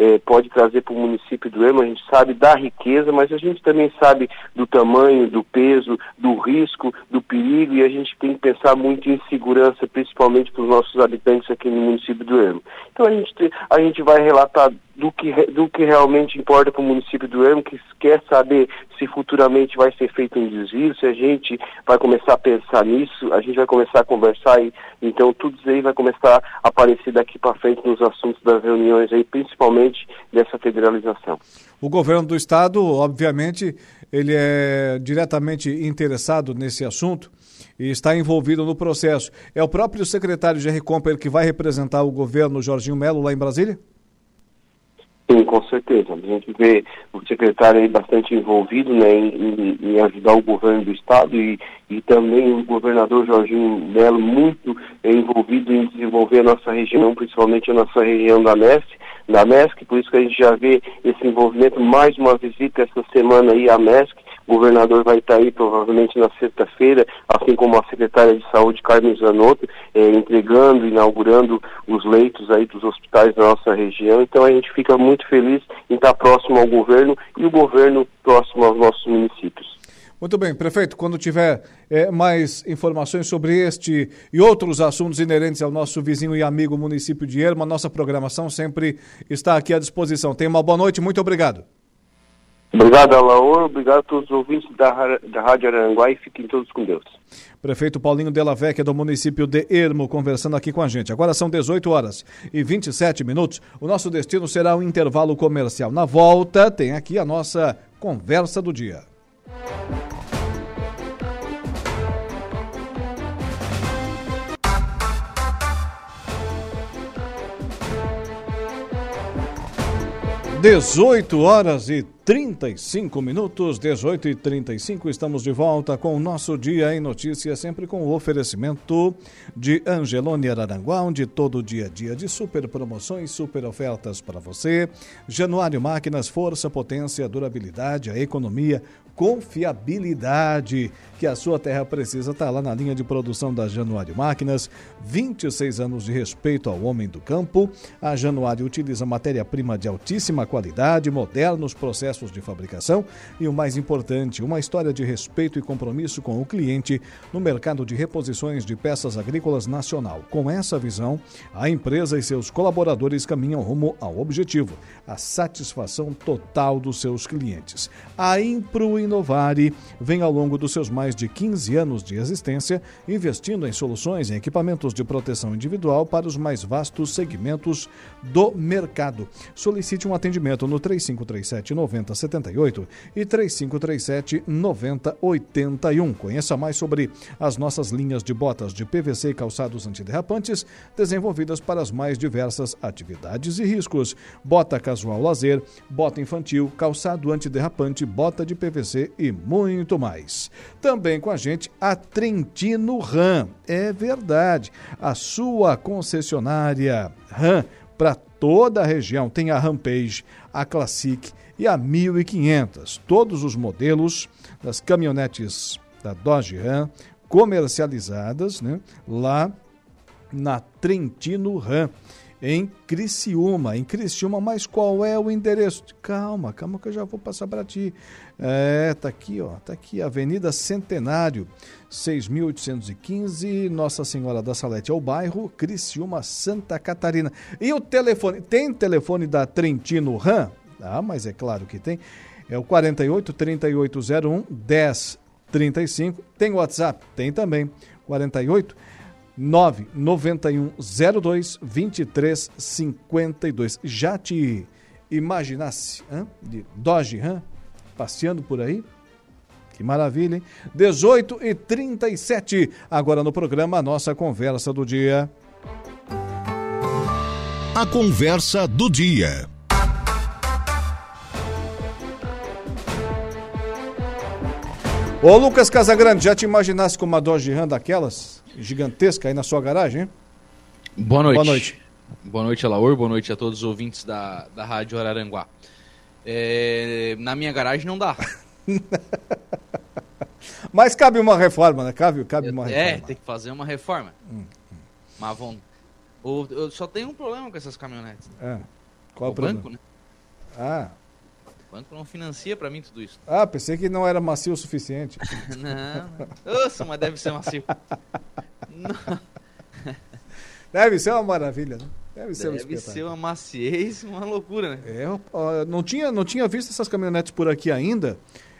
é, pode trazer para o município do Ema, a gente sabe da riqueza, mas a gente também sabe do tamanho, do peso, do risco, do perigo, e a gente tem que pensar muito em segurança, principalmente para os nossos habitantes aqui no município do Ema. Então a gente, a gente vai relatar do que, do que realmente importa para o município do Ermo, que quer saber se futuramente vai ser feito um desvio, se a gente vai começar a pensar nisso, a gente vai começar a conversar e então tudo isso aí vai começar a aparecer daqui para frente nos assuntos das reuniões aí, principalmente dessa federalização. O governo do estado, obviamente, ele é diretamente interessado nesse assunto e está envolvido no processo. É o próprio secretário Jerry Comper que vai representar o governo Jorginho Melo lá em Brasília? Sim, com certeza. A gente vê o secretário aí bastante envolvido né, em, em ajudar o governo do estado e, e também o governador Jorginho Melo muito envolvido em desenvolver a nossa região, principalmente a nossa região da MESC, da MESC, por isso que a gente já vê esse envolvimento, mais uma visita essa semana aí à MESC, o governador vai estar aí provavelmente na sexta-feira, assim como a secretária de saúde, Carmen Zanotto, eh, entregando, inaugurando os leitos aí dos hospitais da nossa região. Então a gente fica muito feliz em estar próximo ao governo e o governo próximo aos nossos municípios. Muito bem, prefeito, quando tiver é, mais informações sobre este e outros assuntos inerentes ao nosso vizinho e amigo município de Erma, nossa programação sempre está aqui à disposição. Tenha uma boa noite, muito obrigado. Obrigado, Alaor. Obrigado a todos os ouvintes da, da Rádio Aranguá e fiquem todos com Deus. Prefeito Paulinho Della Vecchia, do município de Ermo, conversando aqui com a gente. Agora são 18 horas e 27 minutos. O nosso destino será um intervalo comercial. Na volta, tem aqui a nossa conversa do dia. 18 horas e 35 minutos, 18 e 35, estamos de volta com o nosso Dia em Notícias, sempre com o oferecimento de Angelone Araranguá, onde todo dia a dia de super promoções, super ofertas para você. Januário Máquinas, força, potência, durabilidade, a economia, confiabilidade que a sua terra precisa está lá na linha de produção da Januário Máquinas. 26 anos de respeito ao homem do campo. A Januário utiliza matéria-prima de altíssima qualidade, modernos processos de fabricação e o mais importante, uma história de respeito e compromisso com o cliente no mercado de reposições de peças agrícolas nacional. Com essa visão, a empresa e seus colaboradores caminham rumo ao objetivo, a satisfação total dos seus clientes. A Impro Inovare vem ao longo dos seus mais de 15 anos de existência investindo em soluções e equipamentos de proteção individual para os mais vastos segmentos do mercado. Solicite um atendimento no 3537 9078 e 3537 9081. Conheça mais sobre as nossas linhas de botas de PVC e calçados antiderrapantes desenvolvidas para as mais diversas atividades e riscos. Bota casual lazer, bota infantil, calçado antiderrapante, bota de PVC e muito mais. Também com a gente a Trentino Ram. É verdade, a sua concessionária Ram para toda a região. Tem a Rampage, a Classic e a 1500. Todos os modelos das caminhonetes da Dodge Ram comercializadas né, lá na Trentino Ram em Criciúma, em Criciúma, mas qual é o endereço? Calma, calma que eu já vou passar para ti. É, tá aqui, ó, tá aqui, Avenida Centenário, 6815, Nossa Senhora da Salete, é o bairro Criciúma, Santa Catarina. E o telefone, tem telefone da Trentino Ram? Ah, mas é claro que tem. É o 48 3801 1035. Tem WhatsApp? Tem também. 48 99102 2352. Já te imaginasse hein? de Dodge Ram passeando por aí? Que maravilha, hein? 18 e 37 agora no programa a nossa conversa do dia. A conversa do dia. Ô Lucas Casagrande, já te imaginasse com uma Dodge Ram daquelas? Gigantesca aí na sua garagem, hein? Boa noite. Boa noite. Boa noite, Alaor. Boa noite a todos os ouvintes da, da Rádio Araranguá. É, na minha garagem não dá. Mas cabe uma reforma, né? Cabe, cabe uma reforma. É, tem que fazer uma reforma. Hum, Mas vão. O- Eu só tenho um problema com essas caminhonetes. É. Qual o o problema? banco, né? Ah. O banco não financia pra mim tudo isso. ah, pensei que não era macio o suficiente. não, não. Nossa, mas deve ser macio. Não. Deve ser uma maravilha, né? Deve ser um Deve espetáculo. ser uma maciez, uma loucura, né? É, ó, não tinha, não tinha visto essas caminhonetes por aqui ainda.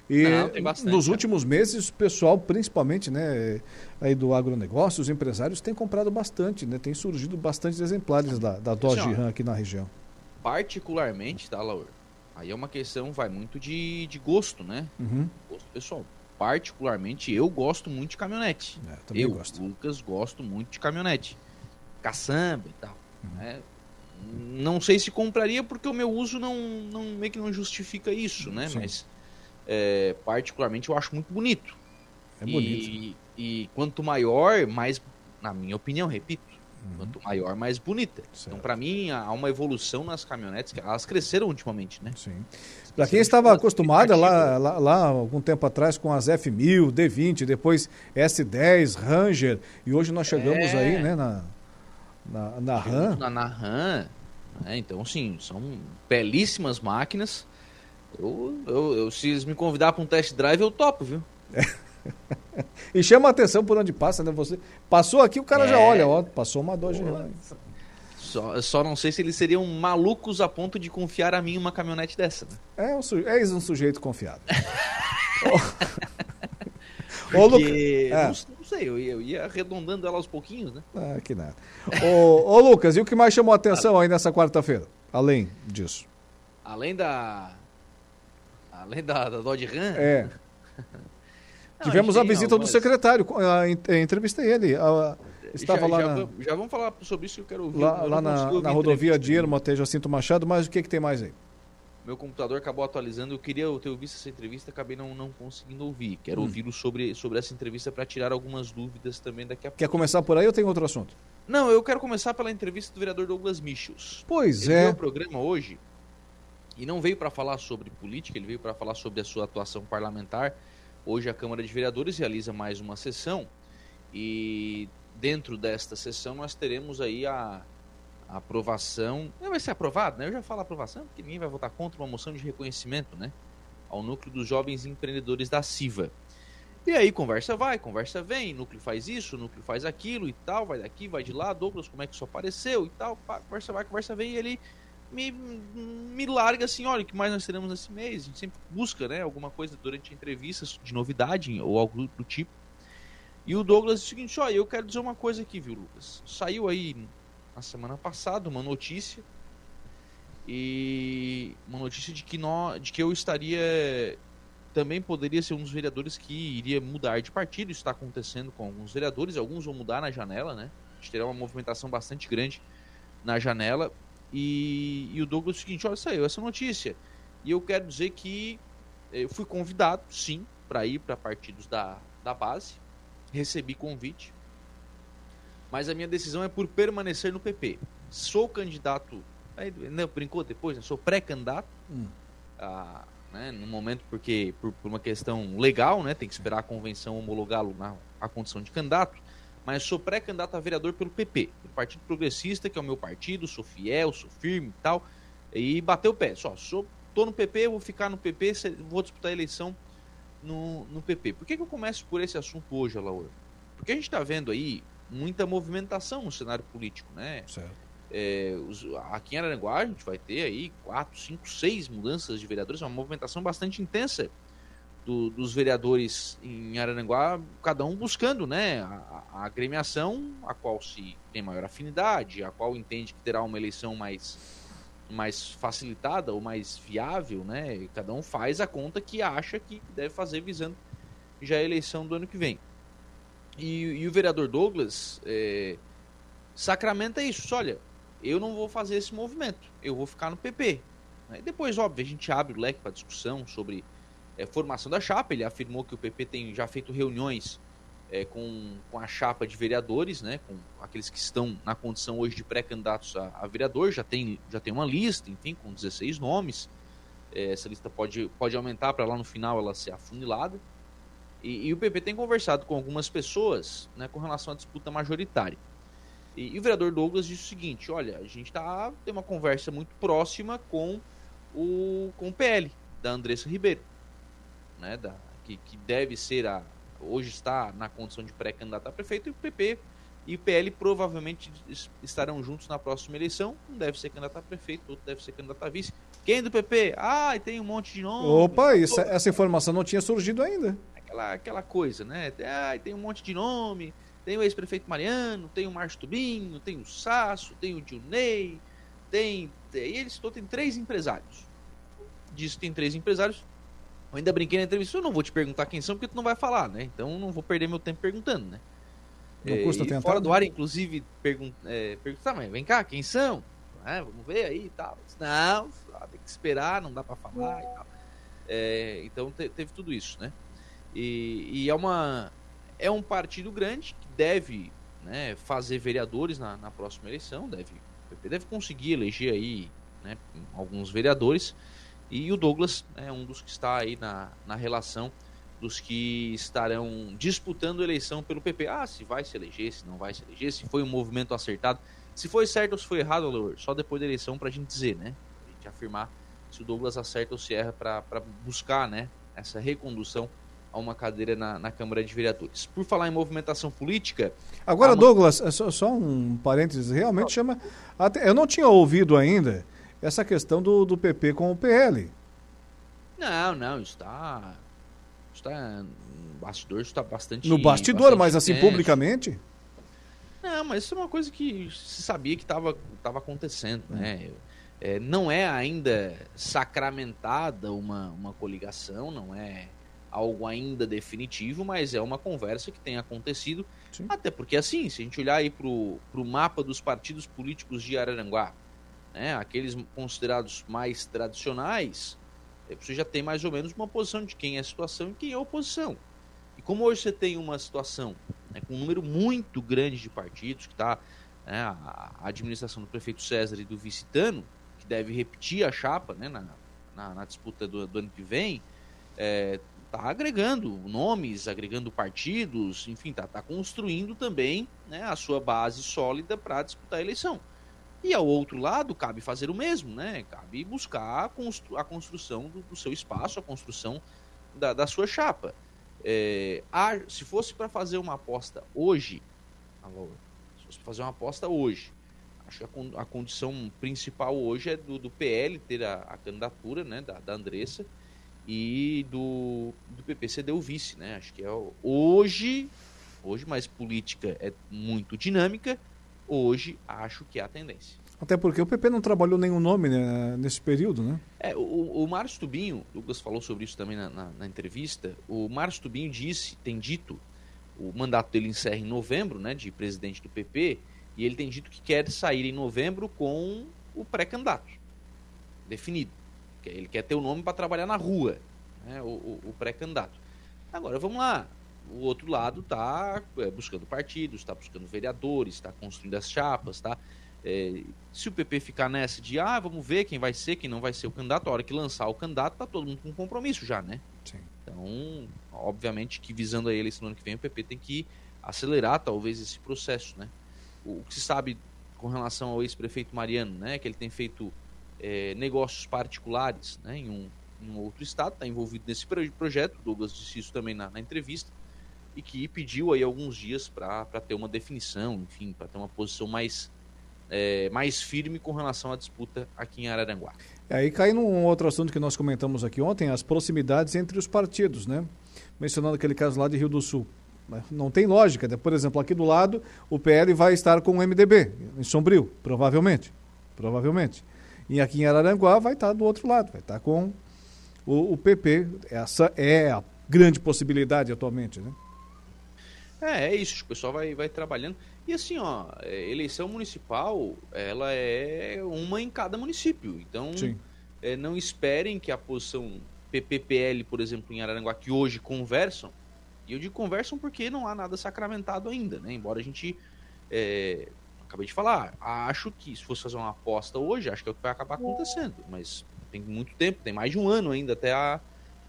E Não, bastante, nos últimos meses, o pessoal, principalmente, né, aí do agronegócio, os empresários têm comprado bastante, né? Tem surgido bastante exemplares da, da Dodge. Ram aqui na região. Particularmente, tá, Laura? Aí é uma questão, vai muito de, de gosto, né? Uhum. Gosto pessoal. Particularmente, eu gosto muito de caminhonete. também eu, gosto. Lucas, gosto muito de caminhonete. Caçamba e tal. Uhum. né? Não sei se compraria porque o meu uso não, não meio que não justifica isso, né? Sim. Mas é, particularmente eu acho muito bonito. É E- bonito. E, quanto maior, mais, na minha opinião, repito, Uhum. quanto maior, mais bonita. Então, para mim, há uma evolução nas caminhonetes, que elas cresceram ultimamente, né? Sim. Para quem estava acostumada lá, lá, lá algum tempo atrás com as F1000, D20, depois S10, Ranger, e hoje nós chegamos É. aí, né, na, na, na RAM. Na, na RAM. né? Então, sim, são belíssimas máquinas. Eu, eu, eu- se eles me convidar para um test drive, eu topo, viu? E chama a atenção por onde passa, né? Você passou aqui, o cara já É. olha, ó, passou uma Dodge Ram. Só, só não sei se eles seriam malucos a ponto de confiar a mim uma caminhonete dessa. Né? É um, su- és um sujeito Luca- Porque, É. não, não sei, eu ia, eu ia arredondando ela aos pouquinhos, né? Ah, que nada. Ô, ô, Lucas, e o que mais chamou a atenção aí nessa quarta-feira? Além disso. Além da. Além da, da Dodge Ram. É. Tivemos a visita do algumas- secretário, ah, en- eh, entrevistei ele. ah, Estava já, lá, já, na, vamos- já vamos falar sobre isso que eu quero ouvir. lá, eu lá na, ouvir na rodovia entrevista de Irma até Jacinto Machado, mas o que, que tem mais aí? Meu computador acabou atualizando, eu queria ter ouvido essa entrevista, acabei não, não conseguindo ouvir. Quero Hum. ouvi-lo sobre, sobre essa entrevista para tirar algumas dúvidas também daqui a pouco. Quer começar por aí ou tem outro assunto? Não, eu quero começar pela entrevista do vereador Douglas Michels. Pois ele é. veio ao programa hoje e não veio para falar sobre política, ele veio para falar sobre a sua atuação parlamentar. Hoje a Câmara de Vereadores realiza mais uma sessão e dentro desta sessão nós teremos aí a, a aprovação. Não vai ser aprovado, né? Eu já falo aprovação porque ninguém vai votar contra uma moção de reconhecimento, né? ao núcleo dos jovens empreendedores da Siva. E aí conversa vai, conversa vem, núcleo faz isso, núcleo faz aquilo e tal, vai daqui, vai de lá, Douglas, como é que isso apareceu e tal, conversa vai, conversa vem, e ele me, me larga assim, olha, o que mais nós teremos nesse mês? A gente sempre busca, né, alguma coisa durante entrevistas de novidade ou algo do tipo. E o Douglas diz o seguinte, olha, eu quero dizer uma coisa aqui, viu, Lucas? Saiu aí na semana passada uma notícia e uma notícia de que nós, de que eu estaria também poderia ser um dos vereadores que iria mudar de partido. Isso está acontecendo com alguns vereadores, alguns vão mudar na janela, né? A gente terá uma movimentação bastante grande na janela. E, e o Douglas o seguinte: olha, saiu essa notícia. E eu quero dizer que eu fui convidado, sim, para ir para partidos da, da base. Recebi convite. Mas a minha decisão é por permanecer no PP. Sou candidato. Aí, não, brincou depois, né? Sou pré-candidato. Hum. A, né, no momento porque por, por, uma questão legal, né, tem que esperar a convenção homologá-lo na a condição de candidato, mas sou pré-candidato a vereador pelo PP, pelo Partido Progressista, que é o meu partido, sou fiel, sou firme e tal, e bateu o pé, só, sou, tô no PP, vou ficar no PP, vou disputar a eleição no, no PP. Por que, que eu começo por esse assunto hoje, Alaor? Porque a gente está vendo aí muita movimentação no cenário político, né? Certo. É, os, aqui em Araranguá a gente vai ter aí quatro, cinco, seis mudanças de vereadores, é uma movimentação bastante intensa do, dos vereadores em Araranguá, cada um buscando né, a, a agremiação a qual se tem maior afinidade, a qual entende que terá uma eleição mais, mais facilitada ou mais viável, né? Cada um faz a conta que acha que deve fazer visando já a eleição do ano que vem. E, e o vereador Douglas é, sacramenta isso. Olha, eu não vou fazer esse movimento, eu vou ficar no PP. Depois, óbvio, a gente abre o leque para discussão sobre é, formação da chapa. Ele afirmou que o PP tem já feito reuniões é, com, com a chapa de vereadores, né, com aqueles que estão na condição hoje de pré-candidatos a, a, vereador, já tem, já tem uma lista, enfim, com 16 nomes. É, essa lista pode, pode aumentar para lá no final ela ser afunilada. E, e, o PP tem conversado com algumas pessoas né, com relação à disputa majoritária. E, e, o vereador Douglas disse o seguinte: olha, a gente tá, tem uma conversa muito próxima com o, com o PL, da Andressa Ribeiro, né, da, que, que deve ser a. Hoje está na condição de pré-candidato a prefeito, e o PP e o PL provavelmente estarão juntos na próxima eleição. Um deve ser candidato a prefeito, outro deve ser candidato a vice. Quem do PP? Ah, tem um monte de nome. Opa, isso, essa informação não tinha surgido ainda. Aquela, aquela coisa, né? Ah, tem um monte de nome. Tem o ex-prefeito Mariano, tem o Márcio Tubinho, tem o Sasso, tem o Dilney, tem. E ele citou, tem três empresários. Diz que tem três empresários. Eu ainda brinquei na entrevista, eu não vou te perguntar quem são, porque tu não vai falar, né? Então não vou perder meu tempo perguntando, né? Não é, custa tentar. Fora do ar, inclusive, pergun é, perguntar, mas vem cá, quem são? É, vamos ver aí e tal. Não, tem que esperar, não dá para falar e tal. É, então te, teve tudo isso, né? E, e, é uma é um partido grande que deve né, fazer vereadores na, na, próxima eleição, deve, o PP deve conseguir eleger aí né, alguns vereadores, e o Douglas é um dos que está aí na, na relação dos que estarão disputando a eleição pelo PP. Ah, se vai se eleger, se não vai se eleger, se foi um movimento acertado, se foi certo ou se foi errado, Lour, só depois da eleição para a gente dizer, né? A gente afirmar se o Douglas acerta ou se erra para buscar, né? Essa recondução a uma cadeira na, na, Câmara de Vereadores. Por falar em movimentação política. Agora, Douglas, é só, só, um parênteses, realmente chama. Até, eu não tinha ouvido ainda essa questão do, do PP com o PL. Não, não, está. Está. No bastidor está bastante. No bastidor, bastante mas assim, publicamente? Não, mas isso é uma coisa que se sabia que estava acontecendo, né? É, não é ainda sacramentada uma, uma coligação, não é algo ainda definitivo, mas é uma conversa que tem acontecido. Sim. Até porque, assim, se a gente olhar aí para o mapa dos partidos políticos de Araranguá, né, aqueles considerados mais tradicionais, é, você já tem mais ou menos uma posição de quem é a situação e quem é a oposição. E como hoje você tem uma situação né, com um número muito grande de partidos, que está né, a, administração do prefeito César e do vice-tano, que deve repetir a chapa né, na, na, na disputa do, do, ano que vem, é, tá agregando nomes, agregando partidos, enfim, tá, tá construindo também né, a sua base sólida para disputar a eleição. E ao outro lado, cabe fazer o mesmo, né? Cabe buscar a, constru a construção do, do, seu espaço, a construção da, da sua chapa. É, a, se fosse para fazer uma aposta hoje, se fosse fazer uma aposta hoje, acho que a, a condição principal hoje é do, do PL ter a, a candidatura né, da, da Andressa e do, do PP ceder o vice, né? Acho que é hoje, hoje, mas política é muito dinâmica, hoje acho que é a tendência. Até porque o PP não trabalhou nenhum nome né, nesse período, né? É, o, o Márcio Tubinho, o Douglas falou sobre isso também na, na, na, entrevista, o Márcio Tubinho disse, tem dito, o mandato dele encerra em novembro, né, de presidente do PP, e ele tem dito que quer sair em novembro com o pré-candidato definido. Ele quer ter o nome para trabalhar na rua, né, o, o, o pré-candidato. Agora, vamos lá. O outro lado está é, buscando partidos, está buscando vereadores, está construindo as chapas, está é, se o PP ficar nessa de, ah, vamos ver quem vai ser, quem não vai ser o candidato, a hora que lançar o candidato, tá todo mundo com compromisso já, né? Sim. Então, obviamente que visando a eleição no ano que vem, o PP tem que acelerar talvez esse processo, né? O que se sabe com relação ao ex-prefeito Mariano, né? Que ele tem feito é, negócios particulares né, em, um, em um outro estado, está envolvido nesse projeto, Douglas disse isso também na, na entrevista, e que pediu aí alguns dias para ter uma definição, enfim, para ter uma posição mais é, mais firme com relação à disputa aqui em Araranguá. É, aí cai num outro assunto que nós comentamos aqui ontem, as proximidades entre os partidos, né? Mencionando aquele caso lá de Rio do Sul. Né? Não tem lógica. Né? Por exemplo, aqui do lado, o PL vai estar com o MDB, em Sombrio, provavelmente. Provavelmente. E aqui em Araranguá vai estar do outro lado, vai estar com o, o PP. Essa é a grande possibilidade atualmente, né? É, é isso, o pessoal vai, vai trabalhando. E assim, ó, é, eleição municipal, ela é uma em cada município. Então, é, não esperem que a posição PPPL, por exemplo, em Araranguá, que hoje conversam, e eu digo conversam porque não há nada sacramentado ainda, né? Embora a gente, é, acabei de falar, acho que se fosse fazer uma aposta hoje, acho que é o que vai acabar acontecendo. Mas tem muito tempo, tem mais de um ano ainda até a,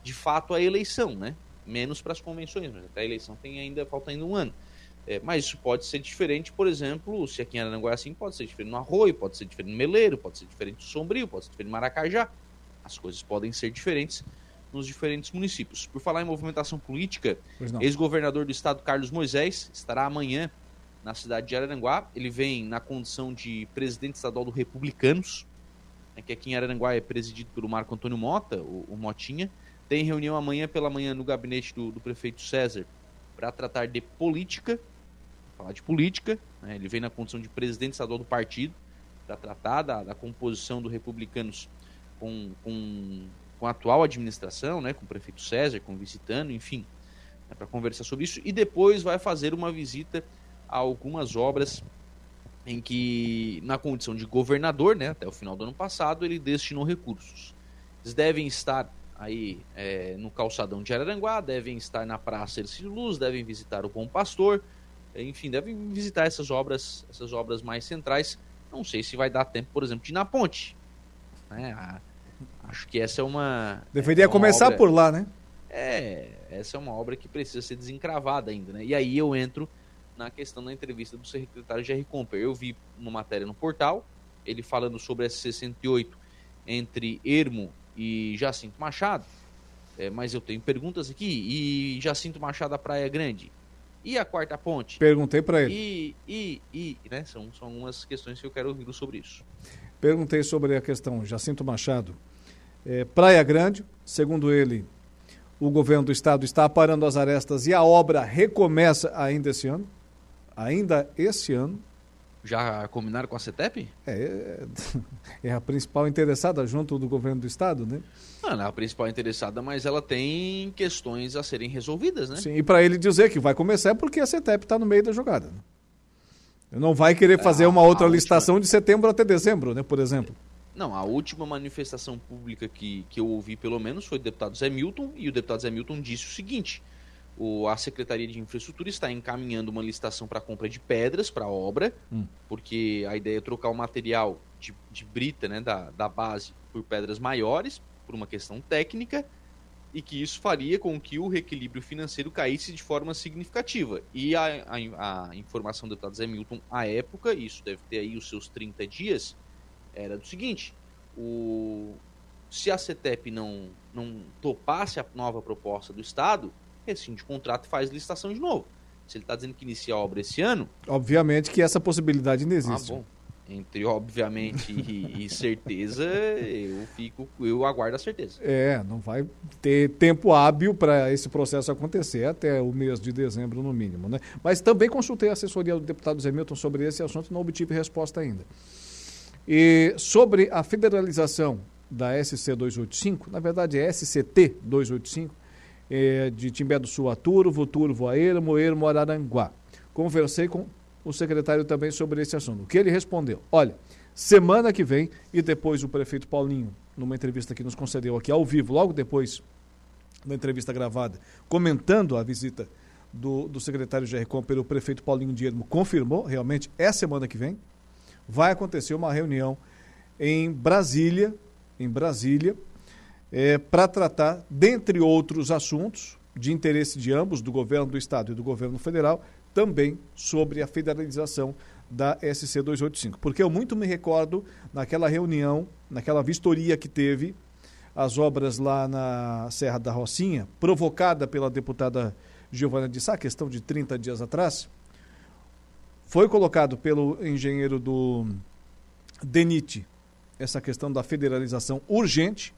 de fato, a eleição, né? Menos para as convenções, mas até a eleição tem ainda, falta ainda um ano. É, mas isso pode ser diferente, por exemplo, se aqui em Aranguá é assim, pode ser diferente no Arroio, pode ser diferente no Meleiro, pode ser diferente no Sombrio, pode ser diferente no Maracajá. As coisas podem ser diferentes nos diferentes municípios. Por falar em movimentação política, ex-governador do estado Carlos Moisés estará amanhã na cidade de Araranguá. Ele vem na condição de presidente estadual do Republicanos, né, que aqui em Araranguá é presidido pelo Marco Antônio Mota, o, o Motinha. Tem reunião amanhã pela manhã no gabinete do, do prefeito César para tratar de política falar de política. Né? Ele vem na condição de presidente estadual do partido para tratar da, da, composição do Republicanos com, com, com, a atual administração, né? com o prefeito César, com o visitando, enfim, né? para conversar sobre isso. E depois vai fazer uma visita a algumas obras em que, na condição de governador, né, até o final do ano passado, ele destinou recursos. Eles devem estar aí é, no calçadão de Araranguá, devem estar na Praça Ercílio Luz, devem visitar o Bom Pastor, enfim, devem visitar essas obras, essas obras mais centrais. Não sei se vai dar tempo, por exemplo, de ir na ponte. Né? Acho que essa é uma. Deveria é uma começar obra... por lá, né? É, essa é uma obra que precisa ser desencravada ainda, né? E aí eu entro na questão da entrevista do secretário Jerry Comper. Eu vi uma matéria no portal, ele falando sobre essa 68 entre Ermo e Jacinto Machado. É, mas eu tenho perguntas aqui. E Jacinto Machado, a Praia Grande? E a quarta ponte? Perguntei para ele. E, e, e, né? São, são algumas questões que eu quero ouvir sobre isso. Perguntei sobre a questão Jacinto Machado. É, Praia Grande, segundo ele, o governo do estado está parando as arestas e a obra recomeça ainda esse ano. Ainda esse ano. Já combinaram com a CETEP? É, é, é a principal interessada junto do governo do estado, né? Não, ela é a principal interessada, mas ela tem questões a serem resolvidas, né? Sim, e para ele dizer que vai começar é porque a CETEP está no meio da jogada. Né? Não vai querer é, fazer uma outra licitação última... de setembro até dezembro, né, por exemplo. Não, a última manifestação pública que, que eu ouvi, pelo menos, foi do deputado Zé Milton, e o deputado Zé Milton disse o seguinte: o, a Secretaria de Infraestrutura está encaminhando uma licitação para compra de pedras para a obra, hum. porque a ideia é trocar o material de, de brita né, da, da base por pedras maiores, por uma questão técnica, e que isso faria com que o reequilíbrio financeiro caísse de forma significativa. E a, a, a informação do deputado Zé Milton, à época, isso deve ter aí os seus 30 dias, era do seguinte: o, se a CETEP não, não topasse a nova proposta do Estado, rescinde o contrato e faz licitação de novo. Se ele está dizendo que inicia a obra esse ano. Obviamente que essa possibilidade não existe. Ah, bom entre obviamente e, e, certeza, eu fico, eu aguardo a certeza. É, não vai ter tempo hábil para esse processo acontecer até o mês de dezembro no mínimo, né? Mas também consultei a assessoria do deputado Zé Milton sobre esse assunto e não obtive resposta ainda. E sobre a federalização da SC 285, na verdade é SCT 285, é, de Timbé do Sul a Turvo, Turvo a Ermo, Ermo Araranguá. Conversei com o secretário também sobre esse assunto. O que ele respondeu? Olha, semana que vem, e depois o prefeito Paulinho, numa entrevista que nos concedeu aqui ao vivo, logo depois da entrevista gravada, comentando a visita do, do secretário Gercom pelo prefeito Paulinho Diermo, confirmou, realmente, é semana que vem, vai acontecer uma reunião em Brasília, em Brasília, é, para tratar, dentre outros assuntos de interesse de ambos, do governo do estado e do governo federal, também sobre a federalização da SC 285. Porque eu muito me recordo naquela reunião, naquela vistoria que teve as obras lá na Serra da Rocinha, provocada pela deputada Giovana de Sá, questão de 30 dias atrás, foi colocado pelo engenheiro do DENIT essa questão da federalização urgente,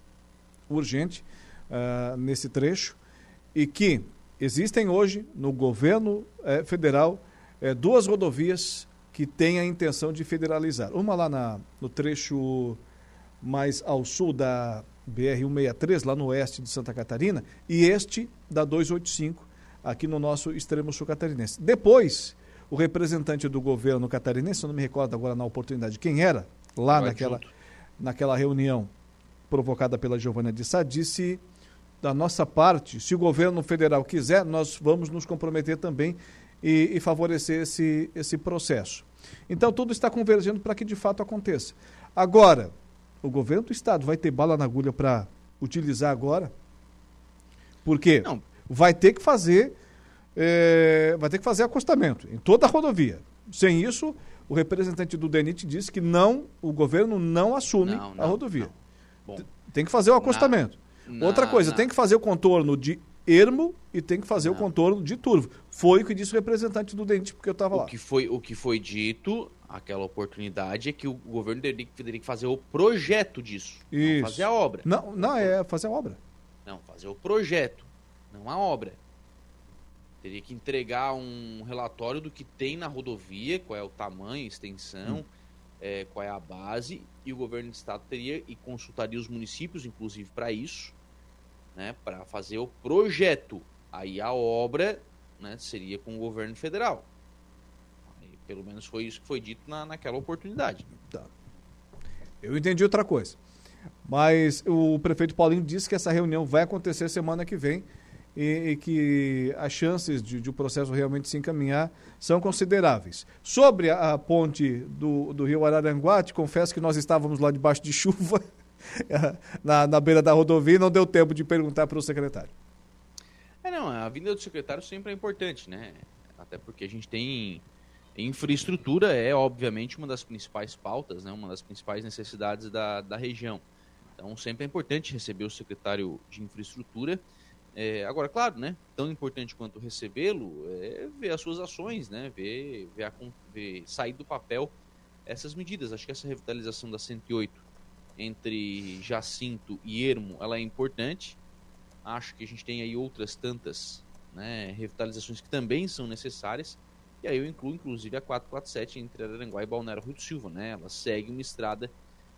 urgente, uh, nesse trecho, e que Existem hoje no governo eh, federal eh, duas rodovias que têm a intenção de federalizar. Uma lá na, no trecho mais ao sul da BR-163, lá no oeste de Santa Catarina, e este da 285, aqui no nosso extremo sul catarinense. Depois, o representante do governo catarinense, eu não me recordo agora na oportunidade quem era, lá naquela, naquela reunião provocada pela Giovana de Sá, disse da nossa parte, se o governo federal quiser, nós vamos nos comprometer também e, e favorecer esse, esse processo. Então, tudo está convergindo para que de fato aconteça. Agora, o governo do estado vai ter bala na agulha para utilizar agora? Porque Não. vai ter que fazer é, vai ter que fazer acostamento em toda a rodovia. Sem isso, o representante do DENIT disse que não, o governo não assume não, não, a rodovia. Tem que fazer o acostamento. Outra coisa, tem que fazer o contorno de ermo e tem que fazer o contorno de turvo. Foi o que disse o representante do dente, porque eu estava lá. Que foi, o que foi dito, aquela oportunidade, é que o governo teria, teria que fazer o projeto disso. Isso. Não fazer a obra. Não, não, é fazer a obra. Não, fazer o projeto, não a obra. Teria que entregar um relatório do que tem na rodovia, qual é o tamanho, extensão, hum. É, qual é a base, e o governo do estado teria e consultaria os municípios, inclusive, para isso, né, para fazer o projeto. Aí a obra né, seria com o governo federal. Pelo menos foi isso que foi dito na, naquela oportunidade. Tá. Eu entendi outra coisa. Mas o prefeito Paulinho disse que essa reunião vai acontecer semana que vem e, e que as chances de, de, o processo realmente se encaminhar são consideráveis. Sobre a, a ponte do, do rio Araranguá, te confesso que nós estávamos lá debaixo de chuva, na, na beira da rodovia, e não deu tempo de perguntar para o secretário. É, não, a vinda do secretário sempre é importante, né? Até porque a gente tem infraestrutura, é obviamente uma das principais pautas, né? uma das principais necessidades da, da região. Então sempre é importante receber o secretário de infraestrutura é, agora, claro, né? Tão importante quanto recebê-lo é ver as suas ações, né? Ver, ver, a, ver sair do papel essas medidas. Acho que essa revitalização da 108 entre Jacinto e Ermo, ela é importante. Acho que a gente tem aí outras tantas né, revitalizações que também são necessárias. E aí eu incluo, inclusive, a 447 entre Araranguá e Balneário Rio do Silva, né? Ela segue uma estrada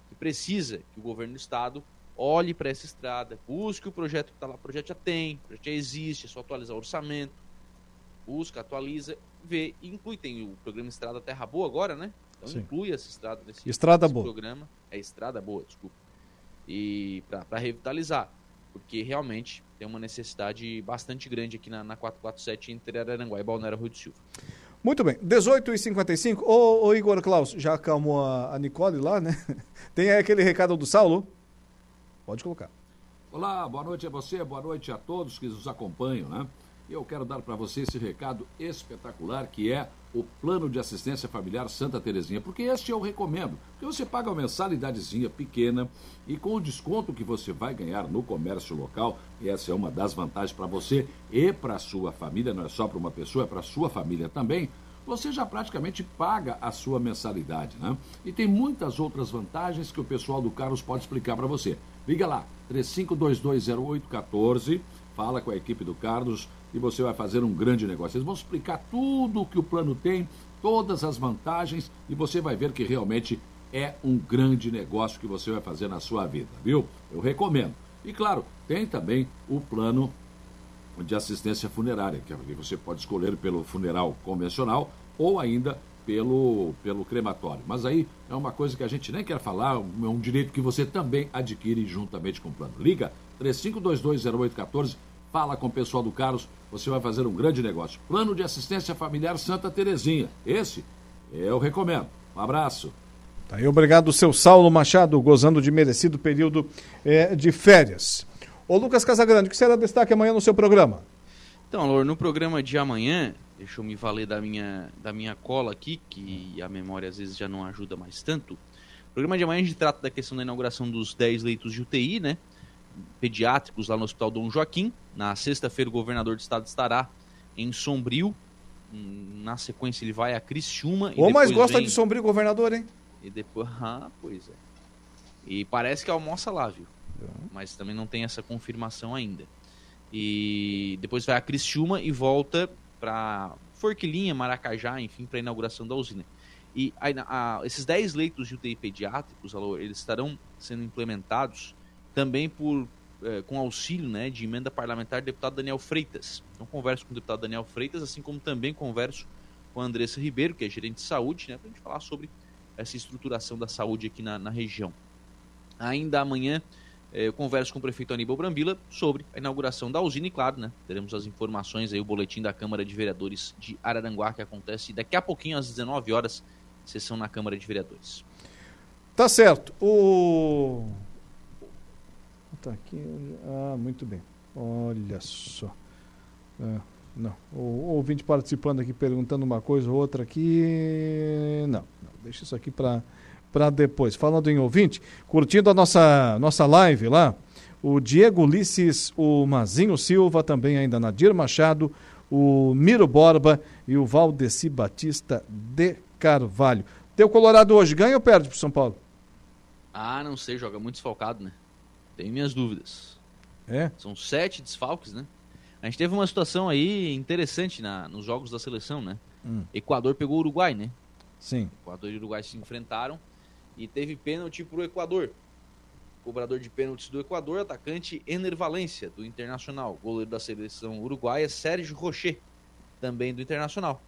que precisa que o governo do estado olhe para essa estrada, busque o projeto que está lá, o projeto já tem, o projeto já existe, é só atualizar o orçamento, busca, atualiza, vê, inclui, tem o programa Estrada Terra Boa agora, né? Então Sim. inclui essa estrada nesse, estrada nesse boa. programa, é Estrada Boa, desculpa, e para revitalizar, porque realmente tem uma necessidade bastante grande aqui na, na 447 entre Araranguá e Balneário Rio de Silva. Muito bem, 18h55. Ô, ô Igor Klaus, já acalmou a, a Nicole lá, né? Tem aí aquele recado do Saulo? Pode colocar. Olá, boa noite a você, boa noite a todos que nos acompanham, né? Eu quero dar para você esse recado espetacular que é o Plano de Assistência Familiar Santa Terezinha, porque este eu recomendo. Porque você paga uma mensalidadezinha pequena e com o desconto que você vai ganhar no comércio local, essa é uma das vantagens para você e para sua família, não é só para uma pessoa, é para sua família também. Você já praticamente paga a sua mensalidade, né? E tem muitas outras vantagens que o pessoal do Carlos pode explicar para você. Liga lá, 35220814, fala com a equipe do Carlos e você vai fazer um grande negócio. Eles vão explicar tudo o que o plano tem, todas as vantagens e você vai ver que realmente é um grande negócio que você vai fazer na sua vida, viu? Eu recomendo. E claro, tem também o plano de assistência funerária, que você pode escolher pelo funeral convencional ou ainda pelo, pelo crematório. Mas aí é uma coisa que a gente nem quer falar, é um direito que você também adquire juntamente com o plano. Liga 35220814 fala com o pessoal do Carlos, você vai fazer um grande negócio. Plano de Assistência Familiar Santa Terezinha. Esse eu recomendo. Um abraço. Tá aí, obrigado, seu Saulo Machado, gozando de merecido período é, de férias. Ô Lucas Casagrande, o que será destaque amanhã no seu programa? Então, Lor, no programa de amanhã, deixa eu me valer da minha, da minha cola aqui, que a memória às vezes já não ajuda mais tanto. No programa de amanhã a gente trata da questão da inauguração dos 10 leitos de UTI, né? pediátricos lá no Hospital Dom Joaquim. Na sexta-feira, o governador do estado estará em Sombrio. Na sequência, ele vai a Criciúma. Ou mais gosta vem... de Sombrio, governador, hein? E depois. Ah, pois é. E parece que almoça lá, viu? Mas também não tem essa confirmação ainda. E depois vai a Criciúma e volta para Forquilinha, Maracajá, enfim, para a inauguração da usina. E a, a, esses 10 leitos de UTI pediátricos, eles estarão sendo implementados também por é, com auxílio né, de emenda parlamentar do deputado Daniel Freitas. Então converso com o deputado Daniel Freitas, assim como também converso com a Andressa Ribeiro, que é gerente de saúde, né, para a gente falar sobre essa estruturação da saúde aqui na, na região. Ainda amanhã eu converso com o prefeito Aníbal Brambila sobre a inauguração da usina e, claro, né, teremos as informações aí, o boletim da Câmara de Vereadores de Araranguá, que acontece daqui a pouquinho, às 19 horas, sessão na Câmara de Vereadores. Tá certo. O Tá aqui. Ah, muito bem. Olha só. Ah, não. O, o ouvinte participando aqui, perguntando uma coisa ou outra aqui. Não, não. Deixa isso aqui para para depois. Falando em ouvinte, curtindo a nossa, nossa live lá, o Diego Ulisses, o Mazinho Silva, também ainda Nadir Machado, o Miro Borba e o Valdeci Batista de Carvalho. Teu Colorado hoje ganha ou perde pro São Paulo? Ah, não sei, joga muito desfalcado, né? Tenho minhas dúvidas. É? São sete desfalques, né? A gente teve uma situação aí interessante na, nos jogos da seleção, né? Hum. Equador pegou o Uruguai, né? Sim. Equador e Uruguai se enfrentaram e teve pênalti pro Equador. Cobrador de pênaltis do Equador, atacante Ener Valência, do Internacional. Goleiro da seleção uruguaia, Sérgio Rocher, também do Internacional.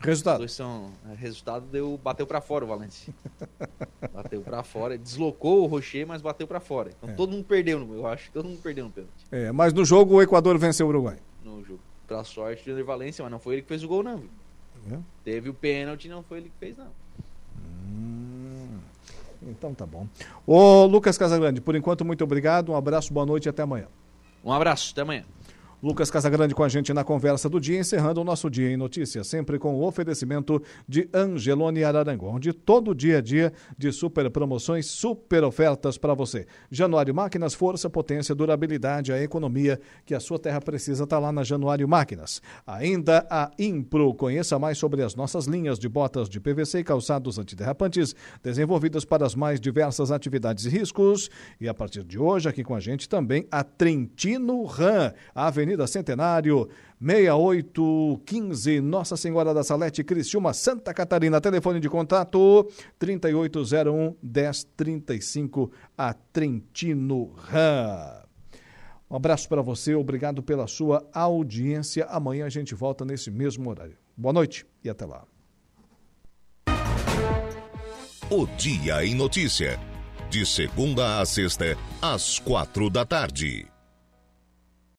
Resultado. Dois são, é, resultado deu, bateu para fora o Valência. bateu para fora, deslocou o Rocher, mas bateu para fora. Então é. todo mundo perdeu, eu acho que todo mundo perdeu no pênalti. É, mas no jogo o Equador venceu o Uruguai. No jogo. Pra sorte do Valência, mas não foi ele que fez o gol, não. É. Teve o pênalti, não foi ele que fez, não. Hum, então tá bom. Ô Lucas Casagrande, por enquanto, muito obrigado. Um abraço, boa noite e até amanhã. Um abraço, até amanhã. Lucas Casagrande com a gente na conversa do dia, encerrando o nosso Dia em Notícias, sempre com o oferecimento de Angelone Araranguá, onde todo dia a dia de super promoções, super ofertas para você. Januário Máquinas, força, potência, durabilidade, a economia que a sua terra precisa está lá na Januário Máquinas. Ainda a Impro, conheça mais sobre as nossas linhas de botas de PVC e calçados antiderrapantes, desenvolvidas para as mais diversas atividades e riscos. E a partir de hoje, aqui com a gente também a Trentino Ram, a Avenida Avenida Centenário, 6815, Nossa Senhora da Salete, Criciúma, Santa Catarina. Telefone de contato 3801 1035, a Trentino Ram. Um abraço para você, obrigado pela sua audiência. Amanhã a gente volta nesse mesmo horário. Boa noite e até lá. O Dia em Notícia. De segunda a sexta, às quatro da tarde.